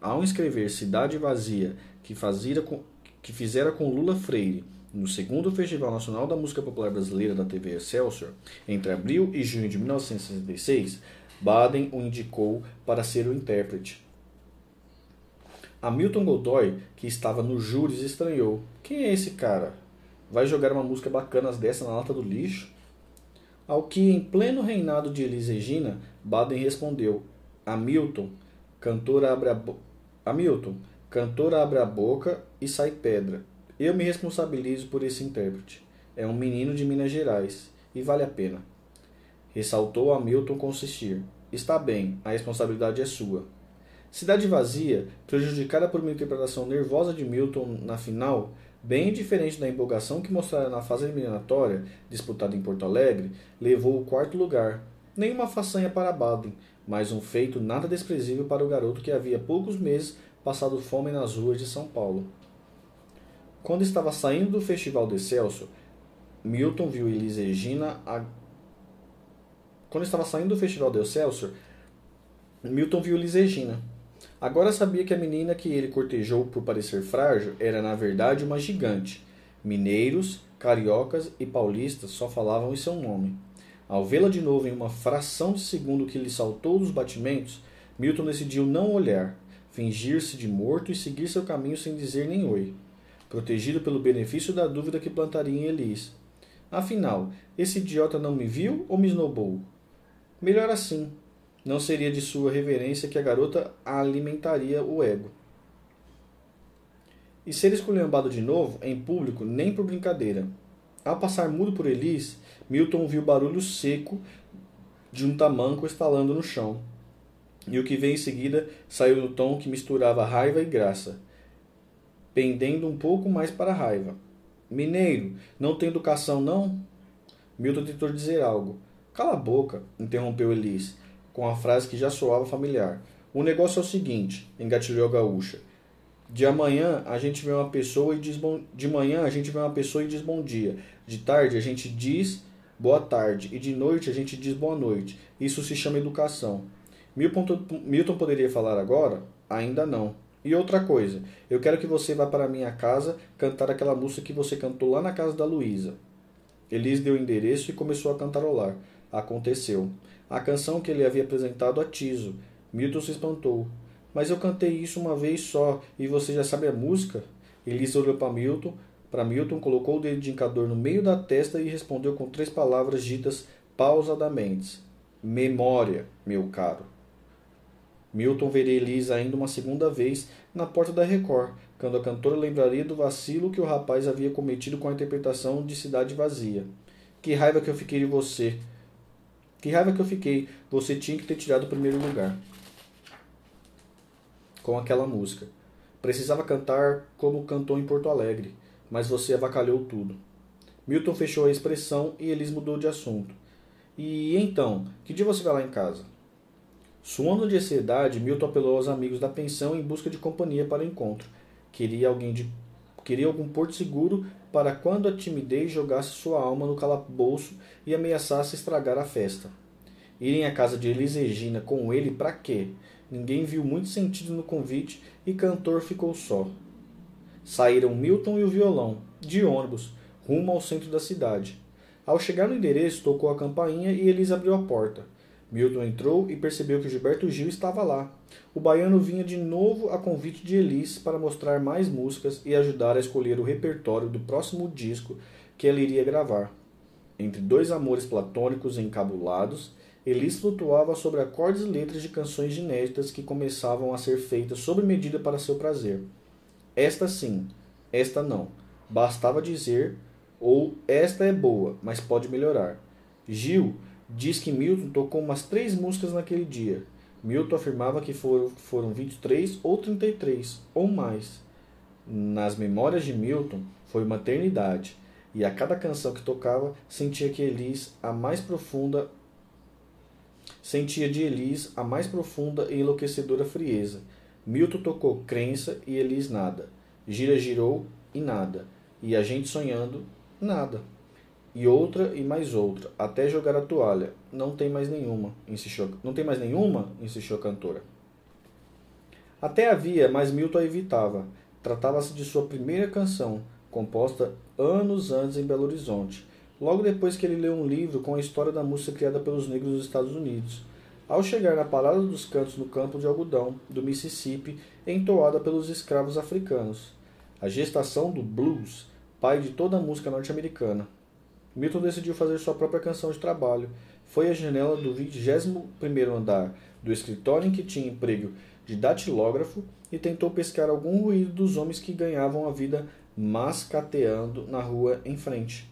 Ao escrever Cidade Vazia, que, com, que fizera com Lula Freire, no segundo Festival Nacional da Música Popular Brasileira da TV Excelsior, entre abril e junho de 1966, Baden o indicou para ser o intérprete. Hamilton Godoy, que estava no júris, estranhou. Quem é esse cara? Vai jogar uma música bacana dessa na lata do lixo? Ao que, em pleno reinado de Elis Regina, Baden respondeu: Hamilton, cantora abre a bo... Hamilton, cantora abre a boca e sai pedra. Eu me responsabilizo por esse intérprete. É um menino de Minas Gerais e vale a pena ressaltou Hamilton com insistir. Está bem, a responsabilidade é sua. Cidade Vazia, prejudicada por uma interpretação nervosa de Milton na final, bem diferente da empolgação que mostrara na fase eliminatória, disputada em Porto Alegre, levou o quarto lugar. Nenhuma façanha para Baden, mas um feito nada desprezível para o garoto que havia poucos meses passado fome nas ruas de São Paulo. Quando estava saindo do Festival de Celso, Milton viu Elis Regina. Quando estava saindo do Festival de Celso, Milton viu Elis Regina. Agora sabia que a menina que ele cortejou por parecer frágil era na verdade uma gigante. Mineiros, cariocas e paulistas só falavam em seu nome. Ao vê-la de novo em uma fração de segundo que lhe saltou dos batimentos, Milton decidiu não olhar, fingir-se de morto e seguir seu caminho sem dizer nem oi, protegido pelo benefício da dúvida que plantaria em Elis. Afinal, esse idiota não me viu ou me esnobou? Melhor assim. Não seria de sua reverência que a garota alimentaria o ego. E ser esculhambado de novo, em público, nem por brincadeira. Ao passar mudo por Elis, Milton ouviu barulho seco de um tamanco estalando no chão. E o que veio em seguida saiu no tom que misturava raiva e graça, pendendo um pouco mais para a raiva. Mineiro, não tem educação, não? Milton tentou dizer algo. Cala a boca, interrompeu Elis, com a frase que já soava familiar. O negócio é o seguinte, engatilhou a gaúcha. De amanhã a gente vê uma pessoa e diz bom... de manhã a gente vê uma pessoa e diz bom dia. De tarde a gente diz boa tarde e de noite a gente diz boa noite. Isso se chama educação. Milton poderia falar agora? Ainda não. E outra coisa, eu quero que você vá para minha casa cantar aquela música que você cantou lá na casa da Luísa. Elis deu o endereço e começou a cantarolar. Aconteceu. A canção que ele havia apresentado a Tiso. Milton se espantou. Mas eu cantei isso uma vez só e você já sabe a música? Elis olhou para Milton, para Milton, colocou o dedo de indicador no meio da testa e respondeu com três palavras ditas pausadamente: Memória, meu caro. Milton veria Elisa ainda uma segunda vez na porta da Record, quando a cantora lembraria do vacilo que o rapaz havia cometido com a interpretação de Cidade Vazia. Que raiva que eu fiquei de você. Que raiva que eu fiquei. Você tinha que ter tirado o primeiro lugar. Com aquela música. Precisava cantar como cantou em Porto Alegre, mas você avacalhou tudo. Milton fechou a expressão e Elis mudou de assunto. E então, que dia você vai lá em casa? Suando de ansiedade, Milton apelou aos amigos da pensão em busca de companhia para o encontro. Queria alguém de queria algum porto seguro para quando a timidez jogasse sua alma no calabouço e ameaçasse estragar a festa. Irem à casa de Elis Regina com ele para quê? Ninguém viu muito sentido no convite e Cantor ficou só. Saíram Milton e o violão, de ônibus, rumo ao centro da cidade. Ao chegar no endereço, tocou a campainha e Elis abriu a porta. Milton entrou e percebeu que Gilberto Gil estava lá. O baiano vinha de novo a convite de Elis para mostrar mais músicas e ajudar a escolher o repertório do próximo disco que ela iria gravar. Entre dois amores platônicos encabulados, Elis flutuava sobre acordes e letras de canções inéditas que começavam a ser feitas sob medida para seu prazer. Esta sim, esta não. Bastava dizer, ou esta é boa, mas pode melhorar. Gil diz que Milton tocou umas três músicas naquele dia. Milton afirmava que foram, foram 23 ou 33, ou mais. Nas memórias de Milton, foi uma eternidade, e a cada canção que tocava, sentia que Elis, a mais profunda, sentia de Elis a mais profunda e enlouquecedora frieza. Milton tocou crença e Elis nada. Gira girou e nada. E a gente sonhando, nada e outra e mais outra, até jogar a toalha. Não tem mais nenhuma, insistiu. Não tem mais nenhuma, insistiu a cantora. Até havia, mas Milton a evitava. Tratava-se de sua primeira canção, composta anos antes em Belo Horizonte, logo depois que ele leu um livro com a história da música criada pelos negros dos Estados Unidos. Ao chegar na Parada dos Cantos no campo de algodão do Mississippi, entoada pelos escravos africanos. A gestação do blues, pai de toda a música norte-americana. Milton decidiu fazer sua própria canção de trabalho. Foi à janela do 21º andar do escritório em que tinha emprego de datilógrafo e tentou pescar algum ruído dos homens que ganhavam a vida mascateando na rua em frente.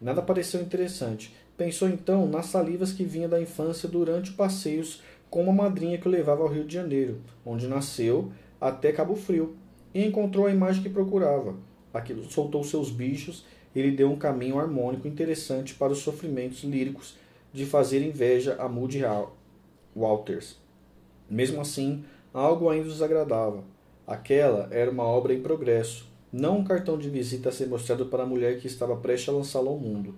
Nada pareceu interessante. Pensou então nas salivas que vinha da infância durante os passeios com uma madrinha que o levava ao Rio de Janeiro, onde nasceu, até Cabo Frio, e encontrou a imagem que procurava. Aquilo soltou seus bichos ele deu um caminho harmônico interessante para os sofrimentos líricos de fazer inveja a Moody, Walters. Mesmo assim, algo ainda os agradava. Aquela era uma obra em progresso, não um cartão de visita a ser mostrado para a mulher que estava prestes a lançá-lo ao mundo.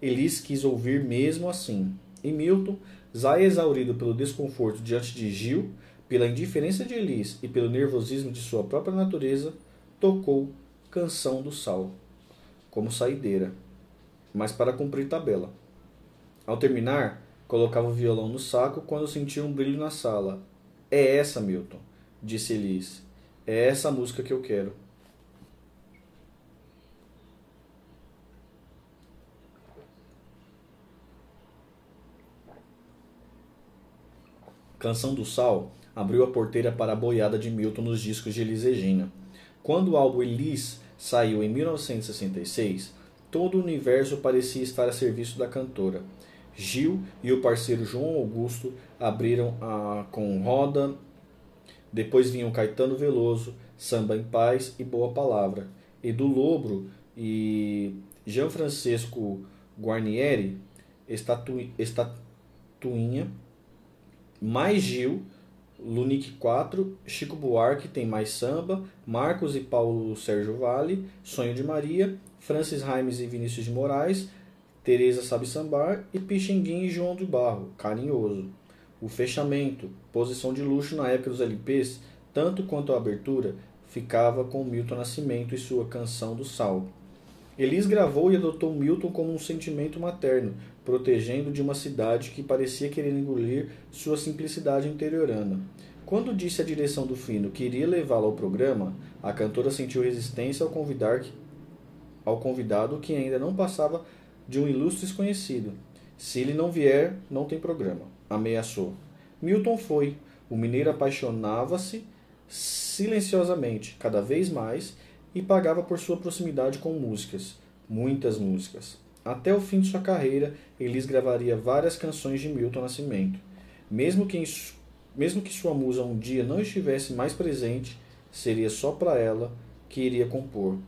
Elis quis ouvir mesmo assim. E Milton, já exaurido pelo desconforto diante de Gil, pela indiferença de Elis e pelo nervosismo de sua própria natureza, tocou Canção do Sal, como saideira, mas para cumprir tabela. Ao terminar, colocava o violão no saco quando sentia um brilho na sala. É essa, Milton, disse Elis. É essa a música que eu quero. Canção do Sal abriu a porteira para a boiada de Milton nos discos de Elis Regina. Quando o álbum Elis saiu em 1966, todo o universo parecia estar a serviço da cantora. Gil e o parceiro João Augusto abriram a, com Roda, depois vinham Caetano Veloso, Samba em Paz e Boa Palavra. Edu Lobro e Jean Francisco Guarnieri, estatu, Estatuinha, mais Gil, Lunique 4, Chico Buarque tem mais samba, Marcos e Paulo Sérgio Vale, Sonho de Maria, Francis Raimes e Vinícius de Moraes, Teresa Sabe Sambar e Pixinguinha e João de Barro, Carinhoso. O fechamento, posição de luxo na época dos LPs, tanto quanto a abertura, ficava com Milton Nascimento e sua Canção do Sal. Elis gravou e adotou Milton como um sentimento materno, protegendo de uma cidade que parecia querer engolir sua simplicidade interiorana. Quando disse à direção do Fino que iria levá-lo ao programa, a cantora sentiu resistência ao convidar ao convidado que ainda não passava de um ilustre desconhecido. Se ele não vier, não tem programa, ameaçou. Milton foi. O mineiro apaixonava-se silenciosamente, cada vez mais, e pagava por sua proximidade com músicas, muitas músicas. Até o fim de sua carreira, Elis gravaria várias canções de Milton Nascimento. Mesmo que, mesmo que sua musa um dia não estivesse mais presente, seria só para ela que iria compor.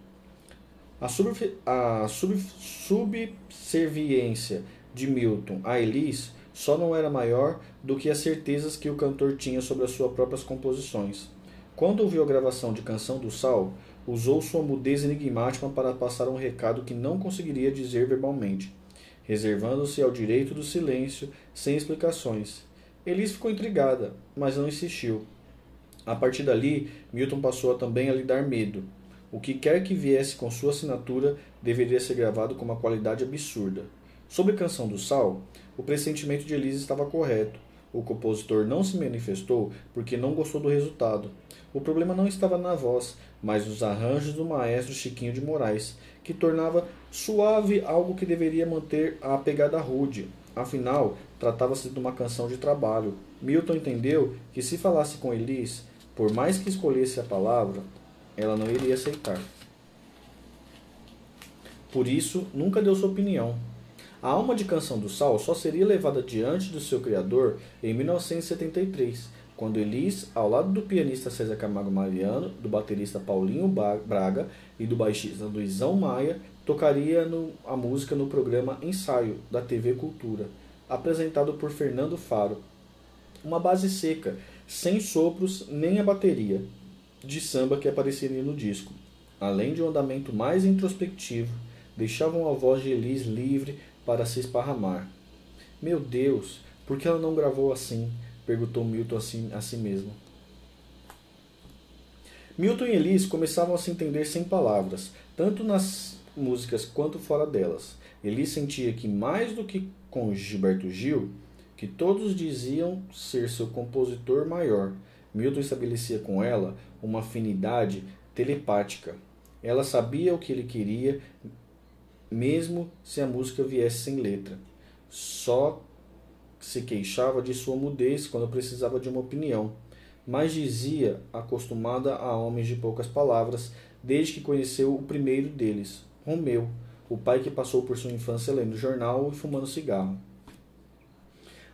A, sub, a sub, subserviência de Milton a Elis só não era maior do que as certezas que o cantor tinha sobre as suas próprias composições. Quando ouviu a gravação de Canção do Sal, usou sua mudez enigmática para passar um recado que não conseguiria dizer verbalmente, reservando-se ao direito do silêncio, sem explicações. Elis ficou intrigada, mas não insistiu. A partir dali, Milton passou a também a lhe dar medo. O que quer que viesse com sua assinatura deveria ser gravado com uma qualidade absurda. Sobre Canção do Sal, o pressentimento de Elise estava correto. O compositor não se manifestou porque não gostou do resultado. O problema não estava na voz, mas nos arranjos do maestro Chiquinho de Moraes, que tornava suave algo que deveria manter a pegada rude. Afinal, tratava-se de uma canção de trabalho. Milton entendeu que se falasse com Elis, por mais que escolhesse a palavra, ela não iria aceitar. Por isso, nunca deu sua opinião. A alma de Canção do Sal só seria levada diante do seu criador em 1973, quando Elis, ao lado do pianista César Camargo Mariano, do baterista Paulinho Braga e do baixista Luizão Maia, tocaria no, a música no programa Ensaio, da TV Cultura, apresentado por Fernando Faro. Uma base seca, sem sopros nem a bateria, de samba que apareceria no disco, além de um andamento mais introspectivo, deixavam a voz de Elis livre para se esparramar. Meu Deus, por que ela não gravou assim? Perguntou Milton a si mesmo. Milton e Elis começavam a se entender sem palavras, tanto nas músicas quanto fora delas. Elis sentia que, mais do que com Gilberto Gil, que todos diziam ser seu compositor maior, Milton estabelecia com ela uma afinidade telepática. Ela sabia o que ele queria, mesmo se a música viesse sem letra. Só se queixava de sua mudez quando precisava de uma opinião, mas dizia, acostumada a homens de poucas palavras, desde que conheceu o primeiro deles, Romeu, o pai que passou por sua infância lendo jornal e fumando cigarro.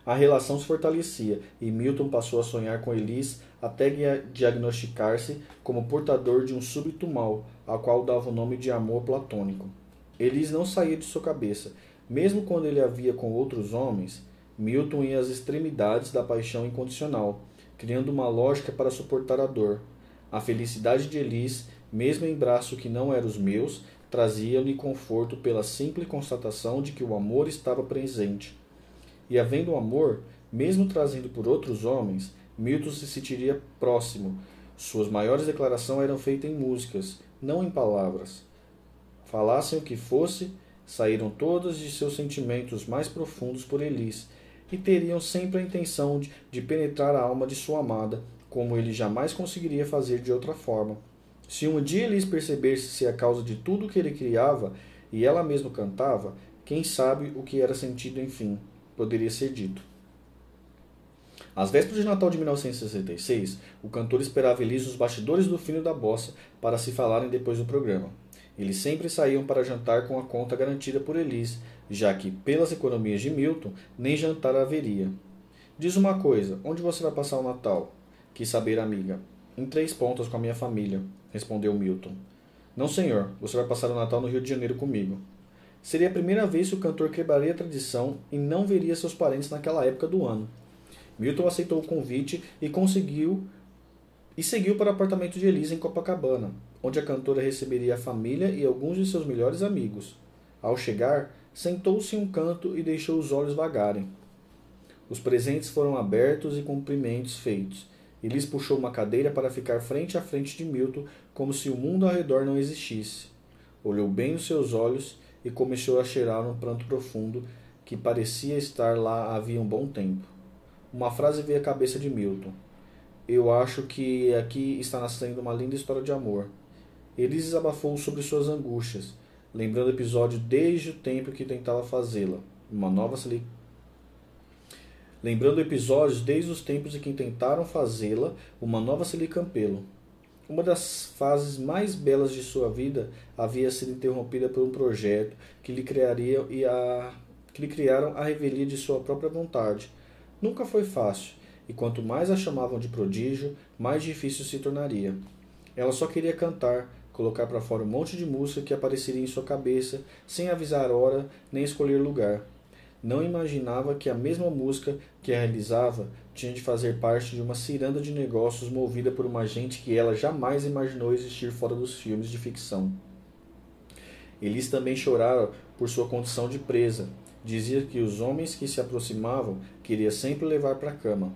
A relação se fortalecia e Milton passou a sonhar com Elis até diagnosticar-se como portador de um súbito mal, a qual dava o nome de amor platônico. Elis não saía de sua cabeça, mesmo quando ele a via com outros homens, Milton ia às extremidades da paixão incondicional, criando uma lógica para suportar a dor. A felicidade de Elis, mesmo em braço que não eram os meus, trazia-lhe conforto pela simples constatação de que o amor estava presente. E havendo amor, mesmo trazendo por outros homens, Milton se sentiria próximo. Suas maiores declarações eram feitas em músicas, não em palavras. Falassem o que fosse, saíram todas de seus sentimentos mais profundos por Elis, e teriam sempre a intenção de, de penetrar a alma de sua amada, como ele jamais conseguiria fazer de outra forma. Se um dia Elis percebesse-se a causa de tudo que ele criava e ela mesma cantava, quem sabe o que era sentido, enfim, poderia ser dito. Às vésperas de Natal de 1966, o cantor esperava Elis nos bastidores do fino da bossa para se falarem depois do programa. Eles sempre saíam para jantar com a conta garantida por Elis, já que, pelas economias de Milton, nem jantar haveria. Diz uma coisa, onde você vai passar o Natal? Quis saber amiga. Em três pontas com a minha família, respondeu Milton. Não, senhor, você vai passar o Natal no Rio de Janeiro comigo. Seria a primeira vez que o cantor quebraria a tradição e não veria seus parentes naquela época do ano. Milton aceitou o convite e conseguiu e seguiu para o apartamento de Elisa em Copacabana, onde a cantora receberia a família e alguns de seus melhores amigos. Ao chegar, sentou-se em um canto e deixou os olhos vagarem. Os presentes foram abertos e cumprimentos feitos. Elis puxou uma cadeira para ficar frente a frente de Milton, como se o mundo ao redor não existisse. Olhou bem nos seus olhos e começou a cheirar um pranto profundo que parecia estar lá havia um bom tempo. Uma frase veio à cabeça de Milton. Eu acho que aqui está nascendo uma linda história de amor. Elis desabafou sobre suas angústias, lembrando o episódio desde o tempo que tentava fazê-la. Uma nova se Lembrando episódios desde os tempos em que tentaram fazê-la, uma nova lhe campelo. Uma das fases mais belas de sua vida havia sido interrompida por um projeto que lhe criaria e a que lhe criaram a revelia de sua própria vontade Nunca foi fácil, e quanto mais a chamavam de prodígio, mais difícil se tornaria. Ela só queria cantar, colocar para fora um monte de música que apareceria em sua cabeça, sem avisar hora nem escolher lugar. Não imaginava que a mesma música que a realizava tinha de fazer parte de uma ciranda de negócios movida por uma gente que ela jamais imaginou existir fora dos filmes de ficção. Eles também choraram por sua condição de presa, dizia que os homens que se aproximavam queria sempre levar para a cama.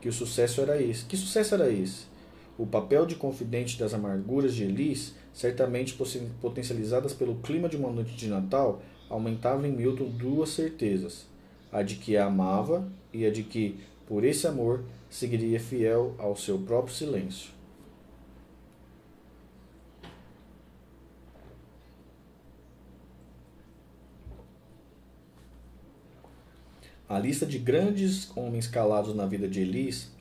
Que o sucesso era esse. Que sucesso era esse? O papel de confidente das amarguras de Elis, certamente potencializadas pelo clima de uma noite de Natal, aumentava em Milton duas certezas: a de que a amava e a de que, por esse amor, seguiria fiel ao seu próprio silêncio. A lista de grandes homens calados na vida de Elis.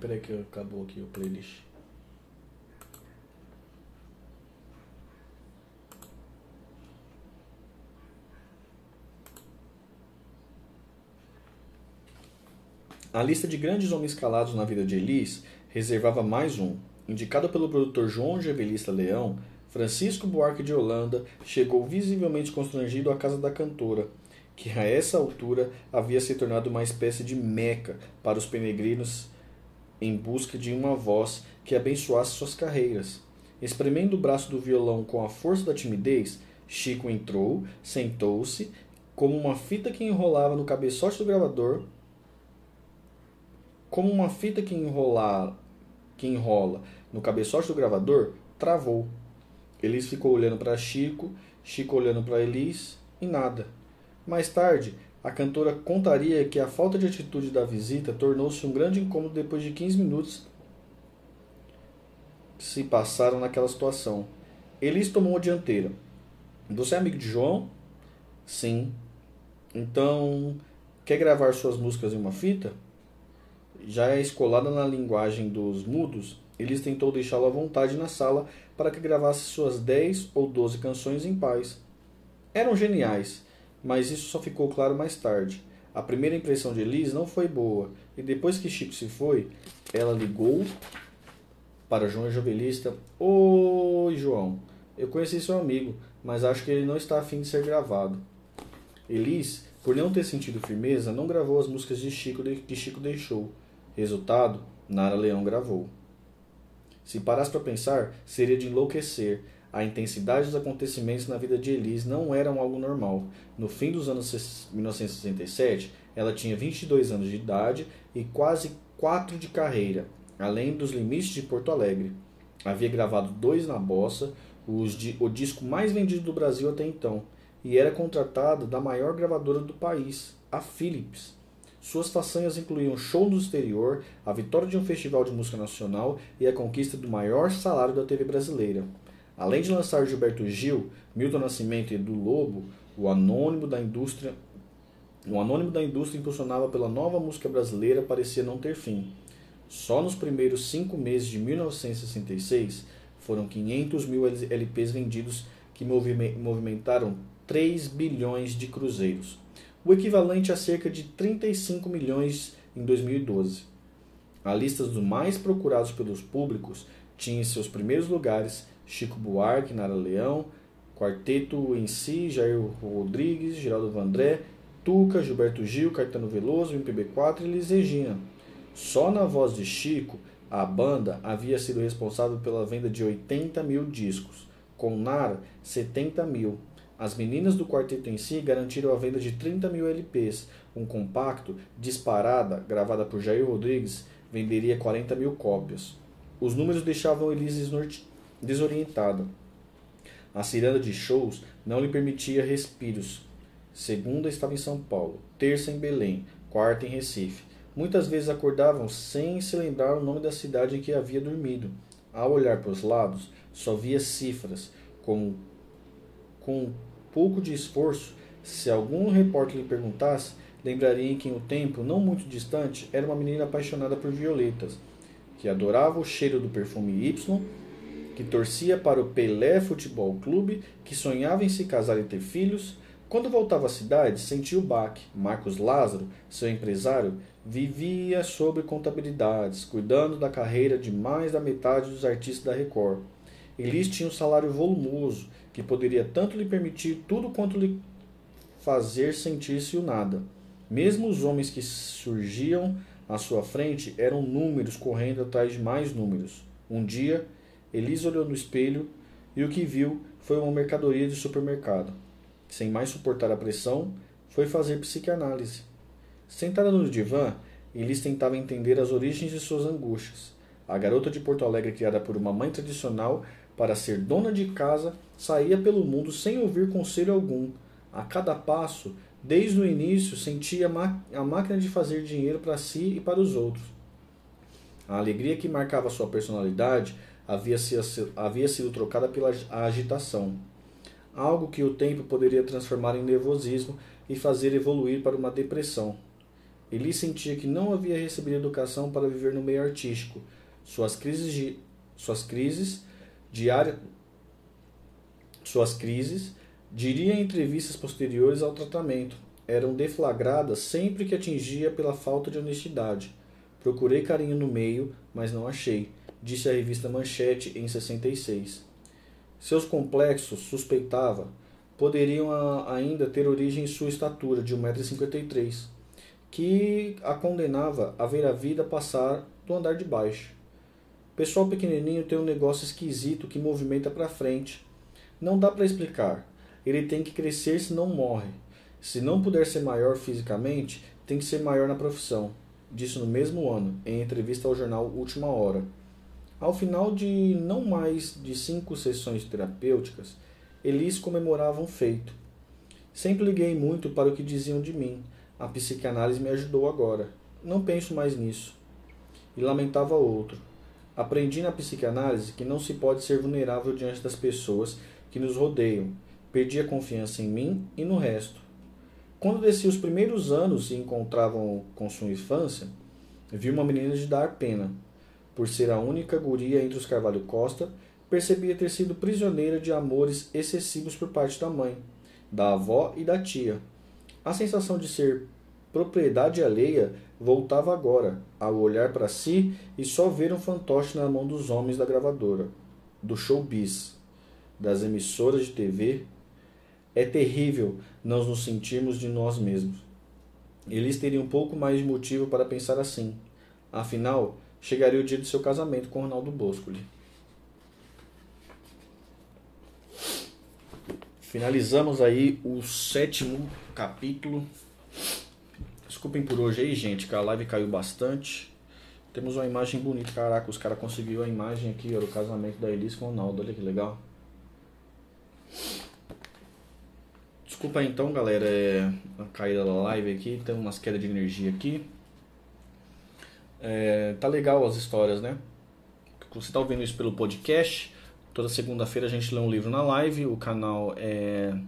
Peraí que acabou aqui o playlist. A lista de grandes homens calados na vida de Elis reservava mais um. Indicado pelo produtor João Gevelista Leão, Francisco Buarque de Holanda chegou visivelmente constrangido à casa da cantora, que a essa altura havia se tornado uma espécie de meca para os peregrinos em busca de uma voz que abençoasse suas carreiras. Espremendo o braço do violão com a força da timidez, Chico entrou, sentou-se, como uma fita que enrolava no cabeçote do gravador, como uma fita que enrola, que enrola no cabeçote do gravador, travou. Elis ficou olhando para Chico, Chico olhando para Elis e nada. Mais tarde, a cantora contaria que a falta de atitude da visita tornou-se um grande incômodo depois de 15 minutos que se passaram naquela situação. Elis tomou a dianteira. Você é amigo de João? Sim. Então, quer gravar suas músicas em uma fita? Já é escolada na linguagem dos mudos, Elis tentou deixá-lo à vontade na sala para que gravasse suas 10 ou 12 canções em paz. Eram geniais mas isso só ficou claro mais tarde. A primeira impressão de Elise não foi boa, e depois que Chico se foi, ela ligou para João Jovelista. Oi, João, eu conheci seu amigo, mas acho que ele não está afim de ser gravado. Elis Por não ter sentido firmeza, não gravou as músicas de Chico que Chico deixou. Resultado, Nara Leão gravou. Se parasse para pensar, seria de enlouquecer. A intensidade dos acontecimentos na vida de Elis não eram algo normal. No fim dos anos 1967, ela tinha 22 anos de idade e quase 4 de carreira, além dos limites de Porto Alegre. Havia gravado dois na Bossa, o disco mais vendido do Brasil até então, e era contratada da maior gravadora do país, a Philips. Suas façanhas incluíam show no exterior, a vitória de um festival de música nacional e a conquista do maior salário da TV brasileira. Além de lançar Gilberto Gil, Milton Nascimento e Edu Lobo, o anônimo da indústria, o anônimo da indústria impulsionava pela nova música brasileira parecia não ter fim. Só nos primeiros cinco meses de 1966 foram 500 mil LPs vendidos que movimentaram 3 bilhões de cruzeiros o equivalente a cerca de 35 milhões em 2012. A lista dos mais procurados pelos públicos tinha em seus primeiros lugares Chico Buarque, Nara Leão, Quarteto em si, Jair Rodrigues, Geraldo Vandré, Tuca, Gilberto Gil, Caetano Veloso, MPB4 e Liz Regina. Só na voz de Chico, a banda havia sido responsável pela venda de 80 mil discos, com Nara 70 mil, as meninas do quarteto em si garantiram a venda de 30 mil LPs. Um compacto, Disparada, gravada por Jair Rodrigues, venderia 40 mil cópias. Os números deixavam Elise desorientada. A ciranda de shows não lhe permitia respiros. Segunda estava em São Paulo, terça em Belém, quarta em Recife. Muitas vezes acordavam sem se lembrar o nome da cidade em que havia dormido. Ao olhar para os lados, só via cifras, com, com pouco de esforço, se algum repórter lhe perguntasse, lembraria que em um tempo não muito distante era uma menina apaixonada por violetas, que adorava o cheiro do perfume Y, que torcia para o Pelé Futebol Clube, que sonhava em se casar e ter filhos. Quando voltava à cidade, sentia o baque. Marcos Lázaro, seu empresário, vivia sobre contabilidades, cuidando da carreira de mais da metade dos artistas da Record. Elis tinha um salário volumoso que poderia tanto lhe permitir tudo quanto lhe fazer sentir-se o nada. Mesmo os homens que surgiam à sua frente eram números correndo atrás de mais números. Um dia, Elisa olhou no espelho e o que viu foi uma mercadoria de supermercado. Sem mais suportar a pressão, foi fazer psicanálise. Sentada no divã, Elis tentava entender as origens de suas angústias. A garota de Porto Alegre, criada por uma mãe tradicional, para ser dona de casa, saía pelo mundo sem ouvir conselho algum. A cada passo, desde o início, sentia a máquina de fazer dinheiro para si e para os outros. A alegria que marcava sua personalidade havia, sido, havia sido trocada pela agitação. Algo que o tempo poderia transformar em nervosismo e fazer evoluir para uma depressão. Ele sentia que não havia recebido educação para viver no meio artístico. Suas crises, de, suas crises diária suas crises, diria em entrevistas posteriores ao tratamento, eram deflagradas sempre que atingia pela falta de honestidade. Procurei carinho no meio, mas não achei, disse a revista Manchete em 66. Seus complexos, suspeitava, poderiam ainda ter origem em sua estatura de 1,53m, que a condenava a ver a vida passar do andar de baixo. Pessoal pequenininho tem um negócio esquisito que movimenta para frente. Não dá para explicar. Ele tem que crescer se não morre. Se não puder ser maior fisicamente, tem que ser maior na profissão. Disse no mesmo ano, em entrevista ao jornal Última Hora. Ao final de não mais de cinco sessões terapêuticas, Elis comemorava um feito. Sempre liguei muito para o que diziam de mim. A psicanálise me ajudou agora. Não penso mais nisso. E lamentava outro. Aprendi na psicanálise que não se pode ser vulnerável diante das pessoas que nos rodeiam. Perdi a confiança em mim e no resto. Quando desci os primeiros anos e encontravam com sua infância, vi uma menina de dar pena. Por ser a única guria entre os Carvalho Costa, percebia ter sido prisioneira de amores excessivos por parte da mãe, da avó e da tia. A sensação de ser propriedade alheia voltava agora, ao olhar para si e só ver um fantoche na mão dos homens da gravadora, do showbiz, das emissoras de TV. É terrível não nos sentirmos de nós mesmos. Eles teriam um pouco mais de motivo para pensar assim. Afinal, chegaria o dia do seu casamento com Ronaldo Boscoli. Finalizamos aí o sétimo capítulo. Desculpem por hoje aí, gente, que a live caiu bastante. Temos uma imagem bonita, caraca, os caras conseguiram a imagem aqui, ó, do casamento da Elis com o Ronaldo, olha que legal. Desculpa então, galera, é a caída da live aqui, tem umas quedas de energia aqui. É, tá legal as histórias, né? Você tá ouvindo isso pelo podcast, Toda segunda-feira a gente lê um livro na live. O canal é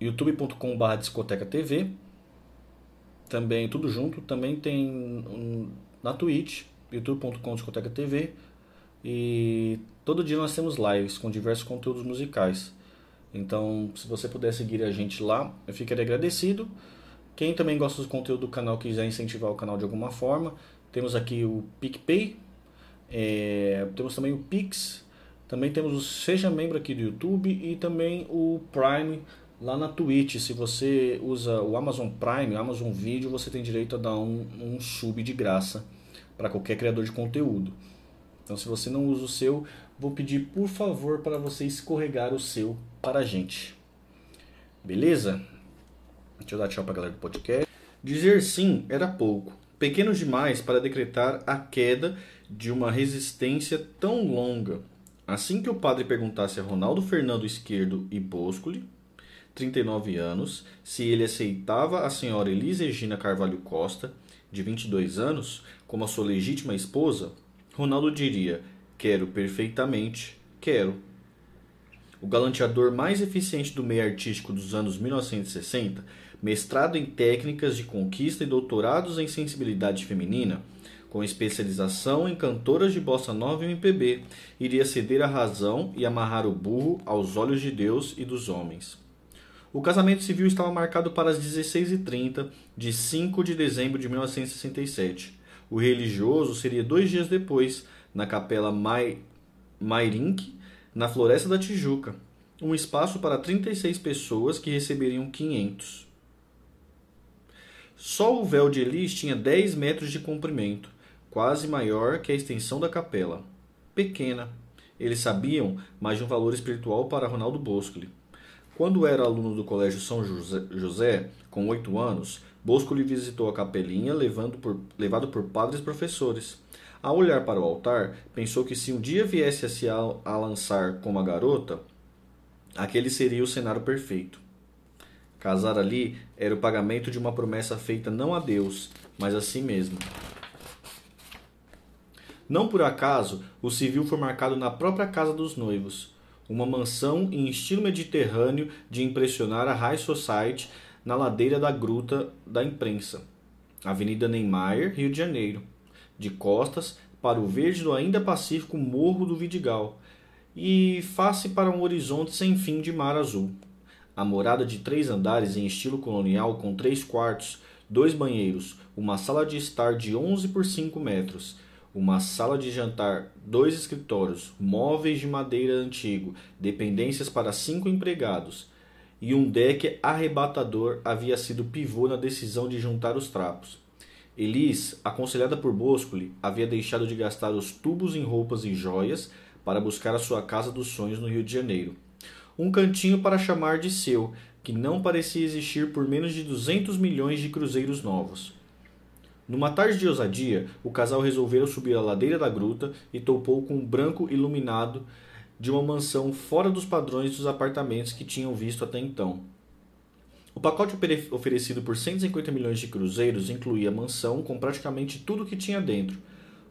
youtube.com.br discoteca TV. Também, tudo junto. Também tem na Twitch, youtube.com discoteca TV. E todo dia nós temos lives com diversos conteúdos musicais. Então, se você puder seguir a gente lá, eu ficaria agradecido. Quem também gosta do conteúdo do canal quiser incentivar o canal de alguma forma, temos aqui o PicPay, é, temos também o Pix, também temos o Seja Membro aqui do YouTube e também o Prime lá na Twitch. Se você usa o Amazon Prime, o Amazon Video, você tem direito a dar um, um sub de graça para qualquer criador de conteúdo. Então, se você não usa o seu, vou pedir por favor para você escorregar o seu para a gente. Beleza? Deixa eu dar tchau para a galera do podcast. Dizer sim era pouco, pequeno demais para decretar a queda de uma resistência tão longa Assim que o padre perguntasse a Ronaldo Fernando Esquerdo e Boscoli, 39 anos, se ele aceitava a senhora Elisa Regina Carvalho Costa, de 22 anos, como a sua legítima esposa, Ronaldo diria: Quero perfeitamente, quero. O galanteador mais eficiente do meio artístico dos anos 1960, mestrado em técnicas de conquista e doutorados em sensibilidade feminina, com especialização em cantoras de bossa nova e MPB, iria ceder a razão e amarrar o burro aos olhos de Deus e dos homens. O casamento civil estava marcado para as 16h30 de 5 de dezembro de 1967. O religioso seria dois dias depois, na Capela Mai... Mairink, na Floresta da Tijuca, um espaço para 36 pessoas que receberiam 500. Só o véu de Elis tinha 10 metros de comprimento quase maior que a extensão da capela. Pequena. Eles sabiam, mas de um valor espiritual para Ronaldo Boscoli. Quando era aluno do Colégio São José, com oito anos, Boscoli visitou a capelinha por, levado por padres professores. Ao olhar para o altar, pensou que se um dia viesse a se a lançar como a garota, aquele seria o cenário perfeito. Casar ali era o pagamento de uma promessa feita não a Deus, mas a si mesmo. Não por acaso, o civil foi marcado na própria casa dos noivos, uma mansão em estilo mediterrâneo de impressionar a High Society na ladeira da Gruta da Imprensa, Avenida Neymar, Rio de Janeiro, de costas para o verde do ainda pacífico Morro do Vidigal e face para um horizonte sem fim de mar azul. A morada de três andares em estilo colonial com três quartos, dois banheiros, uma sala de estar de 11 por 5 metros, uma sala de jantar, dois escritórios, móveis de madeira antigo, dependências para cinco empregados e um deck arrebatador havia sido pivô na decisão de juntar os trapos. Elis, aconselhada por Boscoli, havia deixado de gastar os tubos em roupas e joias para buscar a sua casa dos sonhos no Rio de Janeiro. Um cantinho para chamar de seu, que não parecia existir por menos de 200 milhões de cruzeiros novos. Numa tarde de ousadia, o casal resolveu subir a ladeira da gruta e topou com um branco iluminado de uma mansão fora dos padrões dos apartamentos que tinham visto até então. O pacote oferecido por 150 milhões de cruzeiros incluía mansão com praticamente tudo o que tinha dentro.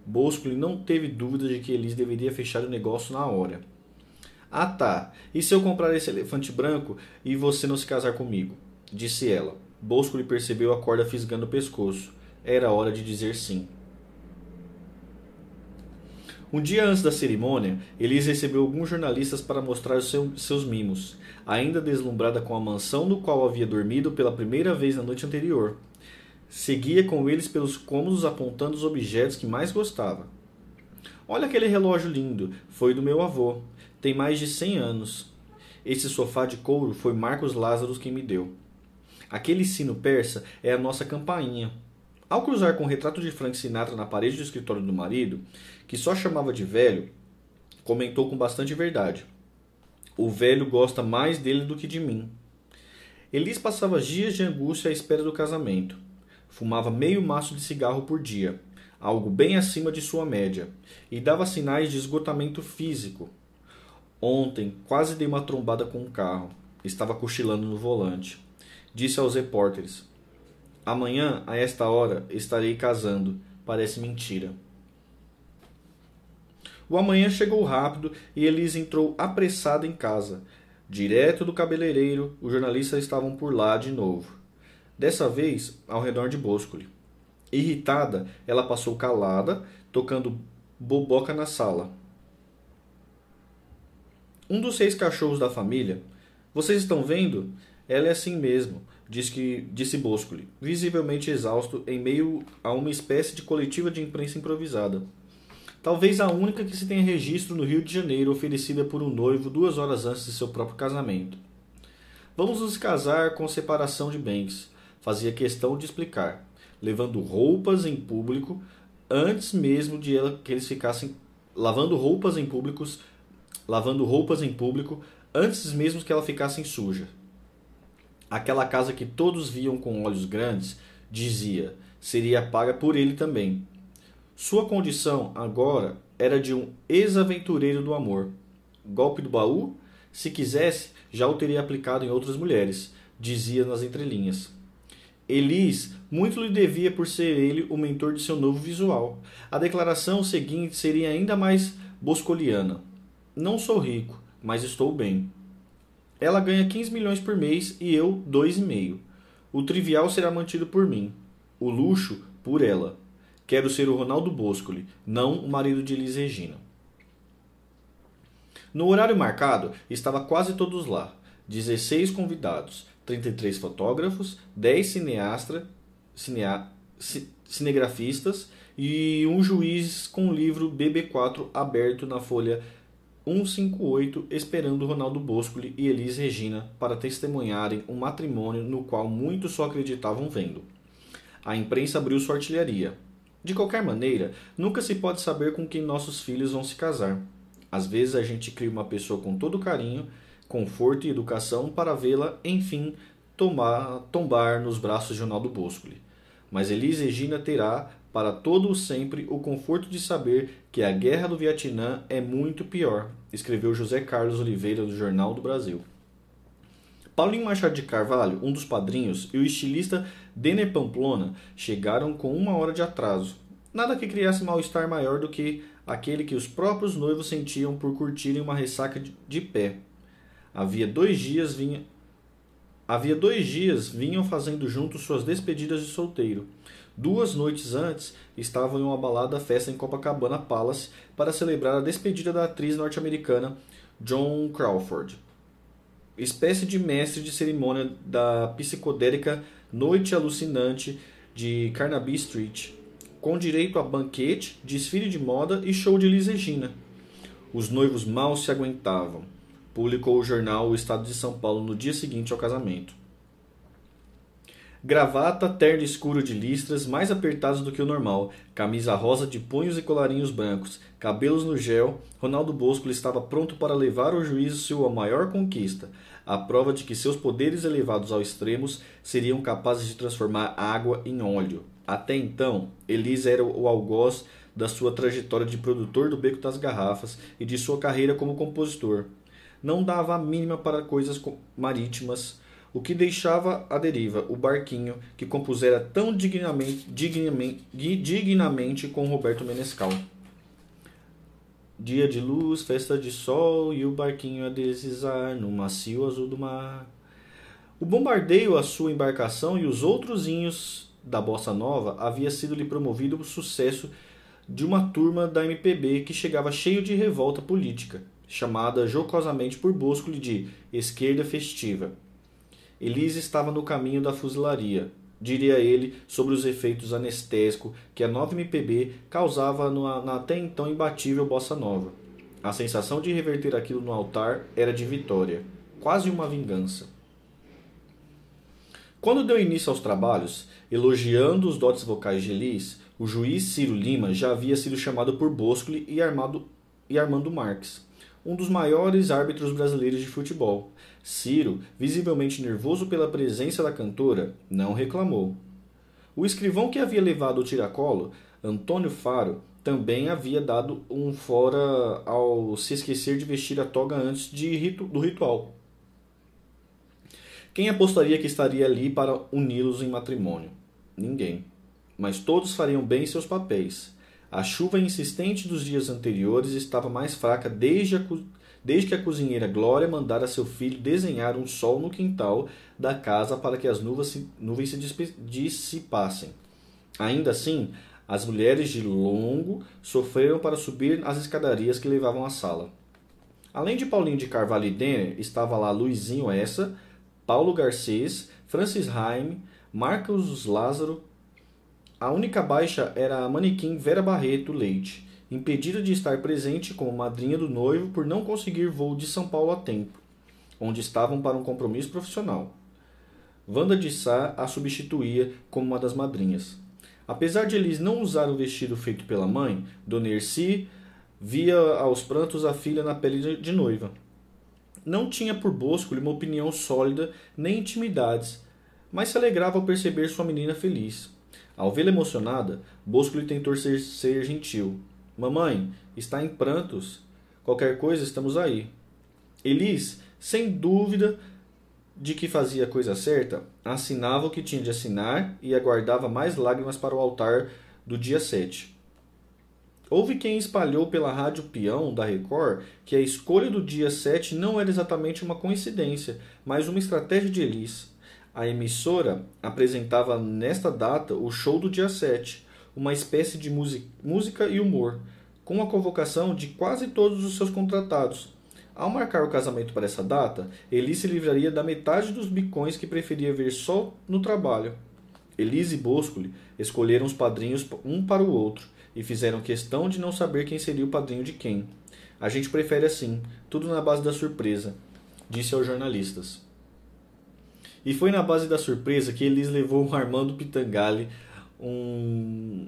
Boscoli não teve dúvida de que Elis deveria fechar o negócio na hora. Ah tá, e se eu comprar esse elefante branco e você não se casar comigo? Disse ela. Boscoli percebeu a corda fisgando o pescoço. Era hora de dizer sim. Um dia antes da cerimônia, Elise recebeu alguns jornalistas para mostrar os seu, seus mimos, ainda deslumbrada com a mansão no qual havia dormido pela primeira vez na noite anterior. Seguia com eles pelos cômodos apontando os objetos que mais gostava. Olha aquele relógio lindo, foi do meu avô. Tem mais de cem anos. Esse sofá de couro foi Marcos Lázaro quem me deu. Aquele sino persa é a nossa campainha. Ao cruzar com o retrato de Frank Sinatra na parede do escritório do marido, que só chamava de velho, comentou com bastante verdade. O velho gosta mais dele do que de mim. Elis passava dias de angústia à espera do casamento. Fumava meio maço de cigarro por dia, algo bem acima de sua média, e dava sinais de esgotamento físico. Ontem quase dei uma trombada com um carro. Estava cochilando no volante. Disse aos repórteres: Amanhã, a esta hora, estarei casando. Parece mentira. O amanhã chegou rápido e Elise entrou apressada em casa. Direto do cabeleireiro, os jornalistas estavam por lá de novo. Dessa vez, ao redor de Boscoli. Irritada, ela passou calada, tocando boboca na sala. Um dos seis cachorros da família. Vocês estão vendo? Ela é assim mesmo, disse, que, disse visivelmente exausto em meio a uma espécie de coletiva de imprensa improvisada. Talvez a única que se tenha registro no Rio de Janeiro oferecida por um noivo duas horas antes de seu próprio casamento. Vamos nos casar com separação de bens, fazia questão de explicar, levando roupas em público antes mesmo de ela, que eles ficassem lavando roupas em públicos, lavando roupas em público antes mesmo que ela ficasse suja. Aquela casa que todos viam com olhos grandes, dizia, seria paga por ele também, sua condição agora era de um ex-aventureiro do amor. Golpe do baú? Se quisesse, já o teria aplicado em outras mulheres, dizia nas entrelinhas. Elis muito lhe devia por ser ele o mentor de seu novo visual. A declaração seguinte seria ainda mais boscoliana. Não sou rico, mas estou bem. Ela ganha 15 milhões por mês e eu 2,5. O trivial será mantido por mim, o luxo por ela. Quero ser o Ronaldo Boscoli, não o marido de Elis Regina. No horário marcado, estava quase todos lá. 16 convidados, 33 fotógrafos, 10 cineastra, cinea, cinegrafistas e um juiz com o livro BB4 aberto na folha 158 esperando Ronaldo Boscoli e Elis Regina para testemunharem um matrimônio no qual muitos só acreditavam vendo. A imprensa abriu sua artilharia. De qualquer maneira, nunca se pode saber com quem nossos filhos vão se casar. Às vezes a gente cria uma pessoa com todo carinho, conforto e educação para vê-la, enfim, tomar, tombar nos braços de Ronaldo Boscoli. Mas Elise Regina terá, para todo o sempre, o conforto de saber que a guerra do Vietnã é muito pior, escreveu José Carlos Oliveira do Jornal do Brasil. Paulinho Machado de Carvalho, um dos padrinhos, e o estilista Denner Pamplona chegaram com uma hora de atraso. Nada que criasse mal-estar maior do que aquele que os próprios noivos sentiam por curtirem uma ressaca de pé. Havia dois dias vinha Havia dois dias vinham fazendo juntos suas despedidas de solteiro. Duas noites antes, estavam em uma balada festa em Copacabana Palace para celebrar a despedida da atriz norte-americana Joan Crawford espécie de mestre de cerimônia da psicodélica Noite Alucinante de Carnaby Street, com direito a banquete, desfile de moda e show de Liz Regina. Os noivos mal se aguentavam, publicou o jornal O Estado de São Paulo no dia seguinte ao casamento. Gravata, terno escuro de listras, mais apertados do que o normal, camisa rosa de punhos e colarinhos brancos, cabelos no gel, Ronaldo Bosco estava pronto para levar ao juízo sua maior conquista, a prova de que seus poderes elevados ao extremos seriam capazes de transformar água em óleo. Até então, Elisa era o algoz da sua trajetória de produtor do Beco das Garrafas e de sua carreira como compositor. Não dava a mínima para coisas marítimas, o que deixava à deriva o barquinho que compusera tão dignamente, dignamente, dignamente com Roberto Menescal. Dia de luz, festa de sol e o barquinho a deslizar no macio azul do mar. O bombardeio à sua embarcação e os outros da bossa nova havia sido lhe promovido o sucesso de uma turma da MPB que chegava cheio de revolta política, chamada jocosamente por Bosco de esquerda festiva. Elise estava no caminho da fuzilaria, diria ele sobre os efeitos anestésicos que a nova MPB causava na até então imbatível bossa nova. A sensação de reverter aquilo no altar era de vitória. quase uma vingança. Quando deu início aos trabalhos, elogiando os dotes vocais de Elis, o juiz Ciro Lima já havia sido chamado por Boscoli e, e Armando Marques, um dos maiores árbitros brasileiros de futebol. Ciro, visivelmente nervoso pela presença da cantora, não reclamou. O escrivão que havia levado o tiracolo, Antônio Faro, também havia dado um fora ao se esquecer de vestir a toga antes de do ritual. Quem apostaria que estaria ali para uni-los em matrimônio? Ninguém. Mas todos fariam bem seus papéis. A chuva insistente dos dias anteriores estava mais fraca desde, a, desde que a cozinheira Glória mandara seu filho desenhar um sol no quintal da casa para que as nuvens se, nuvens se dissipassem. Ainda assim, as mulheres de longo sofreram para subir as escadarias que levavam à sala. Além de Paulinho de Carvalho e Denner, estava lá Luizinho Essa, Paulo Garcês, Francis Haim, Marcos Lázaro. A única baixa era a manequim Vera Barreto Leite, impedida de estar presente como madrinha do noivo por não conseguir voo de São Paulo a tempo, onde estavam para um compromisso profissional. Wanda de Sá a substituía como uma das madrinhas. Apesar de Elis não usar o vestido feito pela mãe, Dona Erci via aos prantos a filha na pele de noiva. Não tinha por Bosco uma opinião sólida nem intimidades, mas se alegrava ao perceber sua menina feliz. Ao vê-la emocionada, Bosco lhe tentou ser, ser gentil. Mamãe, está em prantos. Qualquer coisa, estamos aí. Elis, sem dúvida de que fazia a coisa certa, assinava o que tinha de assinar e aguardava mais lágrimas para o altar do dia 7. Houve quem espalhou pela rádio peão da Record que a escolha do dia 7 não era exatamente uma coincidência, mas uma estratégia de Elis. A emissora apresentava nesta data o show do dia 7, uma espécie de música e humor, com a convocação de quase todos os seus contratados. Ao marcar o casamento para essa data, Elis se livraria da metade dos bicões que preferia ver só no trabalho. Elis e Boscoli escolheram os padrinhos um para o outro e fizeram questão de não saber quem seria o padrinho de quem. A gente prefere assim, tudo na base da surpresa, disse aos jornalistas. E foi na base da surpresa que Elis levou o Armando Pitangali um.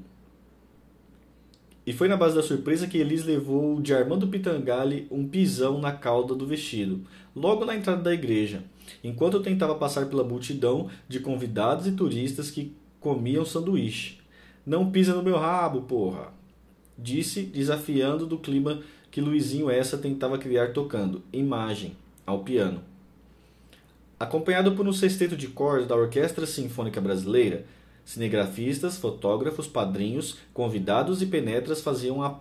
E foi na base da surpresa que Elis levou de Armando Pitangali um pisão na cauda do vestido, logo na entrada da igreja, enquanto tentava passar pela multidão de convidados e turistas que comiam sanduíche. Não pisa no meu rabo, porra! Disse, desafiando do clima que Luizinho essa tentava criar tocando Imagem ao piano. Acompanhado por um sexteto de cordas da Orquestra Sinfônica Brasileira, cinegrafistas, fotógrafos, padrinhos, convidados e penetras faziam, a...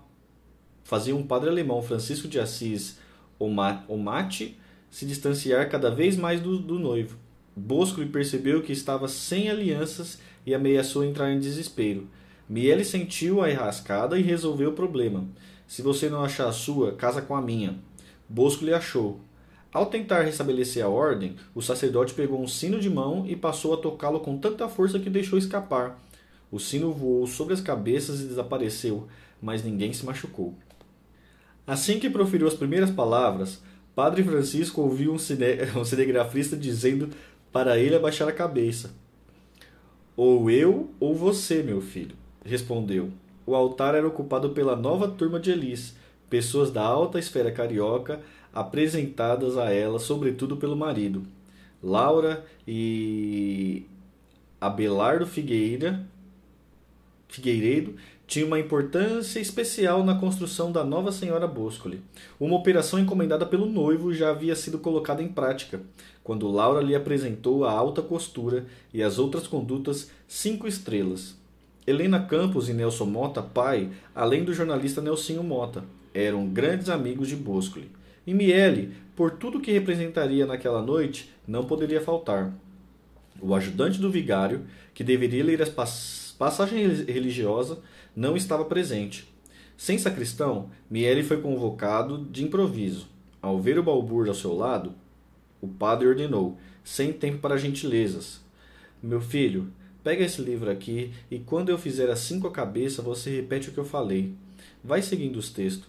faziam o padre alemão Francisco de Assis Omate se distanciar cada vez mais do, do noivo. Bosco percebeu que estava sem alianças e ameaçou entrar em desespero. Miele sentiu a enrascada e resolveu o problema. Se você não achar a sua, casa com a minha. Bosco lhe achou. Ao tentar restabelecer a ordem, o sacerdote pegou um sino de mão e passou a tocá-lo com tanta força que deixou escapar. O sino voou sobre as cabeças e desapareceu, mas ninguém se machucou. Assim que proferiu as primeiras palavras, Padre Francisco ouviu um, cine... *laughs* um cinegrafista dizendo para ele abaixar a cabeça. Ou eu ou você, meu filho, respondeu. O altar era ocupado pela nova turma de Elis, pessoas da alta esfera carioca, apresentadas a ela, sobretudo pelo marido. Laura e Abelardo Figueira, Figueiredo tinha uma importância especial na construção da Nova Senhora Boscoli. Uma operação encomendada pelo noivo já havia sido colocada em prática, quando Laura lhe apresentou a alta costura e as outras condutas cinco estrelas. Helena Campos e Nelson Mota, pai, além do jornalista Nelsinho Mota, eram grandes amigos de Boscoli. E Miele, por tudo que representaria naquela noite, não poderia faltar. O ajudante do vigário, que deveria ler as passagens religiosas, não estava presente. Sem sacristão, Miele foi convocado de improviso. Ao ver o balbúrdio ao seu lado, o padre ordenou, sem tempo para gentilezas: Meu filho, pega esse livro aqui e quando eu fizer assim com a cabeça, você repete o que eu falei. Vai seguindo os textos.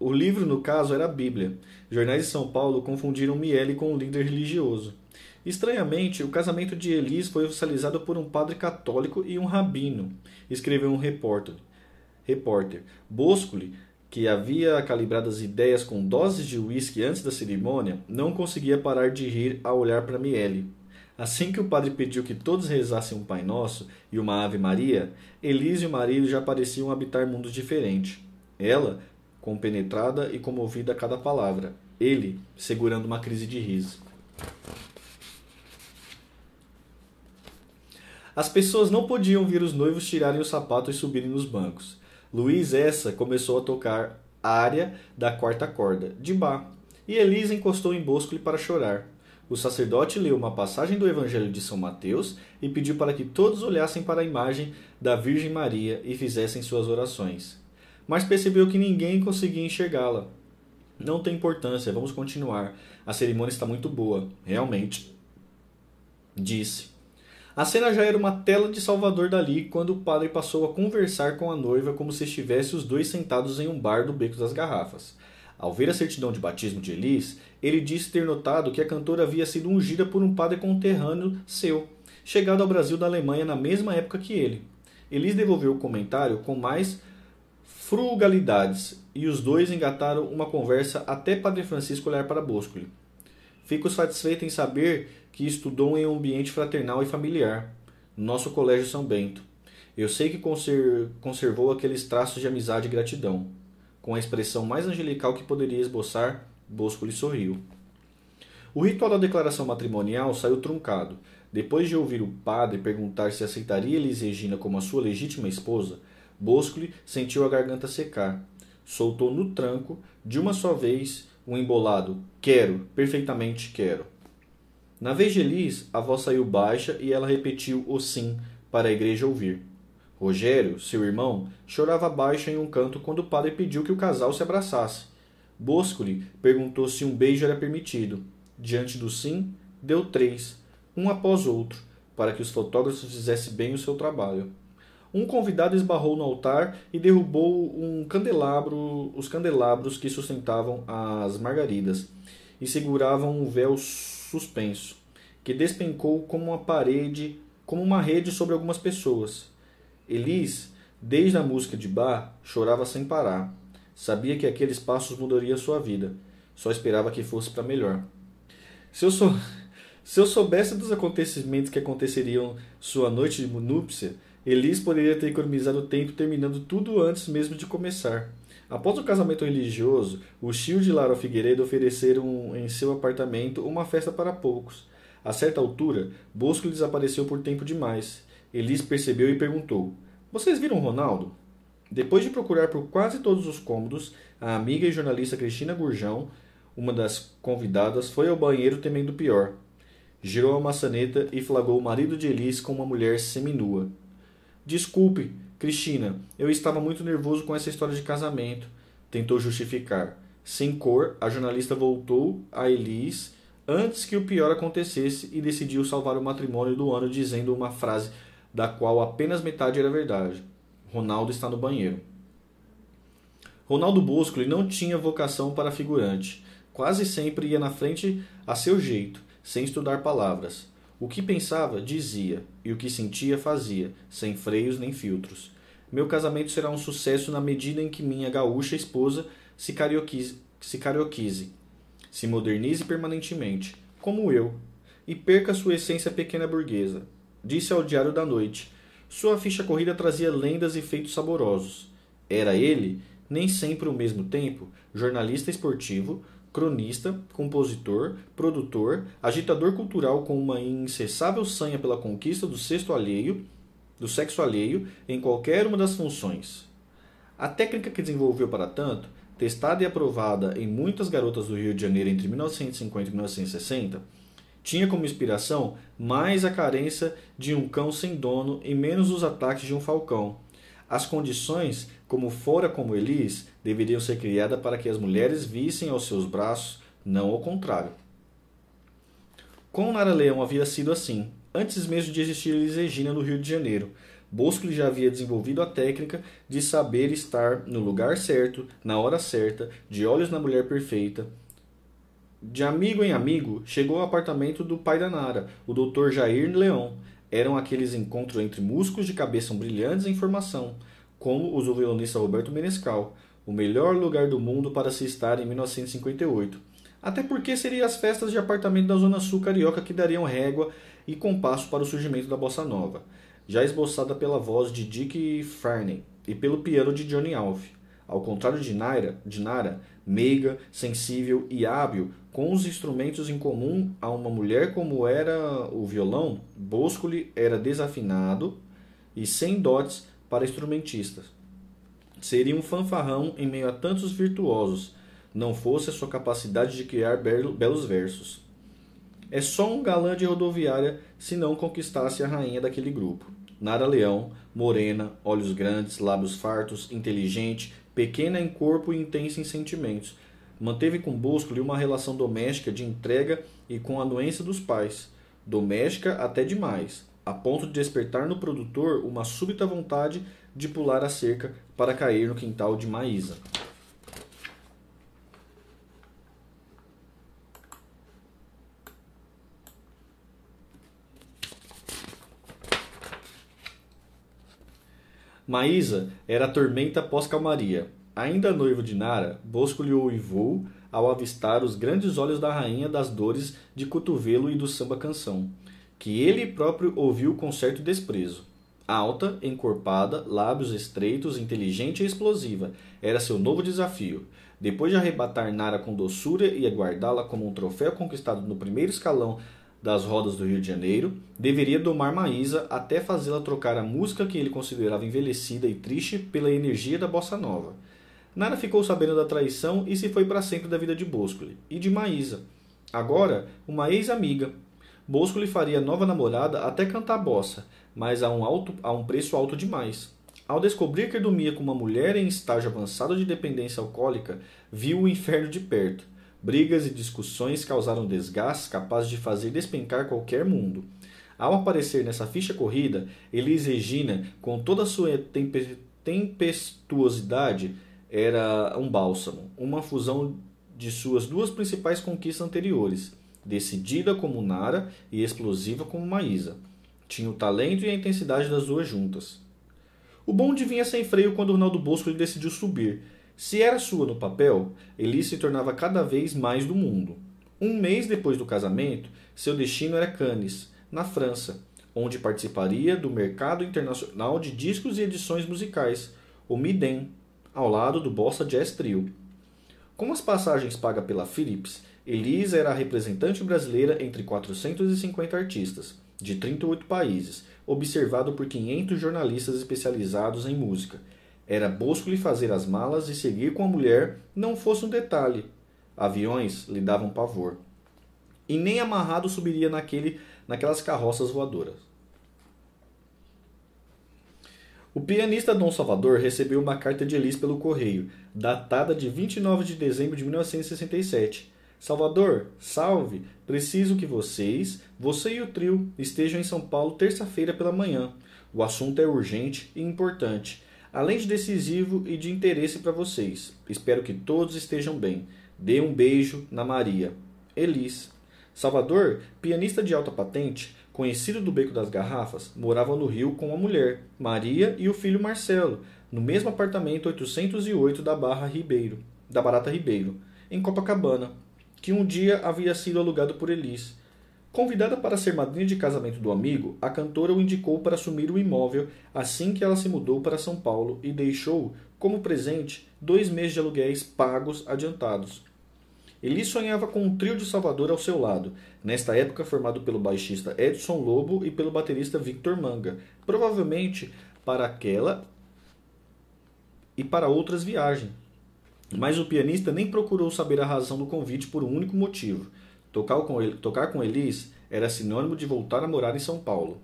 O livro, no caso, era a Bíblia. Jornais de São Paulo confundiram Miele com um líder religioso. Estranhamente, o casamento de Elis foi oficializado por um padre católico e um rabino, escreveu um repórter. repórter. Boscoli, que havia calibrado as ideias com doses de uísque antes da cerimônia, não conseguia parar de rir ao olhar para Miele. Assim que o padre pediu que todos rezassem um Pai Nosso e uma Ave Maria, Elis e o marido já pareciam habitar mundos diferentes. Ela, compenetrada e comovida a cada palavra. Ele, segurando uma crise de riso. As pessoas não podiam ver os noivos tirarem os sapatos e subirem nos bancos. Luiz essa começou a tocar a área da quarta corda, de Bach, e Elisa encostou em Bosco para chorar. O sacerdote leu uma passagem do Evangelho de São Mateus e pediu para que todos olhassem para a imagem da Virgem Maria e fizessem suas orações. Mas percebeu que ninguém conseguia enxergá-la. Não tem importância, vamos continuar. A cerimônia está muito boa, realmente. Disse. A cena já era uma tela de Salvador Dali quando o padre passou a conversar com a noiva como se estivessem os dois sentados em um bar do Beco das Garrafas. Ao ver a certidão de batismo de Elis, ele disse ter notado que a cantora havia sido ungida por um padre conterrâneo seu, chegado ao Brasil da Alemanha na mesma época que ele. Elis devolveu o comentário com mais frugalidades e os dois engataram uma conversa até Padre Francisco olhar para Boscoli. Fico satisfeito em saber que estudou em um ambiente fraternal e familiar, no nosso Colégio São Bento. Eu sei que conservou aqueles traços de amizade e gratidão. Com a expressão mais angelical que poderia esboçar, Bosco lhe sorriu. O ritual da declaração matrimonial saiu truncado. Depois de ouvir o padre perguntar se aceitaria Elis Regina como a sua legítima esposa, Boscoli sentiu a garganta secar. Soltou no tranco, de uma só vez, um embolado quero, perfeitamente quero. Na vez de Elis, a voz saiu baixa e ela repetiu o sim para a igreja ouvir. Rogério, seu irmão, chorava baixo em um canto quando o padre pediu que o casal se abraçasse. Boscoli perguntou se um beijo era permitido. Diante do sim, deu três, um após outro, para que os fotógrafos fizessem bem o seu trabalho. Um convidado esbarrou no altar e derrubou um candelabro, os candelabros que sustentavam as margaridas e seguravam um véu suspenso, que despencou como uma parede, como uma rede sobre algumas pessoas. Elis, desde a música de bar, chorava sem parar. Sabia que aqueles passos mudariam sua vida. Só esperava que fosse para melhor. Se eu, sou... *laughs* Se eu soubesse dos acontecimentos que aconteceriam sua noite de núpcia, Elis poderia ter economizado tempo terminando tudo antes mesmo de começar. Após o casamento religioso, o Chiu de Lara Figueiredo ofereceram em seu apartamento uma festa para poucos. A certa altura, Bosco desapareceu por tempo demais. Elis percebeu e perguntou: Vocês viram Ronaldo? Depois de procurar por quase todos os cômodos, a amiga e jornalista Cristina Gurjão, uma das convidadas, foi ao banheiro temendo pior. Girou a maçaneta e flagrou o marido de Elis com uma mulher seminua. Desculpe, Cristina, eu estava muito nervoso com essa história de casamento. Tentou justificar. Sem cor, a jornalista voltou a Elis antes que o pior acontecesse e decidiu salvar o matrimônio do ano dizendo uma frase da qual apenas metade era verdade. Ronaldo está no banheiro. Ronaldo Bosco não tinha vocação para figurante. Quase sempre ia na frente a seu jeito, sem estudar palavras. O que pensava, dizia, e o que sentia, fazia, sem freios nem filtros. Meu casamento será um sucesso na medida em que minha gaúcha esposa se carioquize, se, carioquize, se modernize permanentemente, como eu, e perca sua essência pequena burguesa. Disse ao Diário da Noite. Sua ficha corrida trazia lendas e feitos saborosos. Era ele, nem sempre ao mesmo tempo, jornalista esportivo, cronista, compositor, produtor, agitador cultural com uma incessável sanha pela conquista do sexto alheio, do sexo alheio em qualquer uma das funções. A técnica que desenvolveu para tanto, testada e aprovada em muitas garotas do Rio de Janeiro entre 1950 e 1960, tinha como inspiração mais a carência de um cão sem dono e menos os ataques de um falcão. As condições como fora como Elis, deveriam ser criadas para que as mulheres vissem aos seus braços, não ao contrário. Com Nara Leão havia sido assim. antes mesmo de existir Elis Regina no Rio de Janeiro. Bosco já havia desenvolvido a técnica de saber estar no lugar certo, na hora certa, de olhos na mulher perfeita. De amigo em amigo, chegou ao apartamento do pai da Nara, o Dr. Jair Leão. Eram aqueles encontros entre músicos de cabeça brilhantes em formação, como os do violonista Roberto Menescal, o melhor lugar do mundo para se estar em 1958. Até porque seriam as festas de apartamento da Zona Sul carioca que dariam régua e compasso para o surgimento da bossa nova já esboçada pela voz de Dick Farney e pelo piano de Johnny Alf. Ao contrário de Nara, de Nara, meiga, sensível e hábil com os instrumentos em comum a uma mulher como era o violão, Boscoli era desafinado e sem dotes para instrumentistas. Seria um fanfarrão em meio a tantos virtuosos, não fosse a sua capacidade de criar belos versos. É só um galã de rodoviária se não conquistasse a rainha daquele grupo. Nara Leão, morena, olhos grandes, lábios fartos, inteligente, pequena em corpo e intensa em sentimentos. Manteve com Bosco uma relação doméstica de entrega e com a doença dos pais. Doméstica até demais, a ponto de despertar no produtor uma súbita vontade de pular a cerca para cair no quintal de Maísa. Maísa era a tormenta pós-calmaria. Ainda noivo de Nara, Bosco lhe uivou ao avistar os grandes olhos da rainha das dores de cotovelo e do samba-canção, que ele próprio ouviu com certo desprezo. Alta, encorpada, lábios estreitos, inteligente e explosiva, era seu novo desafio. Depois de arrebatar Nara com doçura e aguardá-la como um troféu conquistado no primeiro escalão das rodas do Rio de Janeiro, deveria domar Maísa até fazê-la trocar a música que ele considerava envelhecida e triste pela energia da bossa nova. Nara ficou sabendo da traição e se foi para sempre da vida de Boscoli e de Maísa. Agora, uma ex-amiga. Boscoli faria nova namorada até cantar bossa, mas a um, alto, a um preço alto demais. Ao descobrir que dormia com uma mulher em estágio avançado de dependência alcoólica, viu o inferno de perto. Brigas e discussões causaram desgastes capazes de fazer despencar qualquer mundo. Ao aparecer nessa ficha corrida, Elis Regina, com toda a sua tempestuosidade, era um bálsamo, uma fusão de suas duas principais conquistas anteriores, decidida como Nara e explosiva como Maísa. Tinha o talento e a intensidade das duas juntas. O bonde vinha sem freio quando Ronaldo Bosco decidiu subir, se era sua no papel, Elis se tornava cada vez mais do mundo. Um mês depois do casamento, seu destino era Cannes, na França, onde participaria do mercado internacional de discos e edições musicais, o Midem, ao lado do Bossa Jazz Trio. Com as passagens pagas pela Philips, Elis era a representante brasileira entre 450 artistas, de 38 países, observado por 500 jornalistas especializados em música, era Bosco lhe fazer as malas e seguir com a mulher não fosse um detalhe. Aviões lhe davam pavor. E nem amarrado subiria naquele, naquelas carroças voadoras. O pianista Dom Salvador recebeu uma carta de Elis pelo correio, datada de 29 de dezembro de 1967. Salvador, salve! Preciso que vocês, você e o trio, estejam em São Paulo terça-feira pela manhã. O assunto é urgente e importante além de decisivo e de interesse para vocês. Espero que todos estejam bem. Dê um beijo na Maria. Elis. Salvador, pianista de alta patente, conhecido do Beco das Garrafas, morava no Rio com a mulher, Maria, e o filho Marcelo, no mesmo apartamento 808 da Barra Ribeiro, da Barata Ribeiro, em Copacabana, que um dia havia sido alugado por Elis. Convidada para ser madrinha de casamento do amigo, a cantora o indicou para assumir o imóvel assim que ela se mudou para São Paulo e deixou, como presente, dois meses de aluguéis pagos adiantados. Eli sonhava com um trio de Salvador ao seu lado, nesta época formado pelo baixista Edson Lobo e pelo baterista Victor Manga, provavelmente para aquela e para outras viagens. Mas o pianista nem procurou saber a razão do convite por um único motivo Tocar com, ele, tocar com Elis era sinônimo de voltar a morar em São Paulo,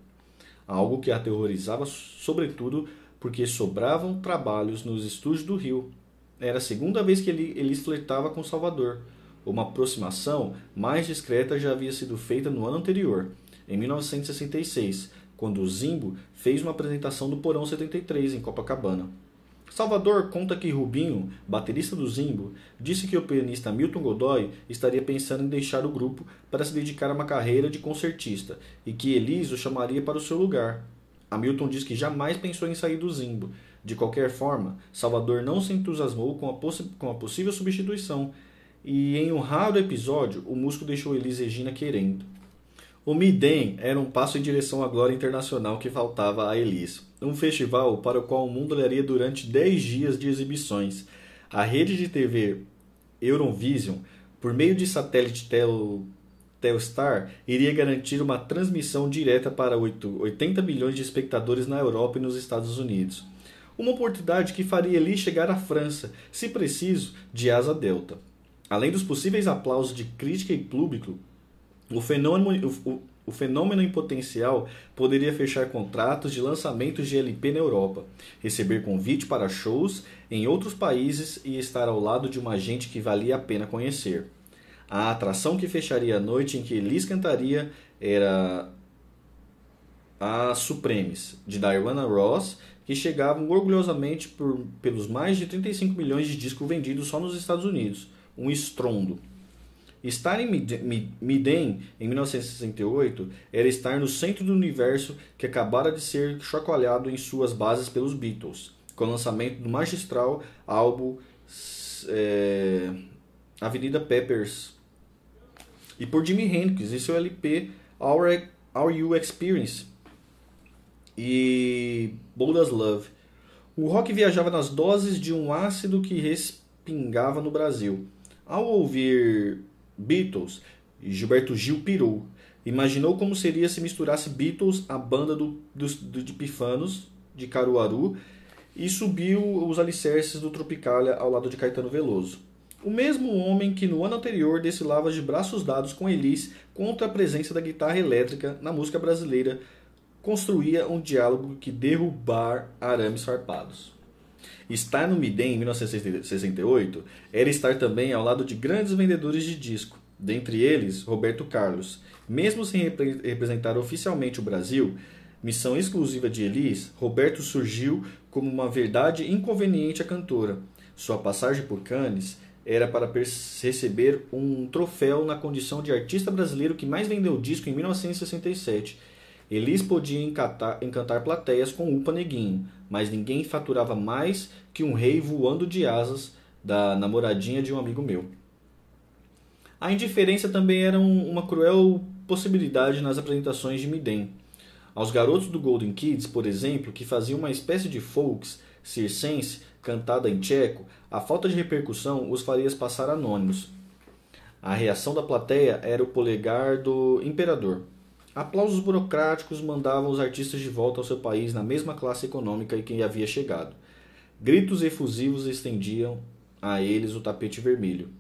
algo que aterrorizava sobretudo porque sobravam trabalhos nos estúdios do Rio. Era a segunda vez que Elis flertava com Salvador. Uma aproximação mais discreta já havia sido feita no ano anterior, em 1966, quando o Zimbo fez uma apresentação do Porão 73 em Copacabana. Salvador conta que Rubinho, baterista do Zimbo, disse que o pianista Milton Godoy estaria pensando em deixar o grupo para se dedicar a uma carreira de concertista e que Elis o chamaria para o seu lugar. Hamilton diz que jamais pensou em sair do Zimbo. De qualquer forma, Salvador não se entusiasmou com a, com a possível substituição e, em um raro episódio, o músico deixou Elis Regina querendo. O Midem era um passo em direção à glória internacional que faltava a Elis. Um festival para o qual o mundo olharia durante 10 dias de exibições. A rede de TV Eurovision, por meio de satélite tel Telstar, iria garantir uma transmissão direta para 80 milhões de espectadores na Europa e nos Estados Unidos. Uma oportunidade que faria Elis chegar à França, se preciso, de asa delta. Além dos possíveis aplausos de crítica e público, o fenômeno, o fenômeno em potencial poderia fechar contratos de lançamentos de LP na Europa, receber convite para shows em outros países e estar ao lado de uma gente que valia a pena conhecer. A atração que fecharia a noite em que Elis cantaria era a Supremes, de Diana Ross, que chegavam orgulhosamente por, pelos mais de 35 milhões de discos vendidos só nos Estados Unidos. Um estrondo. Estar em Midem, em 1968, era estar no centro do universo que acabara de ser chacoalhado em suas bases pelos Beatles, com o lançamento do magistral álbum é, Avenida Peppers, e por Jimi Hendrix e seu LP Our, Our You Experience e Bold Love. O rock viajava nas doses de um ácido que respingava no Brasil. Ao ouvir Beatles, Gilberto Gil pirou. Imaginou como seria se misturasse Beatles à banda do, do, do de Pifanos, de Caruaru, e subiu os alicerces do Tropicália ao lado de Caetano Veloso. O mesmo homem que no ano anterior desfilava de braços dados com Elis contra a presença da guitarra elétrica na música brasileira, construía um diálogo que derrubar arames farpados. Estar no Midem em 1968 era estar também ao lado de grandes vendedores de disco, dentre eles Roberto Carlos. Mesmo sem repre representar oficialmente o Brasil, missão exclusiva de Elis, Roberto surgiu como uma verdade inconveniente à cantora. Sua passagem por Cannes era para receber um troféu na condição de artista brasileiro que mais vendeu disco em 1967 Elis podia encantar, encantar plateias com Upa Neguinho, mas ninguém faturava mais que um rei voando de asas da namoradinha de um amigo meu. A indiferença também era um, uma cruel possibilidade nas apresentações de Midem. Aos garotos do Golden Kids, por exemplo, que faziam uma espécie de folks circense cantada em tcheco, a falta de repercussão os faria passar anônimos. A reação da plateia era o polegar do imperador. Aplausos burocráticos mandavam os artistas de volta ao seu país na mesma classe econômica em que havia chegado. Gritos efusivos estendiam a eles o tapete vermelho.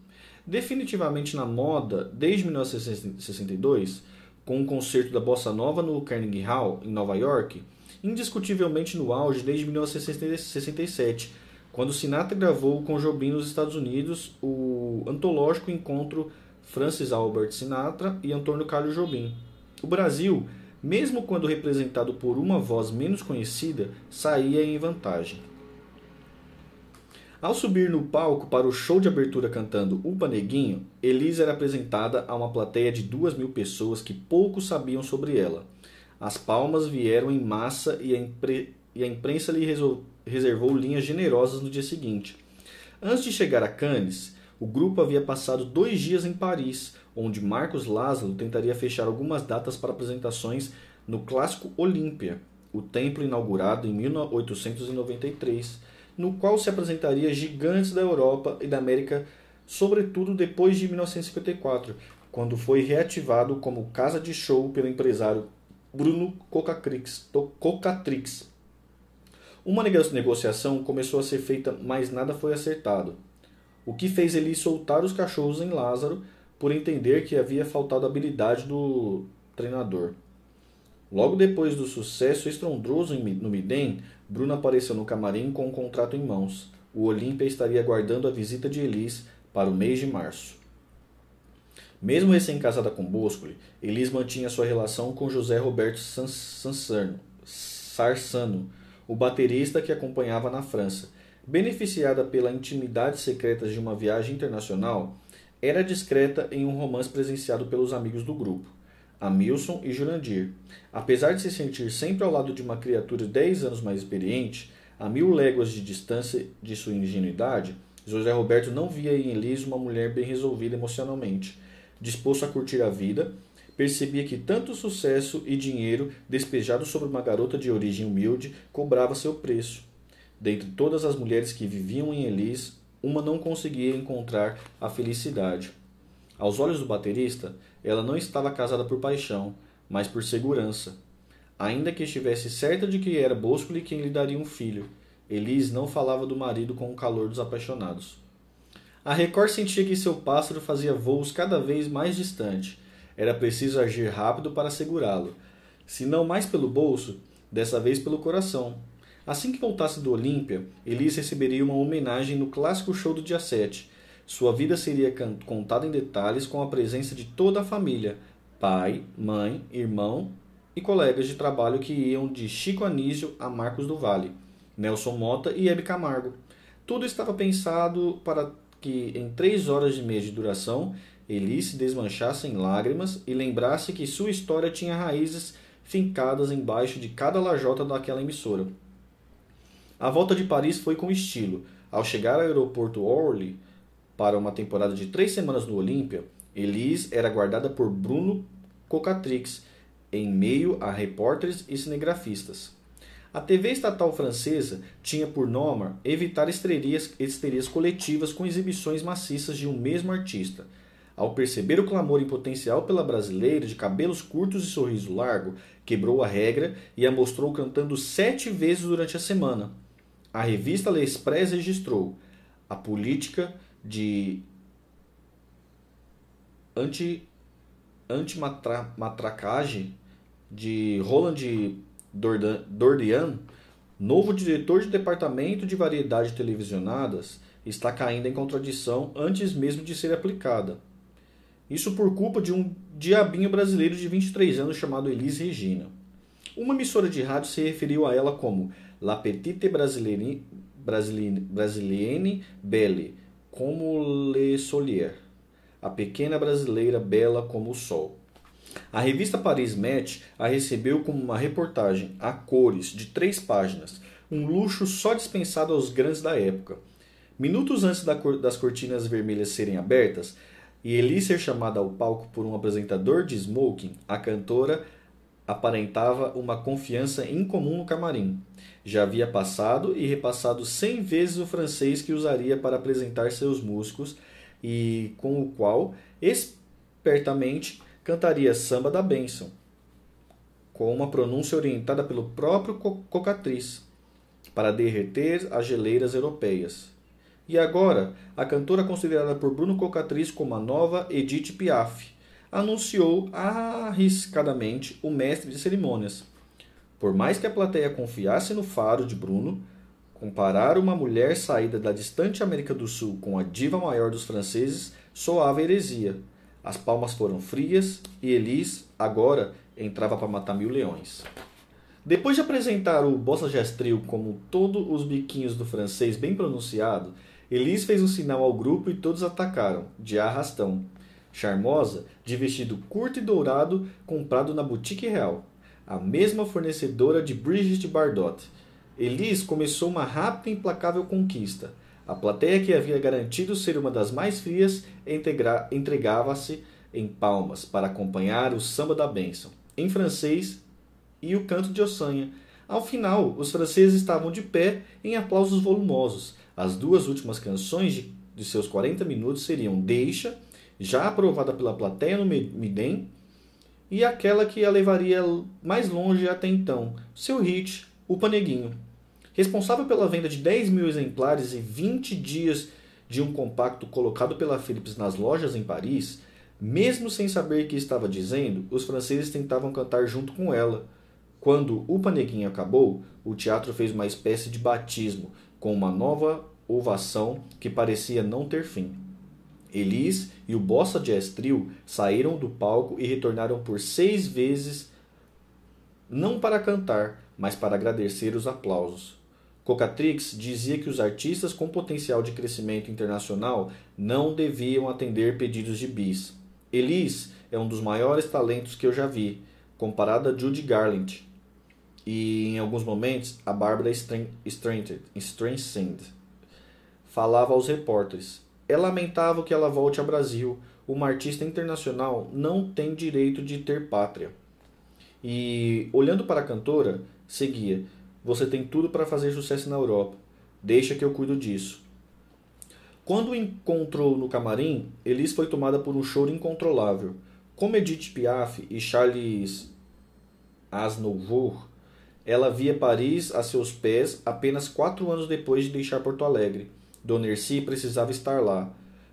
Definitivamente na moda, desde 1962, com o concerto da Bossa Nova no Carnegie Hall, em Nova York, indiscutivelmente no auge desde 1967, quando Sinatra gravou com Jobim nos Estados Unidos o antológico encontro Francis Albert Sinatra e Antônio Carlos Jobim. O Brasil, mesmo quando representado por uma voz menos conhecida, saía em vantagem. Ao subir no palco para o show de abertura cantando Upa Neguinho, Elisa era apresentada a uma plateia de duas mil pessoas que pouco sabiam sobre ela. As palmas vieram em massa e a, impre... e a imprensa lhe reservou linhas generosas no dia seguinte. Antes de chegar a Cannes, o grupo havia passado dois dias em Paris, onde Marcos Lázaro tentaria fechar algumas datas para apresentações no clássico Olímpia, o templo inaugurado em 1893, no qual se apresentaria gigantes da Europa e da América, sobretudo depois de 1954, quando foi reativado como casa de show pelo empresário Bruno Cocatrix. Cocatrix. Uma negociação começou a ser feita, mas nada foi acertado. O que fez ele soltar os cachorros em Lázaro por entender que havia faltado habilidade do treinador. Logo depois do sucesso estrondoso no Midem, Bruno apareceu no camarim com um contrato em mãos. O Olímpia estaria aguardando a visita de Elis para o mês de março. Mesmo recém-casada com Boscoli, Elis mantinha sua relação com José Roberto Sansano, Sarsano, o baterista que acompanhava na França. Beneficiada pela intimidade secreta de uma viagem internacional, era discreta em um romance presenciado pelos amigos do grupo, Amilson e Jurandir. Apesar de se sentir sempre ao lado de uma criatura dez anos mais experiente, a mil léguas de distância de sua ingenuidade, José Roberto não via em Elis uma mulher bem resolvida emocionalmente disposto a curtir a vida, percebia que tanto sucesso e dinheiro despejado sobre uma garota de origem humilde cobrava seu preço. Dentre todas as mulheres que viviam em Elis, uma não conseguia encontrar a felicidade. Aos olhos do baterista, ela não estava casada por paixão, mas por segurança. Ainda que estivesse certa de que era Boscoli quem lhe daria um filho, Elis não falava do marido com o calor dos apaixonados. A Record sentia que seu pássaro fazia voos cada vez mais distante. Era preciso agir rápido para segurá-lo. Se não mais pelo bolso, dessa vez pelo coração. Assim que voltasse do Olímpia, Elis receberia uma homenagem no clássico show do dia 7. Sua vida seria contada em detalhes com a presença de toda a família: pai, mãe, irmão e colegas de trabalho que iam de Chico Anísio a Marcos do Vale, Nelson Mota e Hebe Camargo. Tudo estava pensado para que em três horas e meia de duração Eli se desmanchasse em lágrimas e lembrasse que sua história tinha raízes fincadas embaixo de cada lajota daquela emissora. A volta de Paris foi com estilo. Ao chegar ao aeroporto Orly para uma temporada de três semanas no Olímpia, Elise era guardada por Bruno Cocatrix, em meio a repórteres e cinegrafistas. A TV estatal francesa tinha por norma evitar estrerias, estrerias coletivas com exibições maciças de um mesmo artista. Ao perceber o clamor em potencial pela brasileira de cabelos curtos e sorriso largo, quebrou a regra e a mostrou cantando sete vezes durante a semana. A revista L'Express registrou a política de anti anti-matracagem de Roland Dordian, novo diretor de departamento de variedades televisionadas, está caindo em contradição antes mesmo de ser aplicada. Isso por culpa de um diabinho brasileiro de 23 anos chamado Elis Regina. Uma emissora de rádio se referiu a ela como La Petite Brasilienne, Belle, como Le Solier, a pequena brasileira bela como o sol. A revista Paris Match a recebeu como uma reportagem a cores de três páginas, um luxo só dispensado aos grandes da época. Minutos antes das cortinas vermelhas serem abertas e Eli ser chamada ao palco por um apresentador de smoking, a cantora aparentava uma confiança incomum no camarim. Já havia passado e repassado cem vezes o francês que usaria para apresentar seus músicos e com o qual, espertamente, cantaria Samba da Bênção, com uma pronúncia orientada pelo próprio Cocatriz, para derreter as geleiras europeias. E agora, a cantora considerada por Bruno Cocatriz como a nova Edith Piaf, anunciou arriscadamente o mestre de cerimônias. Por mais que a plateia confiasse no faro de Bruno, comparar uma mulher saída da distante América do Sul com a diva maior dos franceses soava heresia. As palmas foram frias e Elis, agora, entrava para matar mil leões. Depois de apresentar o Bossa Gestril como todos os biquinhos do francês bem pronunciado, Elis fez um sinal ao grupo e todos atacaram, de arrastão. Charmosa, de vestido curto e dourado, comprado na Boutique Real, a mesma fornecedora de Brigitte Bardot. Elis começou uma rápida e implacável conquista. A plateia que havia garantido ser uma das mais frias entregava-se em palmas para acompanhar o samba da bênção, em francês e o canto de Ossanha. Ao final, os franceses estavam de pé em aplausos volumosos. As duas últimas canções de, de seus 40 minutos seriam Deixa, já aprovada pela plateia no Midem, e aquela que a levaria mais longe até então, seu hit, O Paneguinho. Responsável pela venda de 10 mil exemplares e 20 dias de um compacto colocado pela Philips nas lojas em Paris, mesmo sem saber o que estava dizendo, os franceses tentavam cantar junto com ela. Quando o paneguinho acabou, o teatro fez uma espécie de batismo, com uma nova ovação que parecia não ter fim. Elis e o Bossa Jazz Trio saíram do palco e retornaram por seis vezes, não para cantar, mas para agradecer os aplausos. Cocatrix dizia que os artistas com potencial de crescimento internacional não deviam atender pedidos de bis. Elis é um dos maiores talentos que eu já vi, comparado a Judy Garland e, em alguns momentos, a Barbara Streisand falava aos repórteres. É lamentável que ela volte ao Brasil. Uma artista internacional não tem direito de ter pátria. E, olhando para a cantora, seguia: Você tem tudo para fazer sucesso na Europa. Deixa que eu cuido disso. Quando o encontrou no camarim, Elis foi tomada por um choro incontrolável. Como Edith Piaf e Charles Aznavour, ela via Paris a seus pés apenas quatro anos depois de deixar Porto Alegre. Dona Erci precisava estar lá.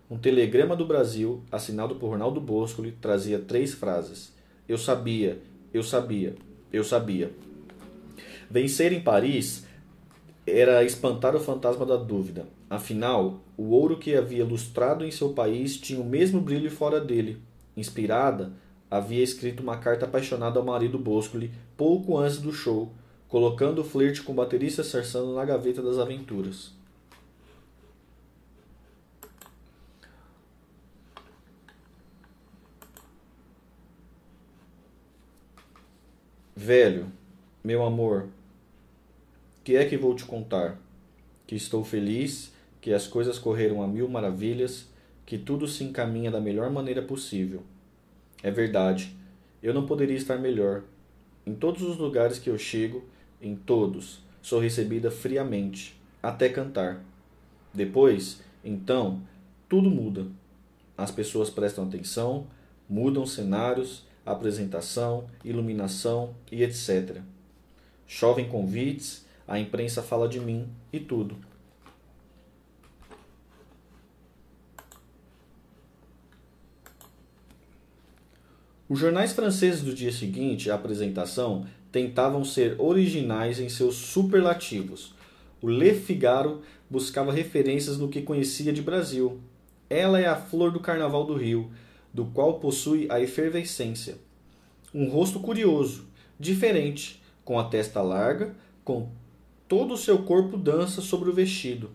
Um telegrama do Brasil, assinado por Ronaldo Boscoli, trazia três frases. Eu sabia, eu sabia, eu sabia. Vencer em Paris era espantar o fantasma da dúvida. Afinal, o ouro que havia lustrado em seu país tinha o mesmo brilho fora dele. Inspirada, havia escrito uma carta apaixonada ao marido Boscoli pouco antes do show, colocando o flerte com o baterista Sarsano na gaveta das aventuras. Velho, meu amor, que é que vou te contar? Que estou feliz, que as coisas correram a mil maravilhas, que tudo se encaminha da melhor maneira possível. É verdade, eu não poderia estar melhor. Em todos os lugares que eu chego, em todos, sou recebida friamente, até cantar. Depois, então, tudo muda. As pessoas prestam atenção, mudam cenários, apresentação, iluminação e etc. Chovem convites, a imprensa fala de mim e tudo. Os jornais franceses do dia seguinte à apresentação tentavam ser originais em seus superlativos. O Le Figaro buscava referências no que conhecia de Brasil. Ela é a flor do carnaval do Rio, do qual possui a efervescência. Um rosto curioso, diferente, com a testa larga, com todo o seu corpo dança sobre o vestido.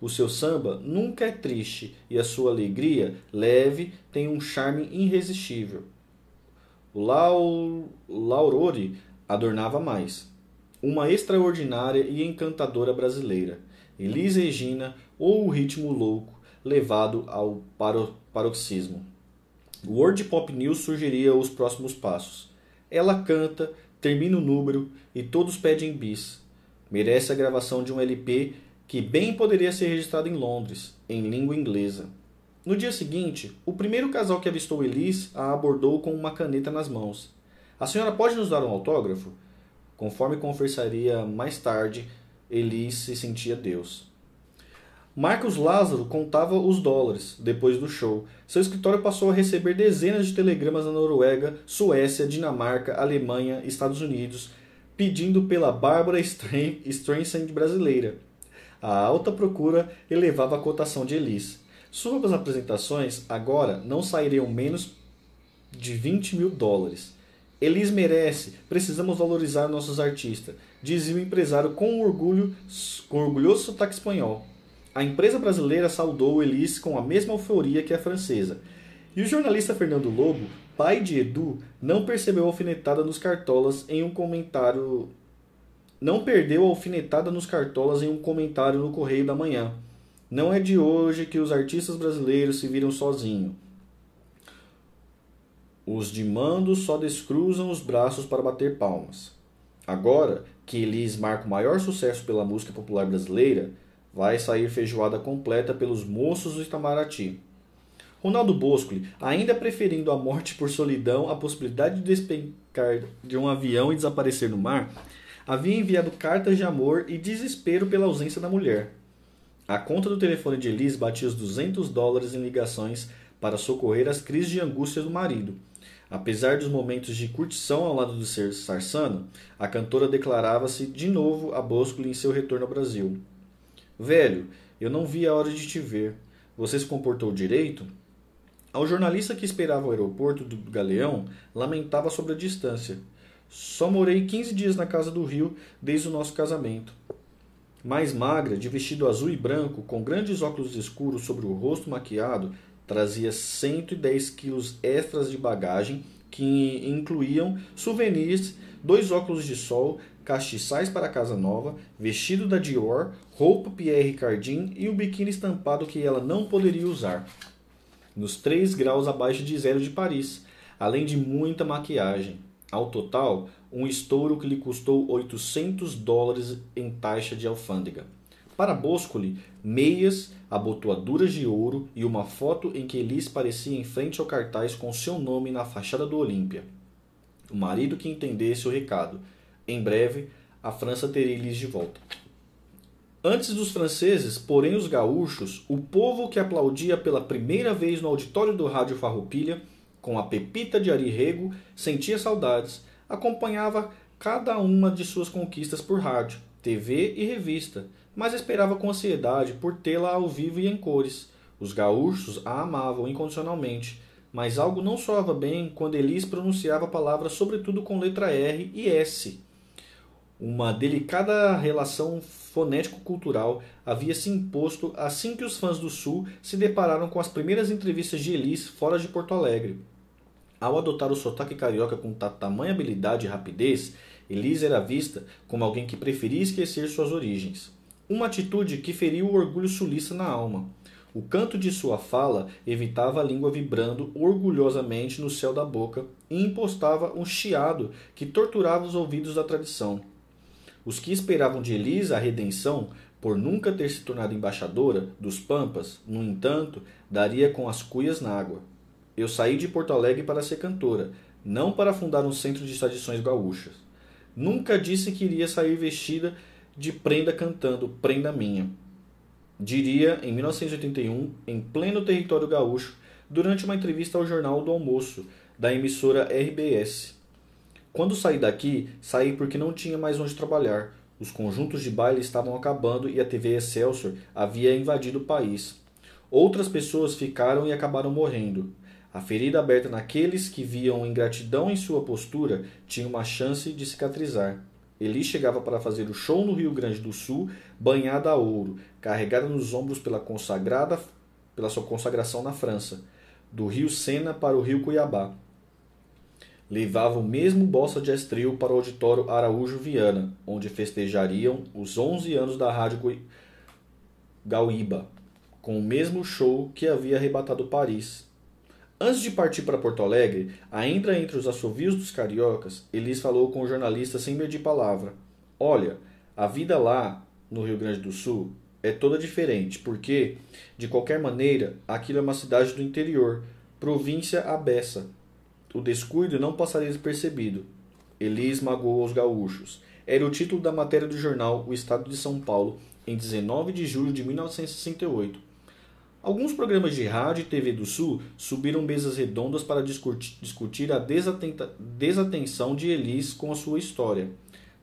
O seu samba nunca é triste e a sua alegria, leve, tem um charme irresistível. O Lau... Laurori adornava mais. Uma extraordinária e encantadora brasileira, Elis Regina ou o ritmo louco levado ao paro... paroxismo. World Pop News sugeria os próximos passos. Ela canta, termina o número e todos pedem bis. Merece a gravação de um LP que bem poderia ser registrado em Londres, em língua inglesa. No dia seguinte, o primeiro casal que avistou Elis a abordou com uma caneta nas mãos. A senhora pode nos dar um autógrafo? Conforme conversaria mais tarde, Elis se sentia Deus. Marcos Lázaro contava os dólares depois do show. Seu escritório passou a receber dezenas de telegramas da Noruega, Suécia, Dinamarca, Alemanha, Estados Unidos, pedindo pela Bárbara Streisand brasileira. A alta procura elevava a cotação de Elis. Suas apresentações agora não sairiam menos de 20 mil dólares. Elis merece, precisamos valorizar nossos artistas, dizia o empresário com orgulho, com orgulhoso sotaque espanhol. A empresa brasileira saudou Elis com a mesma euforia que a francesa. E o jornalista Fernando Lobo, pai de Edu, não percebeu a alfinetada nos cartolas em um comentário. Não perdeu a alfinetada nos cartolas em um comentário no Correio da Manhã. Não é de hoje que os artistas brasileiros se viram sozinhos. Os de mando só descruzam os braços para bater palmas. Agora que Elis marca o maior sucesso pela música popular brasileira, vai sair feijoada completa pelos moços do Itamaraty. Ronaldo Boscoli, ainda preferindo a morte por solidão à possibilidade de despencar de um avião e desaparecer no mar, havia enviado cartas de amor e desespero pela ausência da mulher. A conta do telefone de Elis batia os 200 dólares em ligações para socorrer as crises de angústia do marido. Apesar dos momentos de curtição ao lado do ser Sarsano, a cantora declarava-se de novo a Boscoli em seu retorno ao Brasil. Velho, eu não vi a hora de te ver. Você se comportou direito? Ao jornalista que esperava o aeroporto do Galeão, lamentava sobre a distância. Só morei 15 dias na casa do Rio desde o nosso casamento. Mais magra, de vestido azul e branco, com grandes óculos escuros sobre o rosto maquiado, trazia 110 quilos extras de bagagem que incluíam souvenirs, dois óculos de sol, castiçais para casa nova, vestido da Dior, roupa Pierre Cardin e o biquíni estampado que ela não poderia usar nos 3 graus abaixo de zero de Paris, além de muita maquiagem. Ao total, um estouro que lhe custou 800 dólares em taxa de alfândega. Para Boscoli, meias, abotoaduras de ouro e uma foto em que Elis parecia em frente ao cartaz com seu nome na fachada do Olímpia. O marido que entendesse o recado. Em breve, a França teria Elis de volta. Antes dos franceses, porém os gaúchos, o povo que aplaudia pela primeira vez no auditório do rádio Farroupilha, com a pepita de Ari Rego, sentia saudades, acompanhava cada uma de suas conquistas por rádio, TV e revista, mas esperava com ansiedade por tê-la ao vivo e em cores. Os gaúchos a amavam incondicionalmente, mas algo não soava bem quando Elis pronunciava palavras sobretudo com letra R e S. Uma delicada relação fonético-cultural havia se imposto assim que os fãs do Sul se depararam com as primeiras entrevistas de Elis fora de Porto Alegre. Ao adotar o sotaque carioca com tamanha habilidade e rapidez, Elis era vista como alguém que preferia esquecer suas origens. Uma atitude que feriu o orgulho sulista na alma. O canto de sua fala evitava a língua vibrando orgulhosamente no céu da boca e impostava um chiado que torturava os ouvidos da tradição. Os que esperavam de Elisa a redenção, por nunca ter se tornado embaixadora dos Pampas, no entanto, daria com as cuias na água. Eu saí de Porto Alegre para ser cantora, não para fundar um centro de tradições gaúchas. Nunca disse que iria sair vestida de prenda cantando Prenda Minha. Diria em 1981, em pleno território gaúcho, durante uma entrevista ao Jornal do Almoço, da emissora RBS. Quando saí daqui, saí porque não tinha mais onde trabalhar. Os conjuntos de baile estavam acabando e a TV Excelsior havia invadido o país. Outras pessoas ficaram e acabaram morrendo. A ferida aberta naqueles que viam ingratidão em sua postura tinha uma chance de cicatrizar. Eli chegava para fazer o show no Rio Grande do Sul, banhada a ouro, carregada nos ombros pela consagrada pela sua consagração na França, do Rio Sena para o Rio Cuiabá levava o mesmo bossa de estril para o auditório Araújo Viana, onde festejariam os 11 anos da Rádio Gauíba, com o mesmo show que havia arrebatado Paris. Antes de partir para Porto Alegre, ainda entre os assovios dos cariocas, Elis falou com o jornalista sem medir palavra. Olha, a vida lá, no Rio Grande do Sul, é toda diferente, porque, de qualquer maneira, aquilo é uma cidade do interior, província abessa, o descuido não passaria despercebido. Elis magoou os gaúchos. Era o título da matéria do jornal O Estado de São Paulo, em 19 de julho de 1968. Alguns programas de rádio e TV do Sul subiram mesas redondas para discutir a desatenção de Elis com a sua história.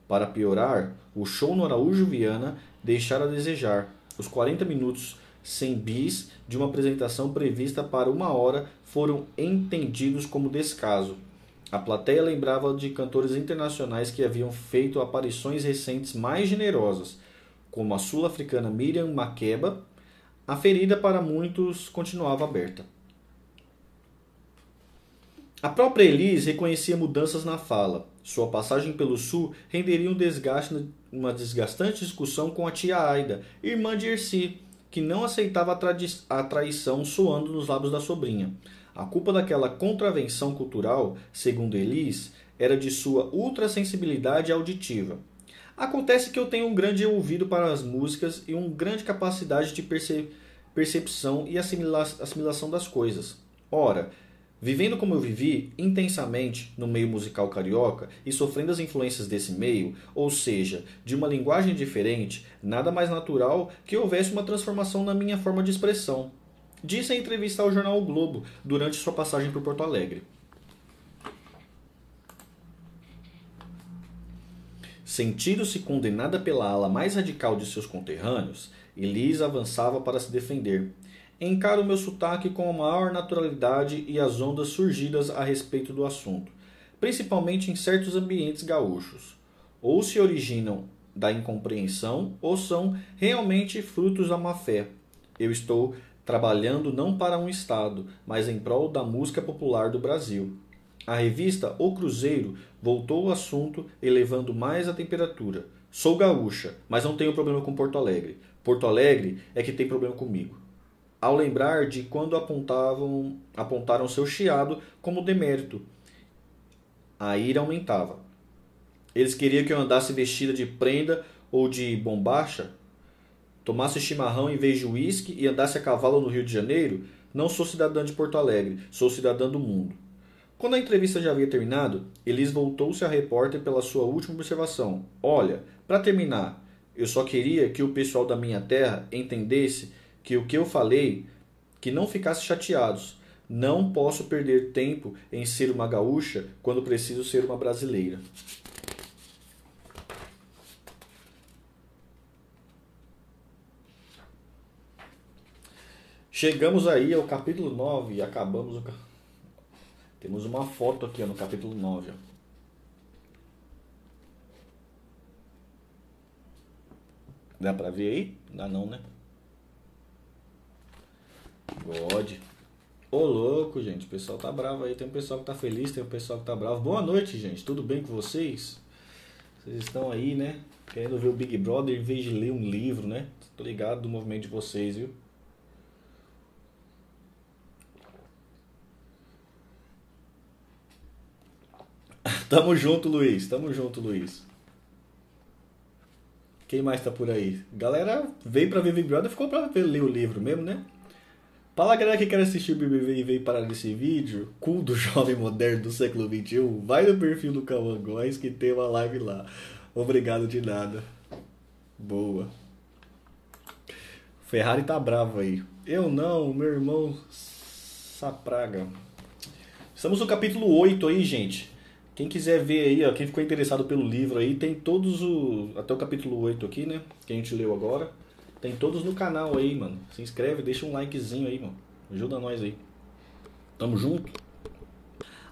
Para piorar, o show no Araújo Viana deixara a desejar. Os 40 minutos sem bis de uma apresentação prevista para uma hora foram entendidos como descaso. A plateia lembrava de cantores internacionais que haviam feito aparições recentes mais generosas, como a sul-africana Miriam Makeba. A ferida para muitos continuava aberta. A própria Elise reconhecia mudanças na fala. Sua passagem pelo sul renderia um desgaste, uma desgastante discussão com a tia Aida, irmã de Erci, que não aceitava a, a traição soando nos lábios da sobrinha. A culpa daquela contravenção cultural, segundo Elis, era de sua ultrassensibilidade auditiva. Acontece que eu tenho um grande ouvido para as músicas e uma grande capacidade de perce percepção e assimila assimilação das coisas. Ora, Vivendo como eu vivi, intensamente, no meio musical carioca e sofrendo as influências desse meio, ou seja, de uma linguagem diferente, nada mais natural que houvesse uma transformação na minha forma de expressão. Disse em entrevista ao jornal o Globo durante sua passagem por Porto Alegre. Sentindo-se condenada pela ala mais radical de seus conterrâneos, Elisa avançava para se defender. Encaro meu sotaque com a maior naturalidade e as ondas surgidas a respeito do assunto, principalmente em certos ambientes gaúchos, ou se originam da incompreensão ou são realmente frutos da má fé. Eu estou trabalhando não para um Estado, mas em prol da música popular do Brasil. A revista O Cruzeiro voltou ao assunto, elevando mais a temperatura. Sou gaúcha, mas não tenho problema com Porto Alegre. Porto Alegre é que tem problema comigo. Ao lembrar de quando apontavam, apontaram seu chiado como demérito, a ira aumentava. Eles queriam que eu andasse vestida de prenda ou de bombacha, tomasse chimarrão em vez de uísque e andasse a cavalo no Rio de Janeiro. Não sou cidadã de Porto Alegre, sou cidadã do mundo. Quando a entrevista já havia terminado, Elis voltou-se à repórter pela sua última observação. Olha, para terminar, eu só queria que o pessoal da minha terra entendesse que o que eu falei, que não ficasse chateados. Não posso perder tempo em ser uma gaúcha quando preciso ser uma brasileira. Chegamos aí ao capítulo 9 e acabamos o temos uma foto aqui ó, no capítulo 9. Ó. Dá pra ver aí? Dá não, né? God. Ô louco, gente. O pessoal tá bravo aí. Tem um pessoal que tá feliz, tem um pessoal que tá bravo. Boa noite, gente. Tudo bem com vocês? Vocês estão aí, né? Querendo ver o Big Brother em vez de ler um livro, né? Tô ligado do movimento de vocês, viu? *laughs* Tamo junto, Luiz. Tamo junto, Luiz. Quem mais tá por aí? Galera veio pra ver Big Brother ficou pra ler o livro mesmo, né? Fala galera que quer assistir o BBB e veio parar nesse vídeo, cu do jovem moderno do século XXI, vai no perfil do Cauã que tem uma live lá. Obrigado de nada. Boa. Ferrari tá bravo aí. Eu não, meu irmão Sapraga. Estamos no capítulo 8 aí, gente. Quem quiser ver aí, ó, quem ficou interessado pelo livro aí, tem todos o. Até o capítulo 8 aqui, né? Que a gente leu agora. Tem todos no canal aí, mano. Se inscreve, deixa um likezinho aí, mano. Ajuda nós aí. Tamo junto.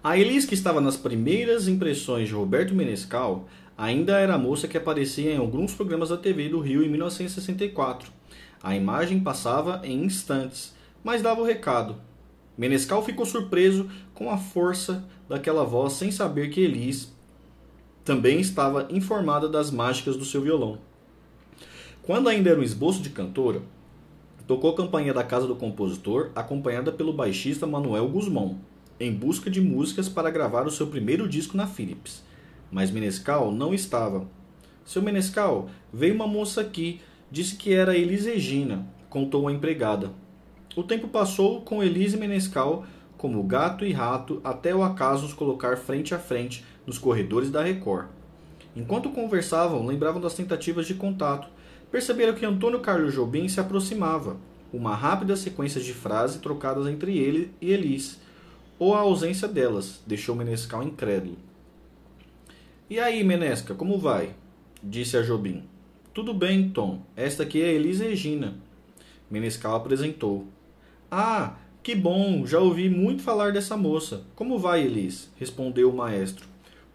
A Elis, que estava nas primeiras impressões de Roberto Menescal, ainda era a moça que aparecia em alguns programas da TV do Rio em 1964. A imagem passava em instantes, mas dava o recado. Menescal ficou surpreso com a força daquela voz sem saber que Elis também estava informada das mágicas do seu violão. Quando ainda era um esboço de cantora, tocou a campanha da casa do compositor, acompanhada pelo baixista Manuel Guzmão, em busca de músicas para gravar o seu primeiro disco na Philips. Mas Menescal não estava. Seu Menescal, veio uma moça aqui, disse que era Elis Regina, contou a empregada. O tempo passou com Elise Menescal como gato e rato até o acaso os colocar frente a frente nos corredores da Record. Enquanto conversavam, lembravam das tentativas de contato. Perceberam que Antônio Carlos Jobim se aproximava. Uma rápida sequência de frases trocadas entre ele e Elis, ou a ausência delas, deixou Menescal incrédulo. E aí, Menesca, como vai? disse a Jobim. Tudo bem, Tom. Esta aqui é Elis Regina. Menescal apresentou. Ah, que bom, já ouvi muito falar dessa moça. Como vai, Elis? respondeu o maestro.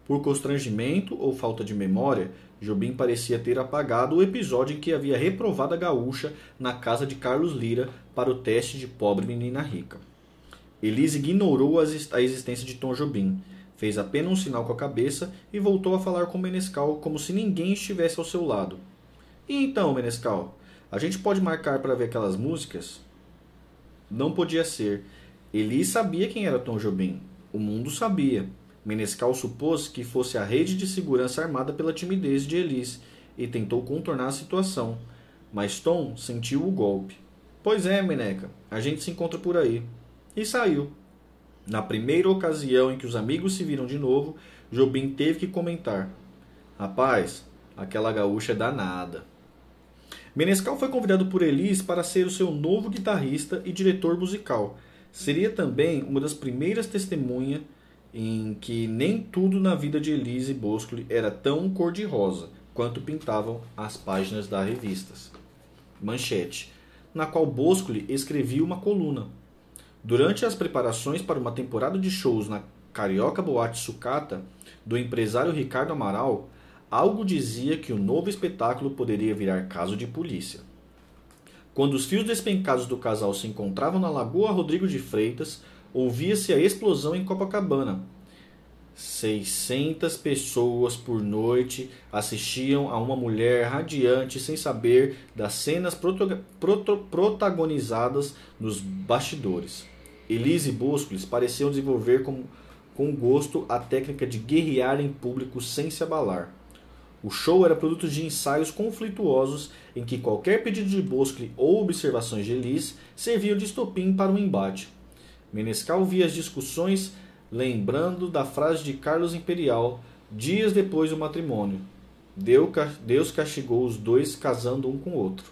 Por constrangimento ou falta de memória, Jobim parecia ter apagado o episódio em que havia reprovado a gaúcha na casa de Carlos Lira para o teste de pobre menina rica. Elise ignorou a existência de Tom Jobim, fez apenas um sinal com a cabeça e voltou a falar com Menescal como se ninguém estivesse ao seu lado. E então, Menescal, a gente pode marcar para ver aquelas músicas? Não podia ser. Eli sabia quem era Tom Jobim. O mundo sabia. Menescal supôs que fosse a rede de segurança armada pela timidez de Elis e tentou contornar a situação. Mas Tom sentiu o golpe. Pois é, Meneca, a gente se encontra por aí. E saiu. Na primeira ocasião em que os amigos se viram de novo, Jobim teve que comentar: Rapaz, aquela gaúcha é danada. Menescal foi convidado por Elis para ser o seu novo guitarrista e diretor musical. Seria também uma das primeiras testemunhas em que nem tudo na vida de Elise Boscoli era tão cor-de-rosa quanto pintavam as páginas das revistas. Manchete. na qual Boscoli escrevia uma coluna. Durante as preparações para uma temporada de shows na Carioca Boate Sucata, do empresário Ricardo Amaral, algo dizia que o novo espetáculo poderia virar caso de polícia. Quando os fios despencados do casal se encontravam na Lagoa Rodrigo de Freitas, ouvia-se a explosão em Copacabana. 600 pessoas por noite assistiam a uma mulher radiante sem saber das cenas protagonizadas nos bastidores. Elise Boscolis pareciam desenvolver com, com gosto a técnica de guerrear em público sem se abalar. O show era produto de ensaios conflituosos em que qualquer pedido de Bosco ou observações de Elis serviam de estopim para um embate. Menescal via as discussões lembrando da frase de Carlos Imperial dias depois do matrimônio. Deus castigou os dois casando um com o outro.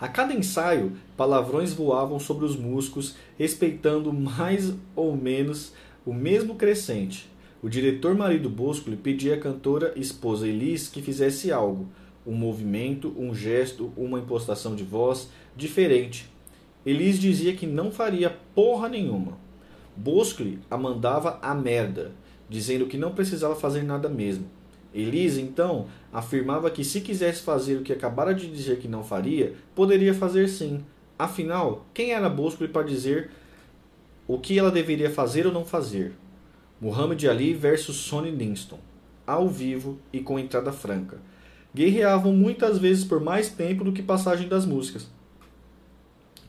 A cada ensaio, palavrões voavam sobre os músicos, respeitando mais ou menos o mesmo crescente. O diretor marido Bosco lhe pedia à cantora esposa Elis que fizesse algo, um movimento, um gesto, uma impostação de voz diferente. Elis dizia que não faria porra nenhuma. Bosco a mandava a merda, dizendo que não precisava fazer nada mesmo. Elis, então, afirmava que se quisesse fazer o que acabara de dizer que não faria, poderia fazer sim. Afinal, quem era Bosco para dizer o que ela deveria fazer ou não fazer? Muhammad Ali versus Sonny Linston, ao vivo e com entrada franca. Guerreavam muitas vezes por mais tempo do que passagem das músicas.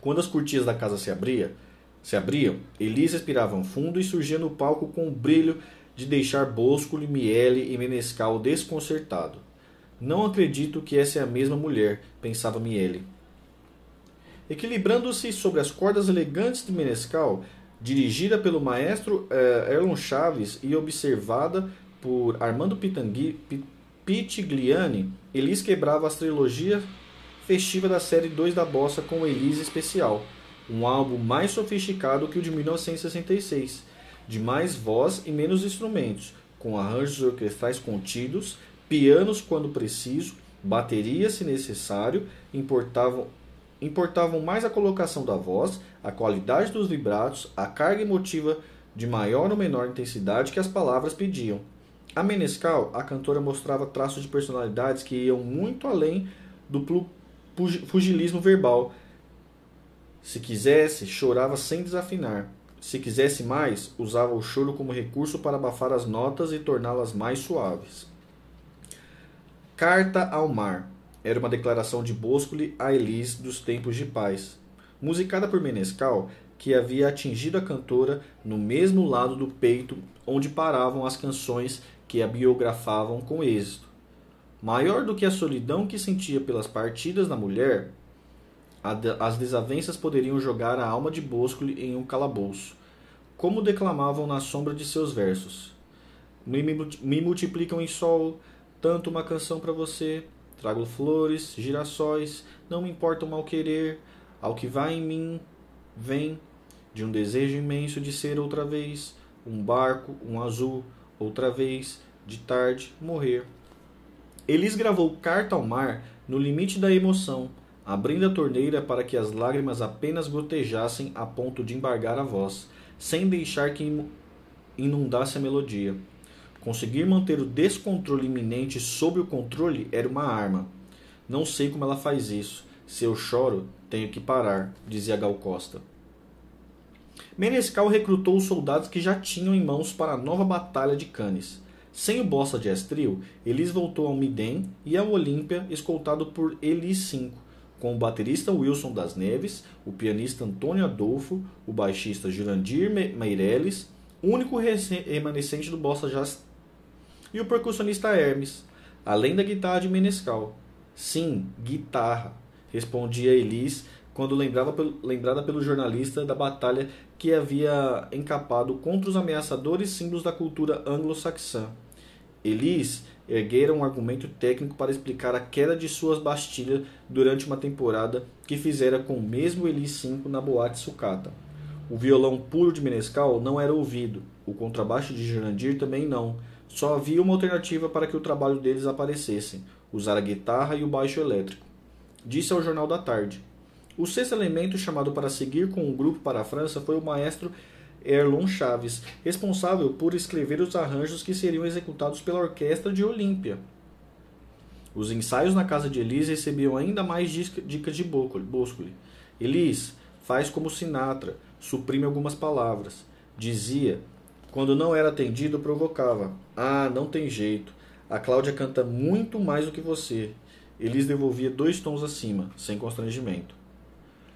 Quando as cortinas da casa se, abria, se abriam, Elisa respirava fundo e surgia no palco com o brilho de deixar Bosco, Miele e Menescal desconcertado. Não acredito que essa é a mesma mulher, pensava Miele. Equilibrando-se sobre as cordas elegantes de Menescal, dirigida pelo maestro eh, Erlon Chaves e observada por Armando Pitangui, Pitigliani, Elis quebrava a trilogia festiva da série 2 da Bossa com Elise Especial, um álbum mais sofisticado que o de 1966, de mais voz e menos instrumentos, com arranjos orquestrais contidos, pianos quando preciso, bateria se necessário, importavam importavam mais a colocação da voz, a qualidade dos vibratos, a carga emotiva de maior ou menor intensidade que as palavras pediam. A Menescal, a cantora mostrava traços de personalidades que iam muito além do pugilismo verbal. Se quisesse, chorava sem desafinar. Se quisesse mais, usava o choro como recurso para abafar as notas e torná-las mais suaves. Carta ao Mar era uma declaração de Boscoli a Elis dos tempos de paz, musicada por Menescal, que havia atingido a cantora no mesmo lado do peito onde paravam as canções que a biografavam com êxito. Maior do que a solidão que sentia pelas partidas da mulher, as desavenças poderiam jogar a alma de Boscoli em um calabouço, como declamavam na sombra de seus versos. Me multiplicam em sol, tanto uma canção para você, Trago flores, girassóis, não me importa o mal querer, ao que vai em mim, vem, de um desejo imenso de ser outra vez, um barco, um azul, outra vez, de tarde, morrer. Elis gravou Carta ao Mar no limite da emoção, abrindo a torneira para que as lágrimas apenas gotejassem a ponto de embargar a voz, sem deixar que inundasse a melodia. Conseguir manter o descontrole iminente sob o controle era uma arma. Não sei como ela faz isso. Se eu choro, tenho que parar, dizia Gal Costa. Menescal recrutou os soldados que já tinham em mãos para a nova batalha de Cannes. Sem o Bossa Jazz Trio, Elis voltou ao Midem e ao Olímpia, escoltado por Elis 5, com o baterista Wilson das Neves, o pianista Antônio Adolfo, o baixista Jurandir Meirelles, único remanescente do Bossa Jazz e o percussionista Hermes, além da guitarra de Menescal. Sim, guitarra, respondia Elis quando lembrava, lembrada pelo jornalista da batalha que havia encapado contra os ameaçadores símbolos da cultura anglo-saxã. Elis erguera um argumento técnico para explicar a queda de suas bastilhas durante uma temporada que fizera com o mesmo Elis 5 na boate sucata. O violão puro de Menescal não era ouvido, o contrabaixo de Jurandir também não, só havia uma alternativa para que o trabalho deles aparecesse: usar a guitarra e o baixo elétrico. disse ao Jornal da Tarde. O sexto elemento chamado para seguir com o grupo para a França foi o maestro Erlon Chaves, responsável por escrever os arranjos que seriam executados pela orquestra de Olímpia. Os ensaios na casa de Elise recebiam ainda mais dicas de Boscoli. Elise, faz como Sinatra, suprime algumas palavras. Dizia, quando não era atendido, provocava. Ah, não tem jeito. A Cláudia canta muito mais do que você. Elise devolvia dois tons acima, sem constrangimento.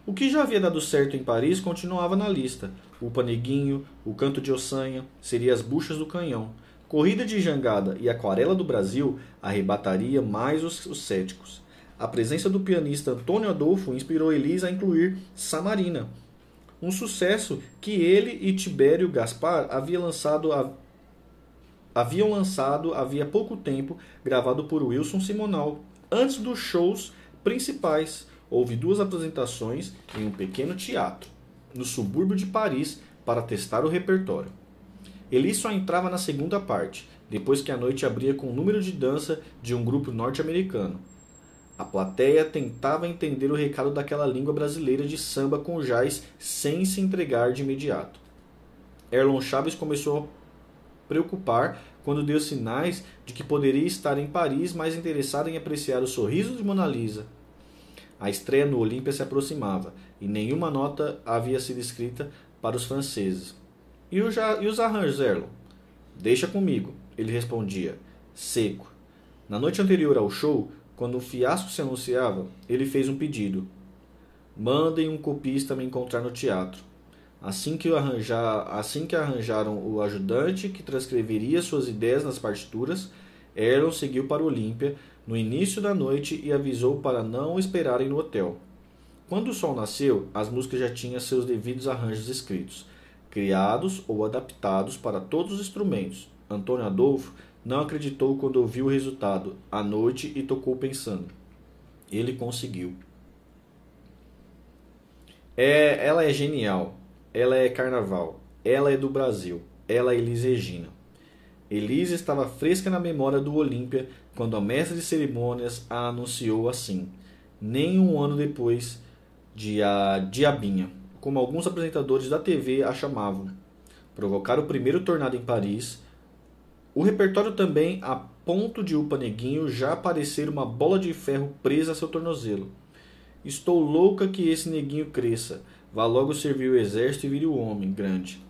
O que já havia dado certo em Paris continuava na lista. O paneguinho, o canto de ossanha, seria as buchas do canhão. Corrida de jangada e aquarela do Brasil arrebataria mais os, os céticos. A presença do pianista Antônio Adolfo inspirou Elis a incluir Samarina, um sucesso que ele e Tibério Gaspar havia lançado a, haviam lançado havia pouco tempo, gravado por Wilson Simonal, antes dos shows principais houve duas apresentações em um pequeno teatro, no subúrbio de Paris, para testar o repertório. Eli só entrava na segunda parte, depois que a noite abria com o número de dança de um grupo norte-americano. A plateia tentava entender o recado daquela língua brasileira de samba com jazz sem se entregar de imediato. Erlon Chaves começou a preocupar quando deu sinais de que poderia estar em Paris mais interessado em apreciar o sorriso de Mona Lisa a estreia no Olímpia se aproximava e nenhuma nota havia sido escrita para os franceses. E, o os arranjos, Erlon? Deixa comigo, ele respondia, seco. Na noite anterior ao show, quando o fiasco se anunciava, ele fez um pedido. Mandem um copista me encontrar no teatro. Assim que, arranjar, assim que arranjaram o ajudante que transcreveria suas ideias nas partituras, Erlon seguiu para Olímpia no início da noite e avisou para não esperarem no hotel. Quando o sol nasceu, as músicas já tinham seus devidos arranjos escritos, criados ou adaptados para todos os instrumentos. Antônio Adolfo não acreditou quando ouviu o resultado à noite e tocou pensando. Ele conseguiu. É, ela é genial. Ela é carnaval. Ela é do Brasil. Ela é Elis Regina. Elise estava fresca na memória do Olímpia quando a mestra de cerimônias a anunciou assim, nem um ano depois de a Diabinha, como alguns apresentadores da TV a chamavam. Provocar o primeiro tornado em Paris. O repertório também a ponto de o paneguinho já parecer uma bola de ferro presa a seu tornozelo. Estou louca que esse neguinho cresça, vá logo servir o exército e vire o homem grande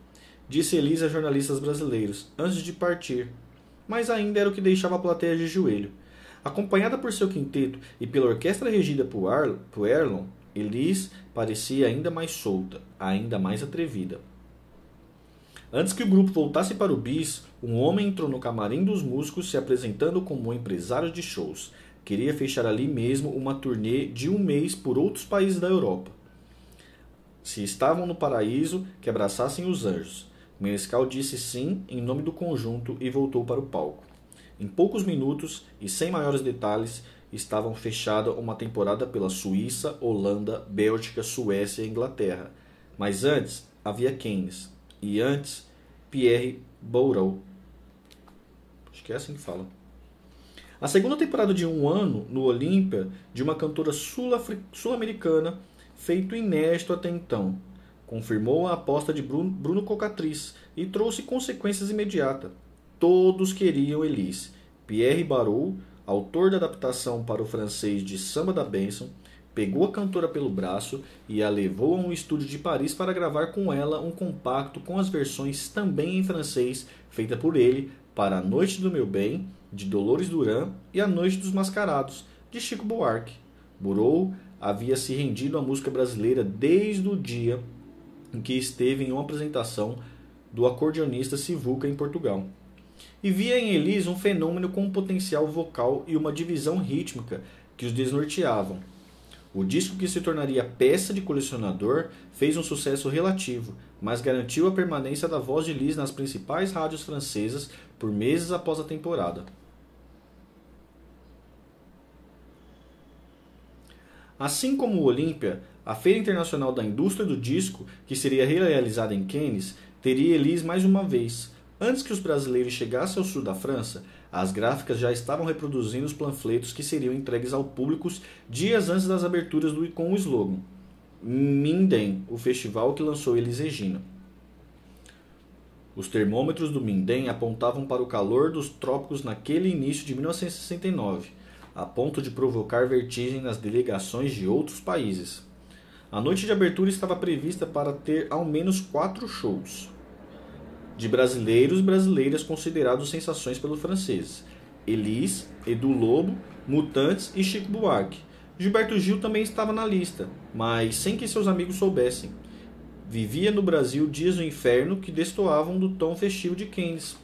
disse Elisa a jornalistas brasileiros, antes de partir, mas ainda era o que deixava a plateia de joelho. Acompanhada por seu quinteto e pela orquestra regida por, Ar por Erlon, Elise parecia ainda mais solta, ainda mais atrevida. Antes que o grupo voltasse para o bis, um homem entrou no camarim dos músicos se apresentando como um empresário de shows. Queria fechar ali mesmo uma turnê de um mês por outros países da Europa. Se estavam no paraíso, que abraçassem os anjos. Menescal disse sim em nome do conjunto e voltou para o palco. Em poucos minutos e sem maiores detalhes, estavam fechada uma temporada pela Suíça, Holanda, Bélgica, Suécia e Inglaterra. Mas antes havia Keynes e antes Pierre Bourreau. Acho que é assim que fala. A segunda temporada de um ano no Olímpia de uma cantora sul-americana, feito inédito até então confirmou a aposta de Bruno, Bruno Cocatriz e trouxe consequências imediatas. Todos queriam Elise. Pierre Barou, autor da adaptação para o francês de Samba da Benção, pegou a cantora pelo braço e a levou a um estúdio de Paris para gravar com ela um compacto com as versões também em francês feita por ele para A Noite do Meu Bem, de Dolores Duran, e A Noite dos Mascarados, de Chico Buarque. Burou havia se rendido à música brasileira desde o dia em que esteve em uma apresentação do acordeonista Sivuca em Portugal. E via em Elis um fenômeno com um potencial vocal e uma divisão rítmica que os desnorteavam. O disco que se tornaria peça de colecionador fez um sucesso relativo, mas garantiu a permanência da voz de Liz nas principais rádios francesas por meses após a temporada. Assim como o Olímpia, a Feira Internacional da Indústria do Disco, que seria realizada em Cannes, teria Elis mais uma vez. Antes que os brasileiros chegassem ao sul da França, as gráficas já estavam reproduzindo os panfletos que seriam entregues ao público dias antes das aberturas do, com o slogan Minden, o festival que lançou Elis Regina. Os termômetros do Minden apontavam para o calor dos trópicos naquele início de 1969, a ponto de provocar vertigem nas delegações de outros países. A noite de abertura estava prevista para ter ao menos quatro shows de brasileiros e brasileiras considerados sensações pelos franceses. Elis, Edu Lobo, Mutantes e Chico Buarque. Gilberto Gil também estava na lista, mas sem que seus amigos soubessem. Vivia no Brasil dias do inferno que destoavam do tom festivo de Keynes.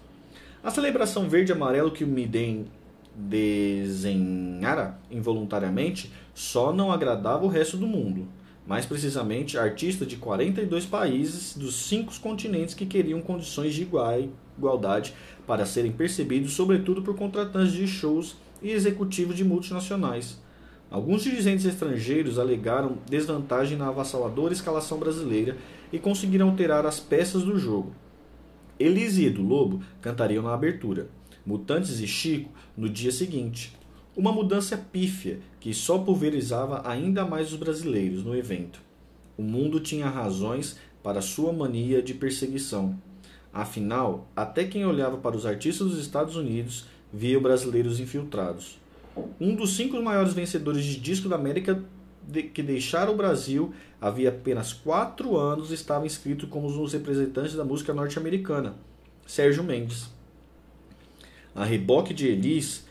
A celebração verde-amarelo que o Miden desenhara involuntariamente só não agradava o resto do mundo mais precisamente artistas de 42 países dos cinco continentes que queriam condições de igualdade para serem percebidos, sobretudo por contratantes de shows e executivos de multinacionais. Alguns dirigentes estrangeiros alegaram desvantagem na avassaladora escalação brasileira e conseguiram alterar as peças do jogo. Elise e Edu Lobo cantariam na abertura, Mutantes e Chico no dia seguinte. Uma mudança pífia que só pulverizava ainda mais os brasileiros no evento. O mundo tinha razões para sua mania de perseguição. Afinal, até quem olhava para os artistas dos Estados Unidos via brasileiros infiltrados. Um dos cinco maiores vencedores de disco da América de, que deixaram o Brasil havia apenas quatro anos estava inscrito como um dos representantes da música norte-americana, Sérgio Mendes. A reboque de Elis,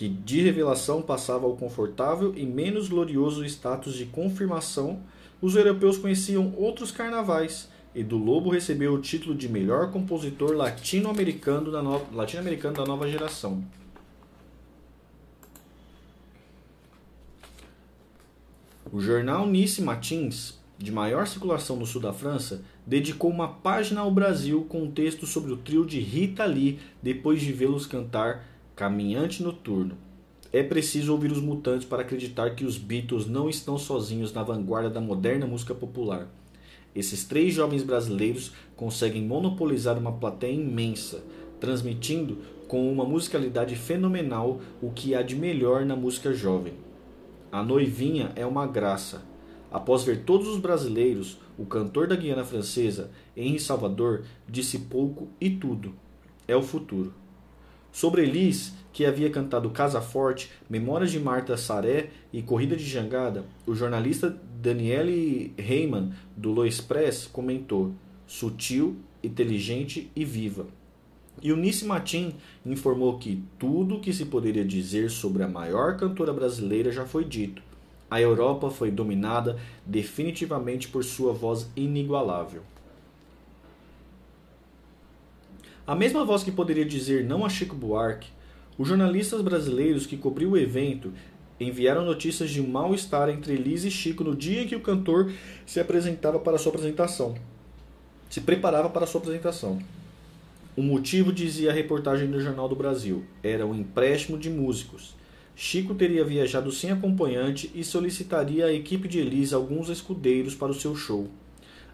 que de revelação passava ao confortável e menos glorioso status de confirmação, os europeus conheciam outros carnavais, e do Lobo recebeu o título de melhor compositor latino-americano da, no... latino da nova geração. O jornal Nice Matins, de maior circulação no sul da França, dedicou uma página ao Brasil com um texto sobre o trio de Rita Lee depois de vê-los cantar Caminhante Noturno. É preciso ouvir os mutantes para acreditar que os Beatles não estão sozinhos na vanguarda da moderna música popular. Esses três jovens brasileiros conseguem monopolizar uma plateia imensa, transmitindo com uma musicalidade fenomenal o que há de melhor na música jovem. A noivinha é uma graça. Após ver todos os brasileiros, o cantor da Guiana Francesa, Henri Salvador, disse pouco e tudo. É o futuro. Sobre Elis, que havia cantado Casa Forte, Memórias de Marta Saré e Corrida de Jangada, o jornalista Daniele Heyman, do Lo Express, comentou: sutil, inteligente e viva. E Eunice Matin informou que tudo o que se poderia dizer sobre a maior cantora brasileira já foi dito. A Europa foi dominada definitivamente por sua voz inigualável. A mesma voz que poderia dizer não a Chico Buarque, os jornalistas brasileiros que cobriu o evento enviaram notícias de mal-estar entre Elise e Chico no dia em que o cantor se apresentava para sua apresentação. Se preparava para sua apresentação. O motivo, dizia a reportagem do Jornal do Brasil, era o empréstimo de músicos. Chico teria viajado sem acompanhante e solicitaria à equipe de Elise alguns escudeiros para o seu show.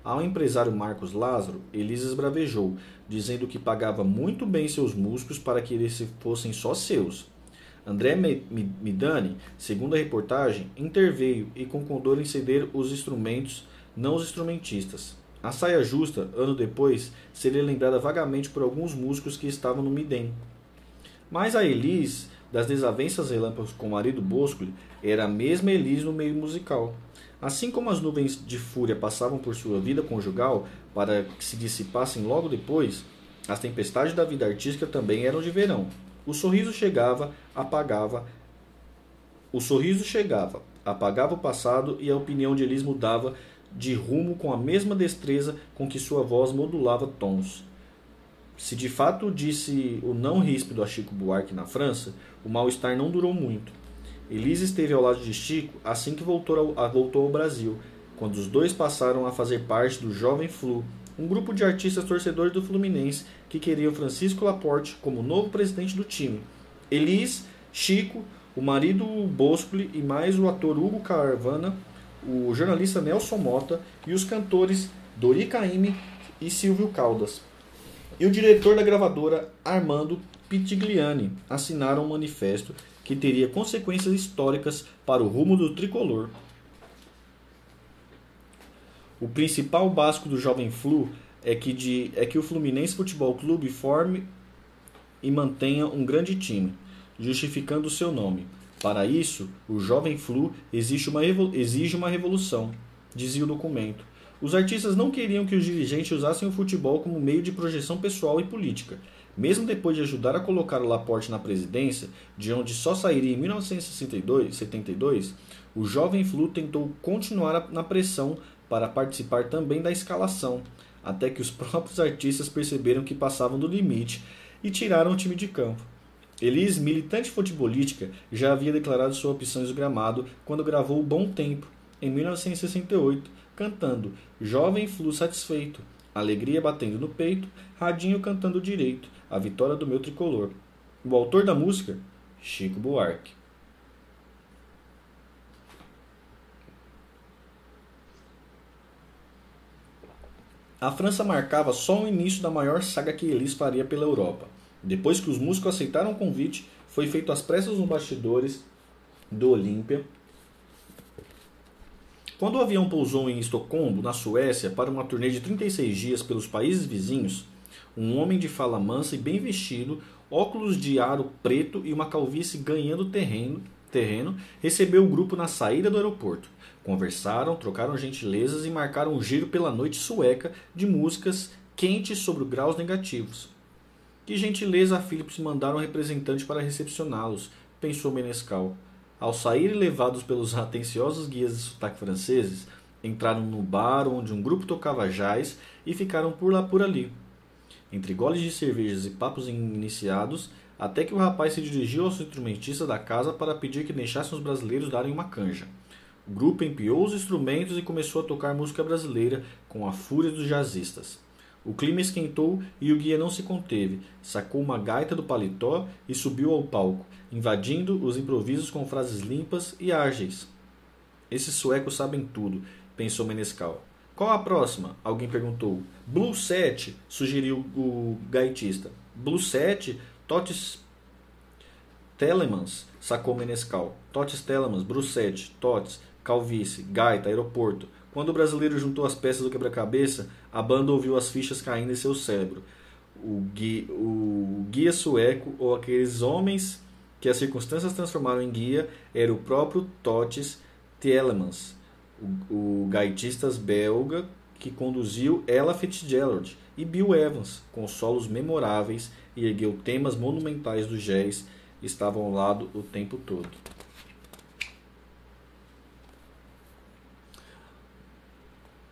Ao empresário Marcos Lázaro, Elise esbravejou, dizendo que pagava muito bem seus músicos para que eles fossem só seus. André Midani, segundo a reportagem, interveio e concordou em ceder os instrumentos, não os instrumentistas. A saia justa, ano depois, seria lembrada vagamente por alguns músicos que estavam no Midem. Mas a Elise, das desavenças relâmpagos com o marido Bosco, era a mesma Elise no meio musical. Assim como as nuvens de fúria passavam por sua vida conjugal para que se dissipassem logo depois, as tempestades da vida artística também eram de verão. O sorriso chegava, apagava. O sorriso chegava, apagava o passado e a opinião de Elis mudava de rumo com a mesma destreza com que sua voz modulava tons. Se de fato disse o não ríspido a Chico Buarque na França, o mal-estar não durou muito. Elise esteve ao lado de Chico assim que voltou ao, voltou ao Brasil, quando os dois passaram a fazer parte do Jovem Flu, um grupo de artistas torcedores do Fluminense que queriam Francisco Laporte como novo presidente do time. Elis, Chico, o marido Boscoli e mais o ator Hugo Carvana, o jornalista Nelson Mota e os cantores Dori Caymmi e Silvio Caldas. e o diretor da gravadora Armando Pitigliani assinaram um manifesto que teria consequências históricas para o rumo do tricolor. O principal básico do Jovem Flu é que, de, é que o Fluminense Futebol Clube forme e mantenha um grande time, justificando o seu nome. Para isso, o Jovem Flu exige uma, exige uma revolução, dizia o documento. Os artistas não queriam que os dirigentes usassem o futebol como meio de projeção pessoal e política. Mesmo depois de ajudar a colocar o Laporte na presidência, de onde só sairia em 1972, o jovem Flu tentou continuar na pressão para participar também da escalação, até que os próprios artistas perceberam que passavam do limite e tiraram o time de campo. Elis, militante futebolística, já havia declarado sua opção esgramado quando gravou Bom Tempo, em 1968, cantando Jovem Flu Satisfeito, Alegria batendo no peito, Radinho cantando direito, a vitória do meu tricolor. O autor da música, Chico Buarque. A França marcava só o início da maior saga que Elis faria pela Europa. Depois que os músicos aceitaram o convite, foi feito às pressas nos bastidores do Olímpia. Quando o avião pousou em Estocolmo, na Suécia, para uma turnê de 36 dias pelos países vizinhos, um homem de fala mansa e bem vestido, óculos de aro preto e uma calvície ganhando terreno, terreno recebeu o grupo na saída do aeroporto. Conversaram, trocaram gentilezas e marcaram um giro pela noite sueca de músicas quentes sobre graus negativos. Que gentileza a Philips mandar um representante para recepcioná-los, pensou Menescal. Ao sair levados pelos atenciosos guias de sotaque franceses, entraram no bar onde um grupo tocava jazz e ficaram por lá por ali. Entre goles de cervejas e papos iniciados, até que o rapaz se dirigiu aos instrumentistas da casa para pedir que deixassem os brasileiros darem uma canja. O grupo empiou os instrumentos e começou a tocar música brasileira com a fúria dos jazzistas. O clima esquentou e o guia não se conteve. Sacou uma gaita do paletó e subiu ao palco, invadindo os improvisos com frases limpas e ágeis. Esses suecos sabem tudo, pensou Menescal. Qual a próxima? Alguém perguntou. Blue 7, sugeriu o gaitista. Blue 7, Totes Telemans, sacou Menescal. Totes Telemans, Blue 7, Totes, calvície, gaita, aeroporto. Quando o brasileiro juntou as peças do quebra-cabeça, a banda ouviu as fichas caindo em seu cérebro. O guia, o guia sueco, ou aqueles homens que as circunstâncias transformaram em guia, era o próprio Totes Tielemans, o, o gaitista belga que conduziu Ella Fitzgerald e Bill Evans, com solos memoráveis e ergueu temas monumentais do jazz, estavam ao lado o tempo todo.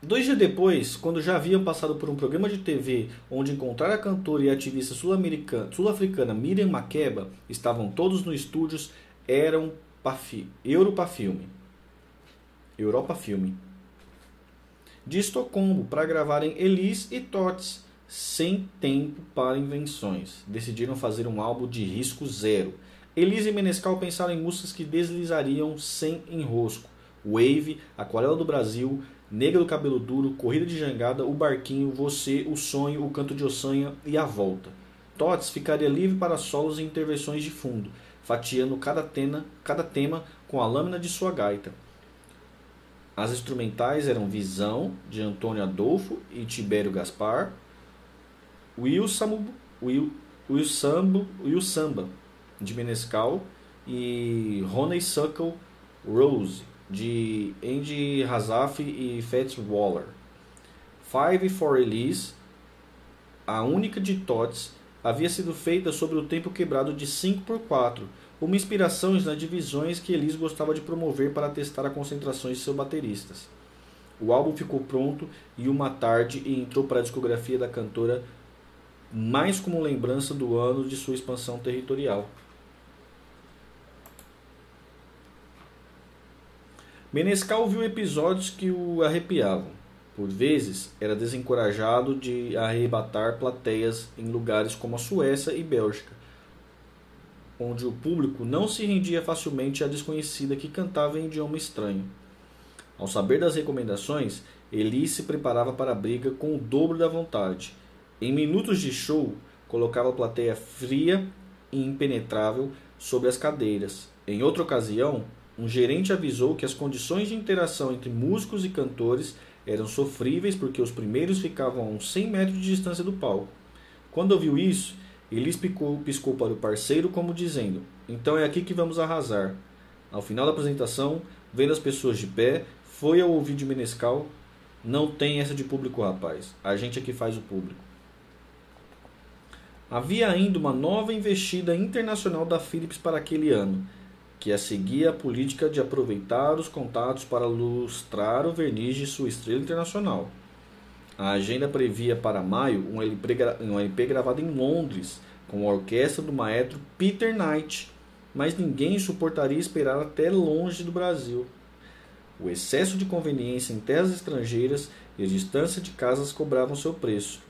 Dois dias depois, quando já haviam passado por um programa de TV onde encontraram a cantora e ativista sul-africana Miriam Makeba, estavam todos no estúdios eram Europa Filme. Europa Filme. De Estocolmo para gravarem Elis e Tots, sem tempo para invenções. Decidiram fazer um álbum de risco zero. Elis e Menescal pensaram em músicas que deslizariam sem enrosco. Wave, Aquarela do Brasil, Negra do Cabelo Duro, Corrida de Jangada, O Barquinho, Você, O Sonho, O Canto de Ossanha e A Volta. Tots ficaria livre para solos e intervenções de fundo, fatiando cada, tena, cada tema com a lâmina de sua gaita. As instrumentais eram Visão, de Antônio Adolfo e Tibério Gaspar, Will, Samu, Will, Will, Sambo, Will Samba, de Menescal, e Honeysuckle Rose, de Andy Razaf e Fats Waller. Five for Elise, a única de Tots, havia sido feita sobre o tempo quebrado de 5 por 4, uma inspiração nas divisões que Elise gostava de promover para testar as concentrações de seus bateristas. O álbum ficou pronto e uma tarde e entrou para a discografia da cantora mais como lembrança do ano de sua expansão territorial. Menescal viu episódios que o arrepiavam. Por vezes, era desencorajado de arrebatar plateias em lugares como a Suécia e Bélgica, onde o público não se rendia facilmente à desconhecida que cantava em idioma estranho. Ao saber das recomendações, Eli se preparava para a briga com o dobro da vontade. Em minutos de show, colocava a plateia fria e impenetrável sobre as cadeiras. Em outra ocasião, um gerente avisou que as condições de interação entre músicos e cantores eram sofríveis porque os primeiros ficavam a uns 100 metros de distância do palco. Quando ouviu isso, ele piscou, piscou para o parceiro como dizendo: Então é aqui que vamos arrasar. Ao final da apresentação, vendo as pessoas de pé, foi ao ouvido de Menescal: Não tem essa de público, rapaz. A gente é que faz o público. Havia ainda uma nova investida internacional da Philips para aquele ano que a seguia a política de aproveitar os contatos para lustrar o verniz de sua estrela internacional. A agenda previa para maio um LP, um LP gravado em Londres com a orquestra do maestro Peter Knight, mas ninguém suportaria esperar até longe do Brasil. O excesso de conveniência em terras estrangeiras e a distância de casas cobravam seu preço.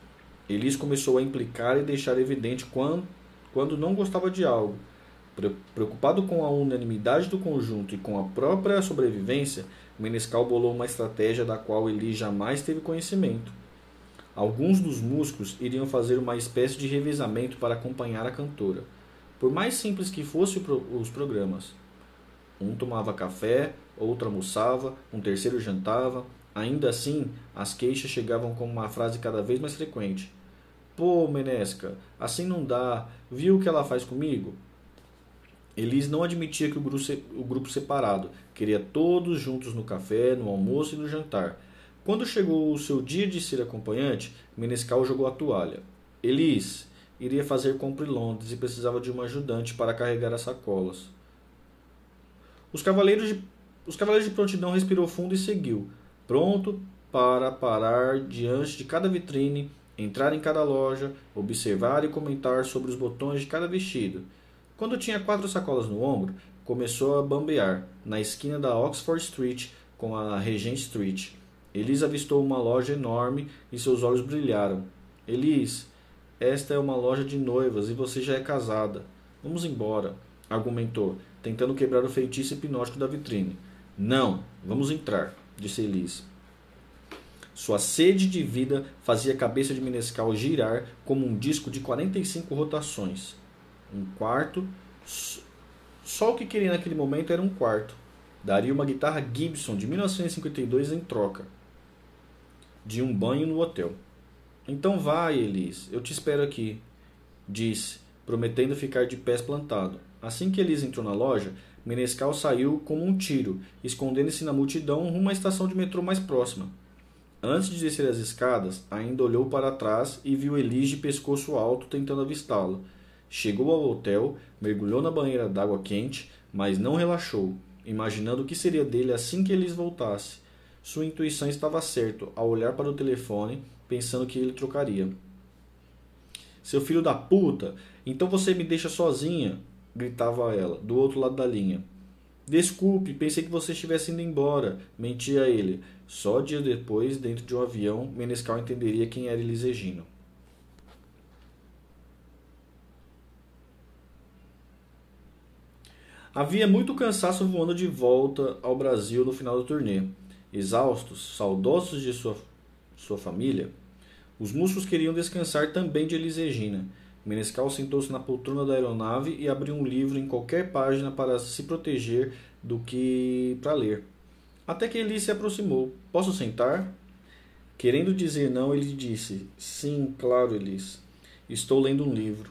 Elis começou a implicar e deixar evidente quando, quando não gostava de algo Preocupado com a unanimidade do conjunto e com a própria sobrevivência, Menescal bolou uma estratégia da qual ele jamais teve conhecimento. Alguns dos músicos iriam fazer uma espécie de revezamento para acompanhar a cantora, por mais simples que fossem os programas. Um tomava café, outro almoçava, um terceiro jantava. Ainda assim, as queixas chegavam com uma frase cada vez mais frequente. Pô, Menesca, assim não dá. Viu o que ela faz comigo? Elis não admitia que o grupo, separado, queria todos juntos no café, no almoço e no jantar. Quando chegou o seu dia de ser acompanhante, Menescal jogou a toalha. Elis iria fazer compra em Londres e precisava de uma ajudante para carregar as sacolas. Os cavaleiros de, os cavaleiros de prontidão respirou fundo e seguiu, pronto para parar diante de cada vitrine, entrar em cada loja, observar e comentar sobre os botões de cada vestido. Quando tinha quatro sacolas no ombro, começou a bambear na esquina da Oxford Street com a Regent Street. Elis avistou uma loja enorme e seus olhos brilharam. Elis, esta é uma loja de noivas e você já é casada. Vamos embora, argumentou, tentando quebrar o feitiço hipnótico da vitrine. Não, vamos entrar, disse Elis. Sua sede de vida fazia a cabeça de Menescal girar como um disco de 45 rotações um quarto. Só o que queria naquele momento era um quarto. Daria uma guitarra Gibson de 1952 em troca de um banho no hotel. Então vai, Elis, eu te espero aqui, disse, prometendo ficar de pés plantado. Assim que Elis entrou na loja, Menescal saiu como um tiro, escondendo-se na multidão rumo à estação de metrô mais próxima. Antes de descer as escadas, ainda olhou para trás e viu Elis de pescoço alto tentando avistá-lo. Chegou ao hotel, mergulhou na banheira d'água quente, mas não relaxou, imaginando o que seria dele assim que eles voltassem. Sua intuição estava certa ao olhar para o telefone, pensando que ele trocaria. Seu filho da puta, então você me deixa sozinha, gritava ela, do outro lado da linha. Desculpe, pensei que você estivesse indo embora, mentia ele. Só dias depois, dentro de um avião, Menescal entenderia quem era Elis Havia muito cansaço voando de volta ao Brasil no final do turnê. Exaustos, saudosos de sua, sua família, os músicos queriam descansar também de Elis Regina. Menescal sentou-se na poltrona da aeronave e abriu um livro em qualquer página para se proteger do que para ler. Até que Elis se aproximou. Posso sentar? Querendo dizer não, ele disse: Sim, claro, Elis. Estou lendo um livro.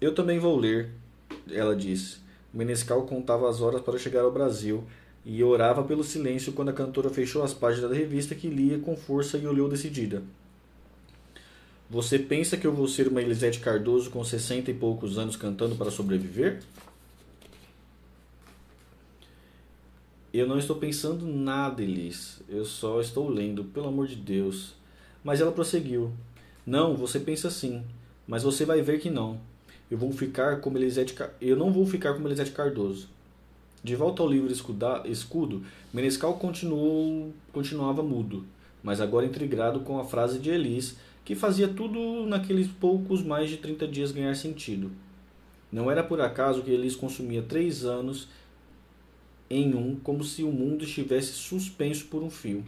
Eu também vou ler, ela disse. Menescal contava as horas para chegar ao Brasil e orava pelo silêncio quando a cantora fechou as páginas da revista que lia com força e olhou decidida. Você pensa que eu vou ser uma Elisete Cardoso com sessenta e poucos anos cantando para sobreviver? Eu não estou pensando nada, Elis. Eu só estou lendo, pelo amor de Deus. Mas ela prosseguiu. Não, você pensa sim, mas você vai ver que não eu vou ficar como Elisete, eu não vou ficar como Elisete Cardoso. De volta ao livro Escudo, Menescal continuou, continuava mudo, mas agora intrigado com a frase de Elis, que fazia tudo naqueles poucos mais de 30 dias ganhar sentido. Não era por acaso que Elis consumia três anos em um, como se o mundo estivesse suspenso por um fio.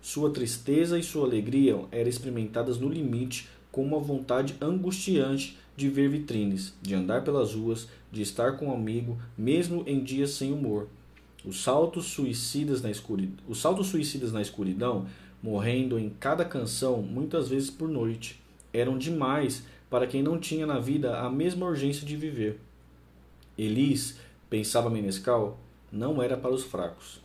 Sua tristeza e sua alegria eram experimentadas no limite com uma vontade angustiante de ver vitrines, de andar pelas ruas, de estar com um amigo, mesmo em dias sem humor. Os saltos suicidas na escuridão, os saltos suicidas na escuridão, morrendo em cada canção, muitas vezes por noite, eram demais para quem não tinha na vida a mesma urgência de viver. Elis, pensava Menescal, não era para os fracos.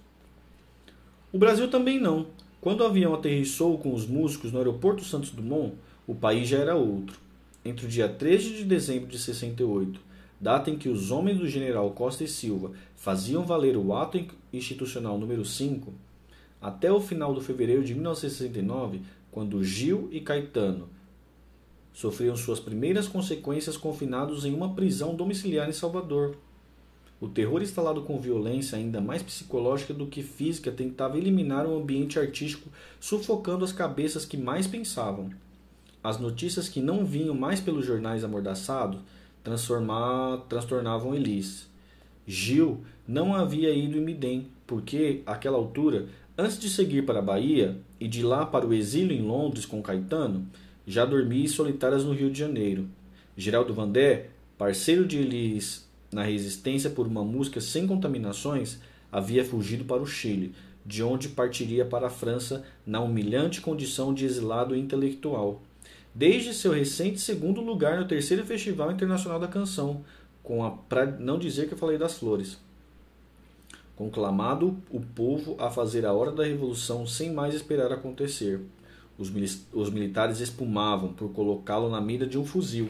O Brasil também não. Quando o avião aterrissou com os músicos no aeroporto Santos Dumont, o país já era outro. Entre o dia 13 de dezembro de 68, data em que os homens do general Costa e Silva faziam valer o ato institucional número 5, até o final do fevereiro de 1969, quando Gil e Caetano sofriam suas primeiras consequências confinados em uma prisão domiciliar em Salvador. O terror instalado com violência ainda mais psicológica do que física tentava eliminar o ambiente artístico, sufocando as cabeças que mais pensavam. As notícias que não vinham mais pelos jornais amordaçados transtornavam Elis. Gil não havia ido em Midem, porque, àquela altura, antes de seguir para a Bahia e de lá para o exílio em Londres com Caetano, já dormia solitárias no Rio de Janeiro. Geraldo Vandé, parceiro de Elis na resistência por uma música sem contaminações, havia fugido para o Chile, de onde partiria para a França na humilhante condição de exilado intelectual. Desde seu recente segundo lugar no terceiro Festival Internacional da Canção, com a pra não dizer que eu falei das flores. Conclamado o povo a fazer a hora da revolução sem mais esperar acontecer. Os, os militares espumavam por colocá-lo na mira de um fuzil.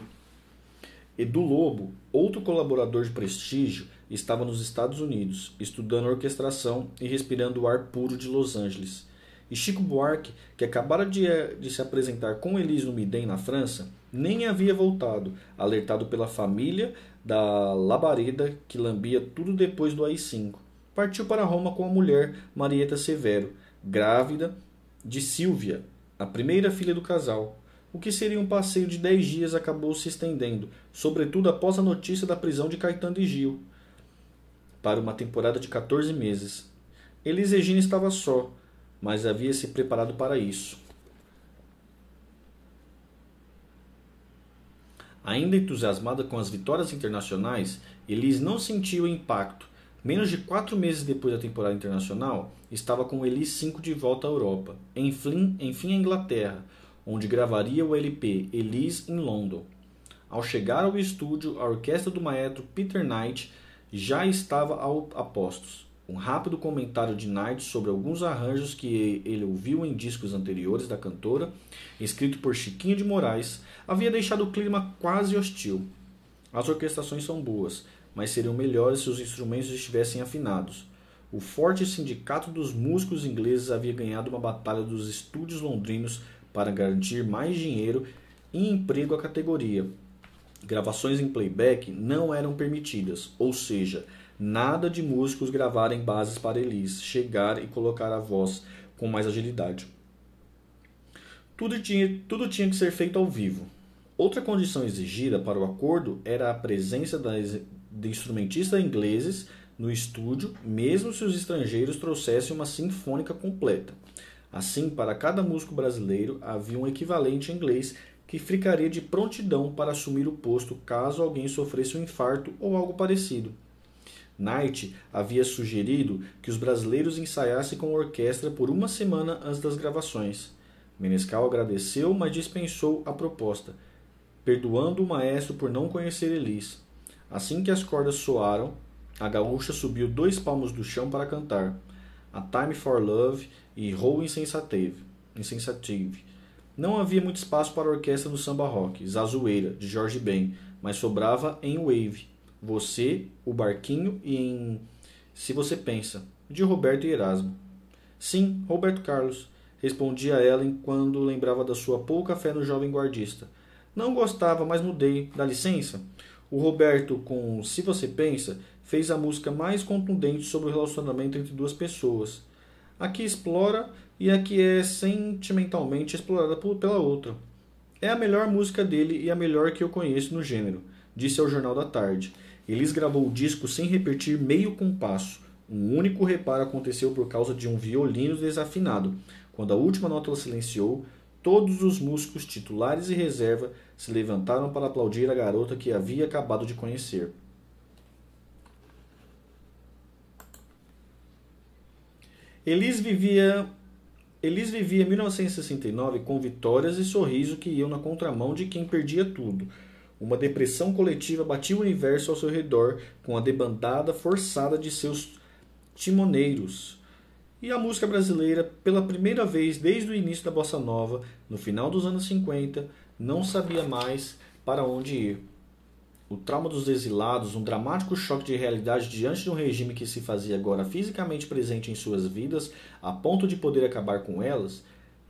Edu Lobo, outro colaborador de prestígio, estava nos Estados Unidos, estudando orquestração e respirando o ar puro de Los Angeles. E Chico Buarque, que acabara de, eh, de se apresentar com Elise no Midem na França, nem havia voltado, alertado pela família da Labareda, que lambia tudo depois do AI-5. Partiu para Roma com a mulher Marieta Severo, grávida de Silvia, a primeira filha do casal. O que seria um passeio de dez dias acabou se estendendo, sobretudo após a notícia da prisão de Caetano e Gil, para uma temporada de 14 meses. Elis Regina estava só, mas havia se preparado para isso. Ainda entusiasmada com as vitórias internacionais, Elis não sentiu o impacto. Menos de quatro meses depois da temporada internacional, estava com Elis 5 de volta à Europa, enfim, enfim à Inglaterra, onde gravaria o LP Elise em London. Ao chegar ao estúdio, a orquestra do maestro Peter Knight já estava a postos. Um rápido comentário de Knight sobre alguns arranjos que ele ouviu em discos anteriores da cantora, escrito por Chiquinho de Moraes, havia deixado o clima quase hostil. As orquestrações são boas, mas seriam melhores se os instrumentos estivessem afinados. O forte sindicato dos músicos ingleses havia ganhado uma batalha dos estúdios londrinos para garantir mais dinheiro e emprego à categoria. Gravações em playback não eram permitidas, ou seja, nada de músicos gravarem bases para Elis chegar e colocar a voz com mais agilidade. Tudo tinha, tudo tinha que ser feito ao vivo. Outra condição exigida para o acordo era a presença das, de instrumentistas ingleses no estúdio, mesmo se os estrangeiros trouxessem uma sinfônica completa. Assim, para cada músico brasileiro havia um equivalente inglês que ficaria de prontidão para assumir o posto caso alguém sofresse um infarto ou algo parecido. Knight havia sugerido que os brasileiros ensaiassem com a orquestra por uma semana antes das gravações. Menescal agradeceu, mas dispensou a proposta, perdoando o maestro por não conhecer Elis. Assim que as cordas soaram, a gaúcha subiu dois palmos do chão para cantar. A Time for Love e Row Insensative. Insensative. Não havia muito espaço para a orquestra do samba rock, Zazueira, de Jorge Ben, mas sobrava em Wave, Você, O Barquinho e em Se Você Pensa, de Roberto e Erasmo. Sim, Roberto Carlos, respondia ela quando lembrava da sua pouca fé no jovem guardista. Não gostava, mas mudei. Dá licença? O Roberto, com Se Você Pensa, fez a música mais contundente sobre o relacionamento entre duas pessoas a que explora e a que é sentimentalmente explorada pela outra. É a melhor música dele e a melhor que eu conheço no gênero, disse ao Jornal da Tarde. Elis gravou o disco sem repetir meio compasso. Um único reparo aconteceu por causa de um violino desafinado. Quando a última nota silenciou, Todos os músicos titulares e reserva se levantaram para aplaudir a garota que havia acabado de conhecer. Elis vivia Elis vivia 1969 com vitórias e sorriso que iam na contramão de quem perdia tudo. Uma depressão coletiva batia o universo ao seu redor com a debandada forçada de seus timoneiros. E a música brasileira, pela primeira vez desde o início da bossa nova, no final dos anos 50, não sabia mais para onde ir. O trauma dos exilados, um dramático choque de realidade diante de um regime que se fazia agora fisicamente presente em suas vidas, a ponto de poder acabar com elas,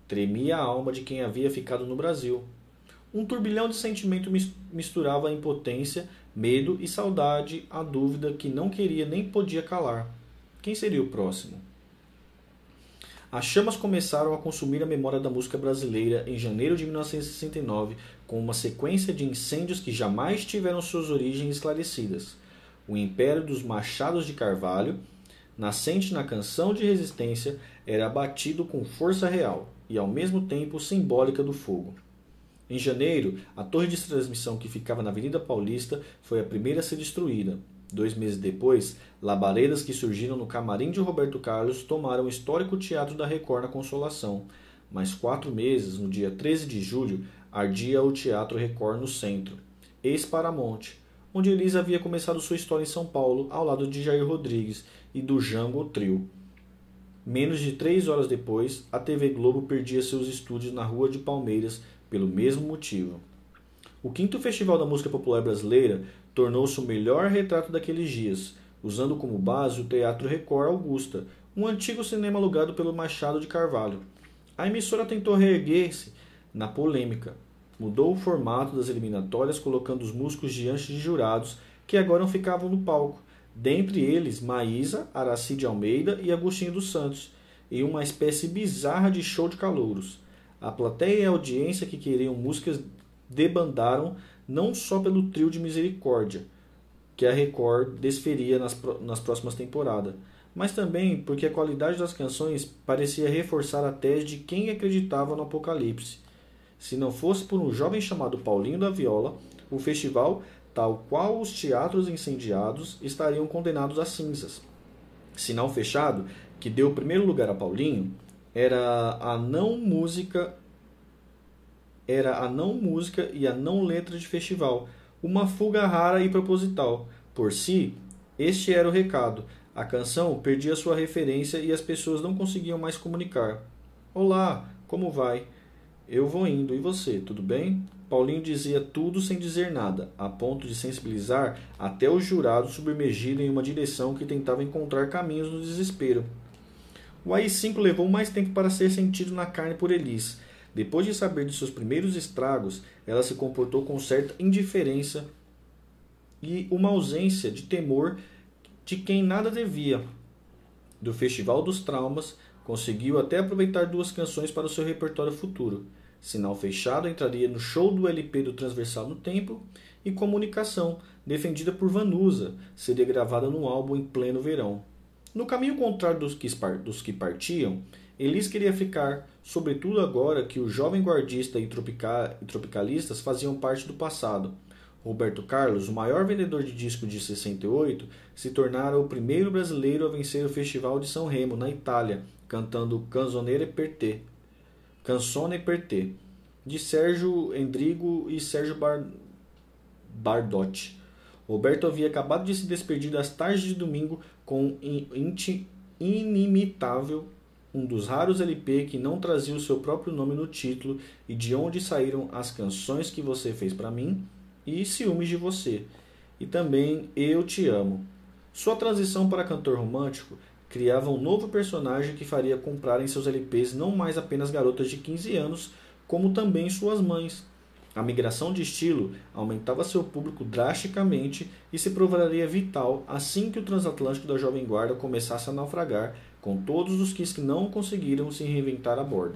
tremia a alma de quem havia ficado no Brasil. Um turbilhão de sentimento misturava a impotência, medo e saudade, a dúvida que não queria nem podia calar. Quem seria o próximo? As chamas começaram a consumir a memória da música brasileira em janeiro de 1969, com uma sequência de incêndios que jamais tiveram suas origens esclarecidas. O império dos Machados de Carvalho, nascente na canção de resistência, era abatido com força real e, ao mesmo tempo, simbólica do fogo. Em janeiro, a torre de transmissão que ficava na Avenida Paulista foi a primeira a ser destruída, Dois meses depois, labaredas que surgiram no camarim de Roberto Carlos tomaram o histórico Teatro da Record na Consolação. Mais quatro meses, no dia 13 de julho, ardia o Teatro Record no centro, ex-Paramonte, onde Elisa havia começado sua história em São Paulo, ao lado de Jair Rodrigues e do Jango Trio. Menos de três horas depois, a TV Globo perdia seus estúdios na Rua de Palmeiras pelo mesmo motivo. O quinto Festival da Música Popular Brasileira tornou-se o melhor retrato daqueles dias, usando como base o Teatro Record Augusta, um antigo cinema alugado pelo Machado de Carvalho. A emissora tentou reerguer-se na polêmica. Mudou o formato das eliminatórias, colocando os músicos diante de jurados que agora ficavam no palco, dentre eles Maísa, Aracide Almeida e Agostinho dos Santos, em uma espécie bizarra de show de calouros. A plateia e a audiência que queriam músicas debandaram não só pelo trio de misericórdia que a Record desferia nas, nas próximas temporadas, mas também porque a qualidade das canções parecia reforçar a tese de quem acreditava no Apocalipse. Se não fosse por um jovem chamado Paulinho da Viola, o festival, tal qual os teatros incendiados, estariam condenados a cinzas. Sinal fechado, que deu o primeiro lugar a Paulinho, era a não música era a não música e a não letra de festival, uma fuga rara e proposital. Por si, este era o recado. A canção perdia sua referência e as pessoas não conseguiam mais comunicar. Olá, como vai? Eu vou indo, e você, tudo bem? Paulinho dizia tudo sem dizer nada, a ponto de sensibilizar até o jurado submergido em uma direção que tentava encontrar caminhos no desespero. O AI-5 levou mais tempo para ser sentido na carne por Elis, depois de saber de seus primeiros estragos, ela se comportou com certa indiferença e uma ausência de temor de quem nada devia. Do Festival dos Traumas, conseguiu até aproveitar duas canções para o seu repertório futuro. Sinal Fechado entraria no show do LP do Transversal no Tempo e Comunicação, defendida por Vanusa, seria gravada no álbum em pleno verão. No caminho contrário dos que, dos que partiam, Elis queria ficar, sobretudo agora que o jovem guardista e, tropica, e tropicalistas faziam parte do passado. Roberto Carlos, o maior vendedor de disco de 68, se tornara o primeiro brasileiro a vencer o Festival de São Remo, na Itália, cantando Canzonere per te, Canzone per te, de Sérgio Endrigo e Sérgio Bar... Bardotti. Roberto havia acabado de se despedir das tardes de domingo com inimitável um dos raros LP que não trazia o seu próprio nome no título e de onde saíram as canções que você fez para mim e Ciúmes de você, e também Eu Te Amo. Sua transição para cantor romântico criava um novo personagem que faria comprar em seus LPs não mais apenas garotas de 15 anos, como também suas mães. A migração de estilo aumentava seu público drasticamente e se provaria vital assim que o transatlântico da Jovem Guarda começasse a naufragar com todos os que não conseguiram se reinventar a bordo.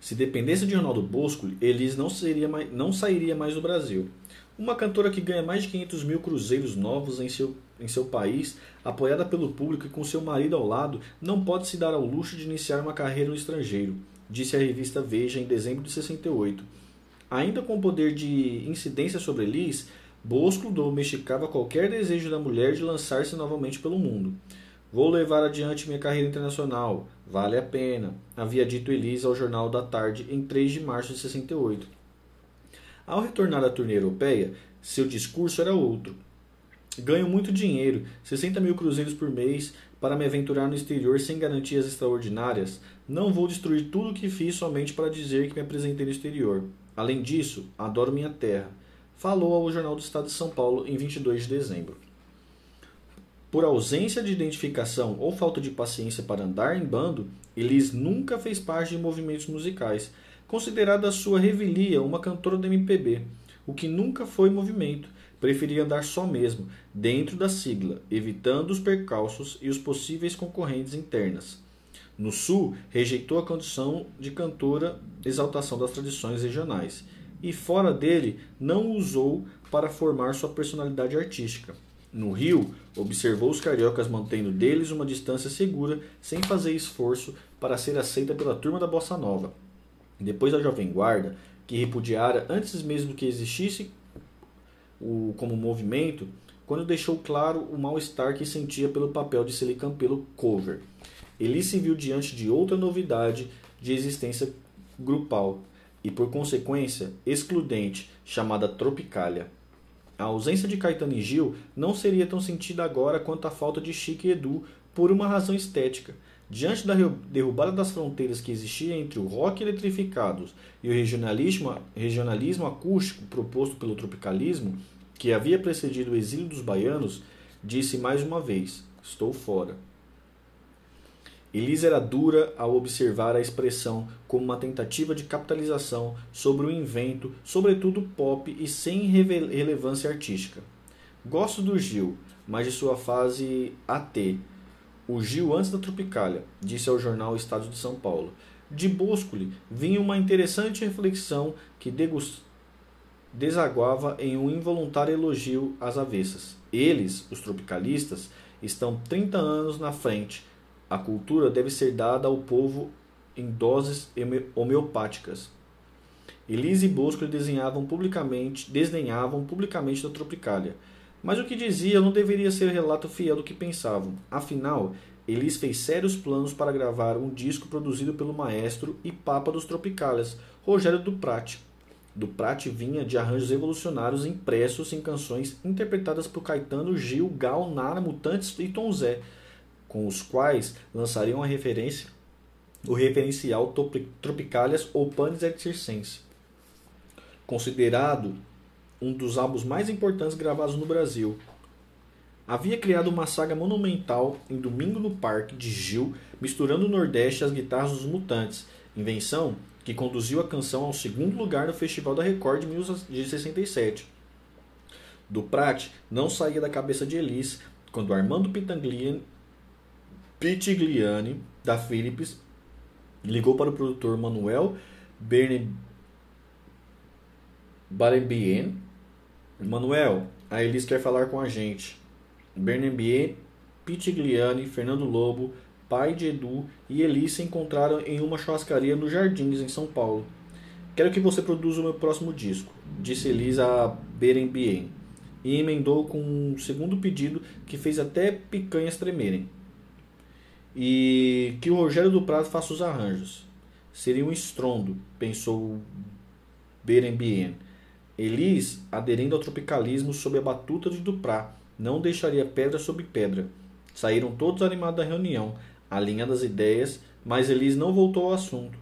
Se dependesse de Ronaldo Bosco, Elis não, seria mais, não sairia mais do Brasil. Uma cantora que ganha mais de 500 mil cruzeiros novos em seu, em seu país, apoiada pelo público e com seu marido ao lado, não pode se dar ao luxo de iniciar uma carreira no estrangeiro, disse a revista Veja em dezembro de 68. Ainda com o poder de incidência sobre Elis, Bosco domesticava qualquer desejo da mulher de lançar-se novamente pelo mundo. Vou levar adiante minha carreira internacional. Vale a pena, havia dito Elisa ao Jornal da Tarde em 3 de março de 68. Ao retornar à turnê europeia, seu discurso era outro. Ganho muito dinheiro, 60 mil cruzeiros por mês, para me aventurar no exterior sem garantias extraordinárias. Não vou destruir tudo o que fiz somente para dizer que me apresentei no exterior. Além disso, adoro minha terra. Falou ao Jornal do Estado de São Paulo em 22 de dezembro. Por ausência de identificação ou falta de paciência para andar em bando, Elis nunca fez parte de movimentos musicais, considerada sua revelia uma cantora do MPB, o que nunca foi movimento, preferia andar só mesmo, dentro da sigla, evitando os percalços e os possíveis concorrentes internas. No Sul, rejeitou a condição de cantora exaltação das tradições regionais, e fora dele, não usou para formar sua personalidade artística. No Rio, observou os cariocas mantendo deles uma distância segura, sem fazer esforço para ser aceita pela turma da Bossa Nova. Depois da Jovem Guarda, que repudiara antes mesmo que existisse o, como movimento, quando deixou claro o mal-estar que sentia pelo papel de Silicon pelo cover. Ele se viu diante de outra novidade de existência grupal e, por consequência, excludente, chamada Tropicália. A ausência de Caetano e Gil não seria tão sentida agora quanto a falta de Chico e Edu por uma razão estética. Diante da derrubada das fronteiras que existia entre o rock eletrificado e o regionalismo, regionalismo acústico proposto pelo tropicalismo, que havia precedido o exílio dos baianos, disse mais uma vez: Estou fora. Elisa era dura ao observar a expressão como uma tentativa de capitalização sobre o invento, sobretudo pop e sem relevância artística. Gosto do Gil, mas de sua fase AT. O Gil antes da Tropicália, disse ao jornal Estado de São Paulo. De Boscoli vinha uma interessante reflexão que desaguava em um involuntário elogio às avessas. Eles, os tropicalistas, estão 30 anos na frente a cultura deve ser dada ao povo em doses homeopáticas. Elise e Bosco desenhavam publicamente, desdenhavam publicamente da Tropicália. Mas o que dizia não deveria ser relato fiel do que pensavam. Afinal, Elis fez sérios planos para gravar um disco produzido pelo maestro e papa dos Tropicálias, Rogério Duprat. Duprat vinha de arranjos revolucionários impressos em canções interpretadas por Caetano, Gil, Gal, Nara, Mutantes e Tom Zé, com os quais lançariam a referência, o referencial Tropicalias ou Panis et Circense, considerado um dos álbuns mais importantes gravados no Brasil. Havia criado uma saga monumental em Domingo no Parque de Gil, misturando o Nordeste às guitarras dos Mutantes, invenção que conduziu a canção ao segundo lugar no Festival da Record de 1967. Do Prat não saía da cabeça de Elis quando Armando Pitanglian Pitigliani, da Philips, ligou para o produtor Manuel Barembien. Manuel, a Elis quer falar com a gente. Bernembien, Pitigliani, Fernando Lobo, pai de Edu e Elis se encontraram em uma churrascaria nos Jardins, em São Paulo. Quero que você produza o meu próximo disco, disse Elis a Berembien, e emendou com um segundo pedido que fez até picanhas tremerem e que o Rogério do Prado faça os arranjos. Seria um estrondo, pensou Berembien. Elis, aderindo ao tropicalismo sob a batuta de Duprá, não deixaria pedra sobre pedra. Saíram todos animados da reunião, alinhando as ideias, mas Elis não voltou ao assunto.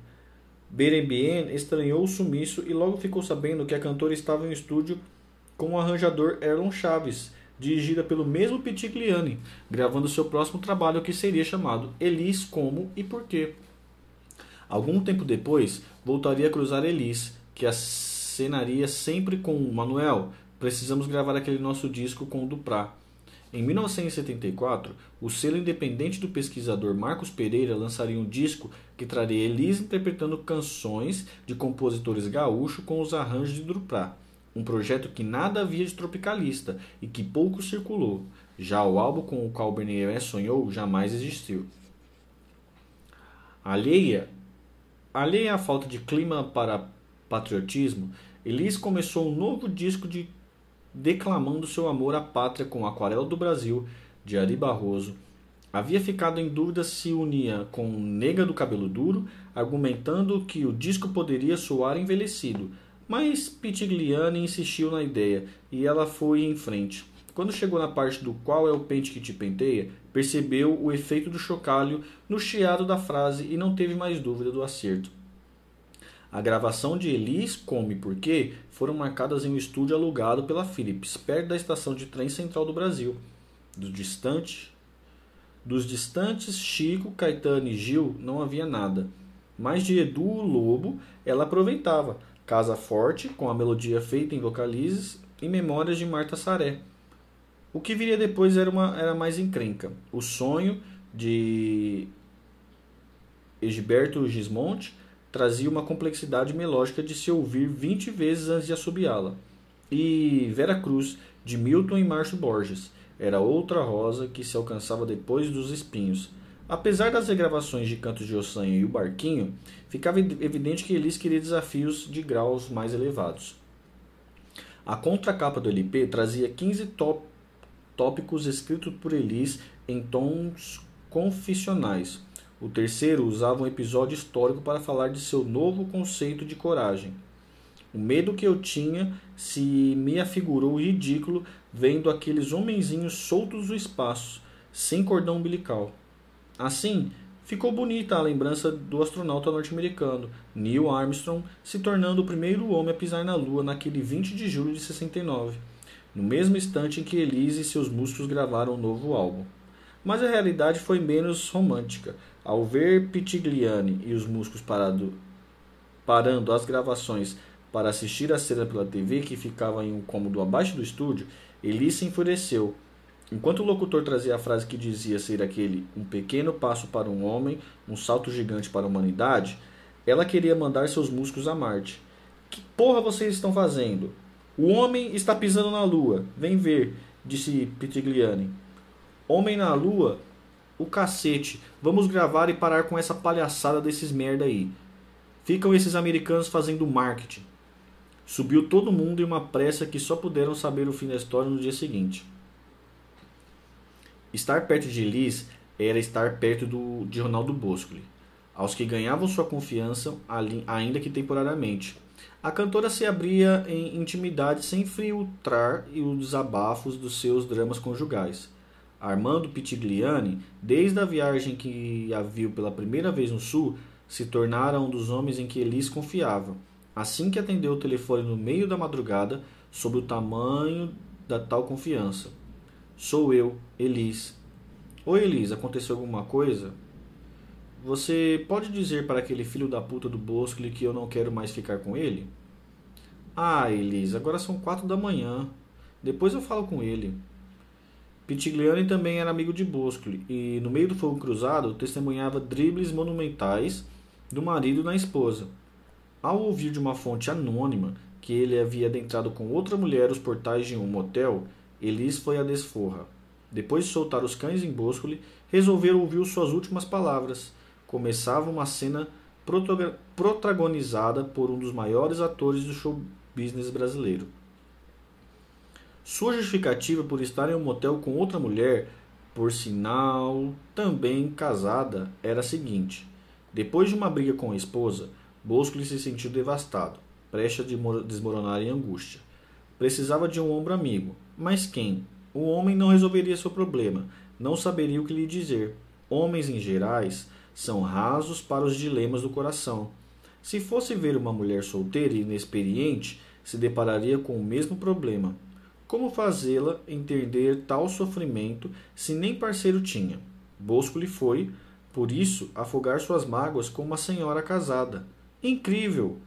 Berembien estranhou o sumiço e logo ficou sabendo que a cantora estava em estúdio com o arranjador Erlon Chaves, dirigida pelo mesmo Pitigliani, gravando seu próximo trabalho que seria chamado Elis Como e Por Quê. Algum tempo depois, voltaria a cruzar Elis, que acenaria sempre com Manuel, precisamos gravar aquele nosso disco com o Duprá. Em 1974, o selo independente do pesquisador Marcos Pereira lançaria um disco que traria Elis interpretando canções de compositores gaúchos com os arranjos de Duprá, um projeto que nada havia de tropicalista e que pouco circulou. Já o álbum com o qual Bernier sonhou jamais existiu. Alheia, alheia à falta de clima para patriotismo, Elis começou um novo disco de declamando seu amor à pátria com Aquarela do Brasil, de Ari Barroso. Havia ficado em dúvida se unia com Nega do Cabelo Duro, argumentando que o disco poderia soar envelhecido, mas Pitigliani insistiu na ideia e ela foi em frente. Quando chegou na parte do qual é o pente que te penteia, percebeu o efeito do chocalho no chiado da frase e não teve mais dúvida do acerto. A gravação de Elis Come Porquê foram marcadas em um estúdio alugado pela Philips, perto da estação de trem central do Brasil. Do distante, dos distantes Chico, Caetano e Gil não havia nada. Mas de Edu Lobo ela aproveitava. Casa Forte, com a melodia feita em vocalizes, e Memórias de Marta Saré. O que viria depois era, uma, era mais encrenca. O sonho de Egiberto Gismonte trazia uma complexidade melódica de se ouvir 20 vezes antes de assobiá-la. E Vera Cruz, de Milton e Márcio Borges, era outra rosa que se alcançava depois dos espinhos. Apesar das regravações de Cantos de Ossanha e O Barquinho, ficava evidente que Elis queria desafios de graus mais elevados. A contracapa do LP trazia 15 top, tópicos escritos por Elis em tons confissionais, o terceiro usava um episódio histórico para falar de seu novo conceito de coragem. O medo que eu tinha se me afigurou ridículo vendo aqueles homenzinhos soltos no espaço, sem cordão umbilical. Assim, ficou bonita a lembrança do astronauta norte-americano Neil Armstrong se tornando o primeiro homem a pisar na Lua naquele 20 de julho de 69, no mesmo instante em que Elise e seus músicos gravaram um novo álbum. Mas a realidade foi menos romântica. Ao ver Pitigliani e os músicos parado, parando as gravações para assistir a cena pela TV que ficava em um cômodo abaixo do estúdio, Eli se enfureceu. Enquanto o locutor trazia a frase que dizia ser aquele um pequeno passo para um homem, um salto gigante para a humanidade, ela queria mandar seus músicos a Marte. Que porra vocês estão fazendo? O homem está pisando na lua. Vem ver, disse Pitigliani. Homem na lua o cacete. Vamos gravar e parar com essa palhaçada desses merda aí. Ficam esses americanos fazendo marketing. Subiu todo mundo em uma pressa que só puderam saber o fim da história no dia seguinte. Estar perto de Elis era estar perto do, de Ronaldo Boscoli, aos que ganhavam sua confiança, ainda que temporariamente. A cantora se abria em intimidade sem filtrar os desabafos dos seus dramas conjugais. Armando Pitigliani, desde a viagem que a viu pela primeira vez no Sul, se tornara um dos homens em que Elis confiava. Assim que atendeu o telefone no meio da madrugada, sob o tamanho da tal confiança. Sou eu, Elis. Oi, Elis, aconteceu alguma coisa? Você pode dizer para aquele filho da puta do Bosco que eu não quero mais ficar com ele? Ah, Elis, agora são quatro da manhã. Depois eu falo com ele. Pitigliani também era amigo de Boscoli e, no meio do fogo cruzado, testemunhava dribles monumentais do marido na esposa. Ao ouvir de uma fonte anônima que ele havia adentrado com outra mulher os portais de um motel, Elis foi à desforra. Depois de soltar os cães em Boscoli, resolveram ouvir suas últimas palavras. Começava uma cena protagonizada por um dos maiores atores do show business brasileiro. Sua justificativa por estar em um motel com outra mulher, por sinal também casada, era a seguinte: depois de uma briga com a esposa, Bosco se sentiu devastado, prestes a desmoronar em angústia. Precisava de um ombro amigo, mas quem? O homem não resolveria seu problema, não saberia o que lhe dizer. Homens, em gerais, são rasos para os dilemas do coração. Se fosse ver uma mulher solteira e inexperiente, se depararia com o mesmo problema. Como fazê-la entender tal sofrimento se nem parceiro tinha? Bosco lhe foi, por isso, afogar suas mágoas com uma senhora casada. Incrível!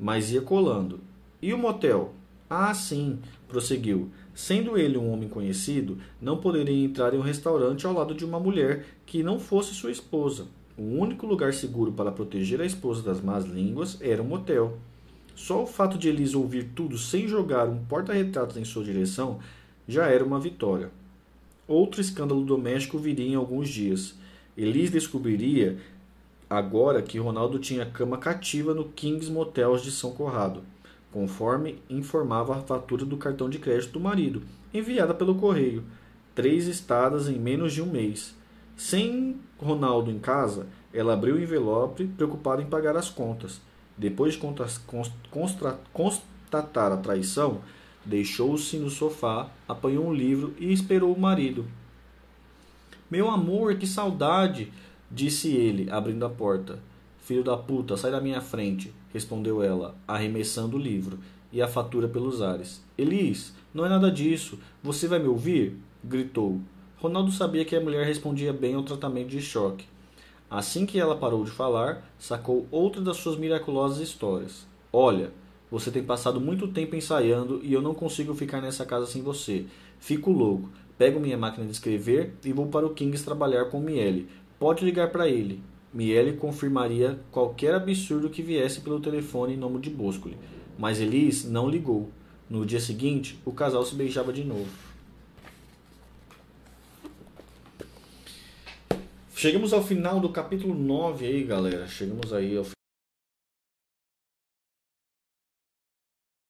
Mas ia colando. E o motel? Ah, sim, prosseguiu. Sendo ele um homem conhecido, não poderia entrar em um restaurante ao lado de uma mulher que não fosse sua esposa. O único lugar seguro para proteger a esposa das más línguas era um motel. Só o fato de Elise ouvir tudo sem jogar um porta-retratos em sua direção já era uma vitória. Outro escândalo doméstico viria em alguns dias. Elise descobriria agora que Ronaldo tinha cama cativa no Kings Motels de São Corrado conforme informava a fatura do cartão de crédito do marido, enviada pelo correio, três estadas em menos de um mês. Sem Ronaldo em casa, ela abriu o envelope, preocupada em pagar as contas. Depois de constatar a traição, deixou-se no sofá, apanhou um livro e esperou o marido. Meu amor, que saudade! disse ele, abrindo a porta. Filho da puta, sai da minha frente, respondeu ela, arremessando o livro e a fatura pelos ares. Elis, não é nada disso. Você vai me ouvir? gritou. Ronaldo sabia que a mulher respondia bem ao tratamento de choque. Assim que ela parou de falar, sacou outra das suas miraculosas histórias. Olha, você tem passado muito tempo ensaiando e eu não consigo ficar nessa casa sem você. Fico louco. Pego minha máquina de escrever e vou para o Kings trabalhar com Miele. Pode ligar para ele. Miele confirmaria qualquer absurdo que viesse pelo telefone em nome de Boscoli, mas Elis não ligou. No dia seguinte, o casal se beijava de novo. Chegamos ao final do capítulo 9 aí, galera. Chegamos aí ao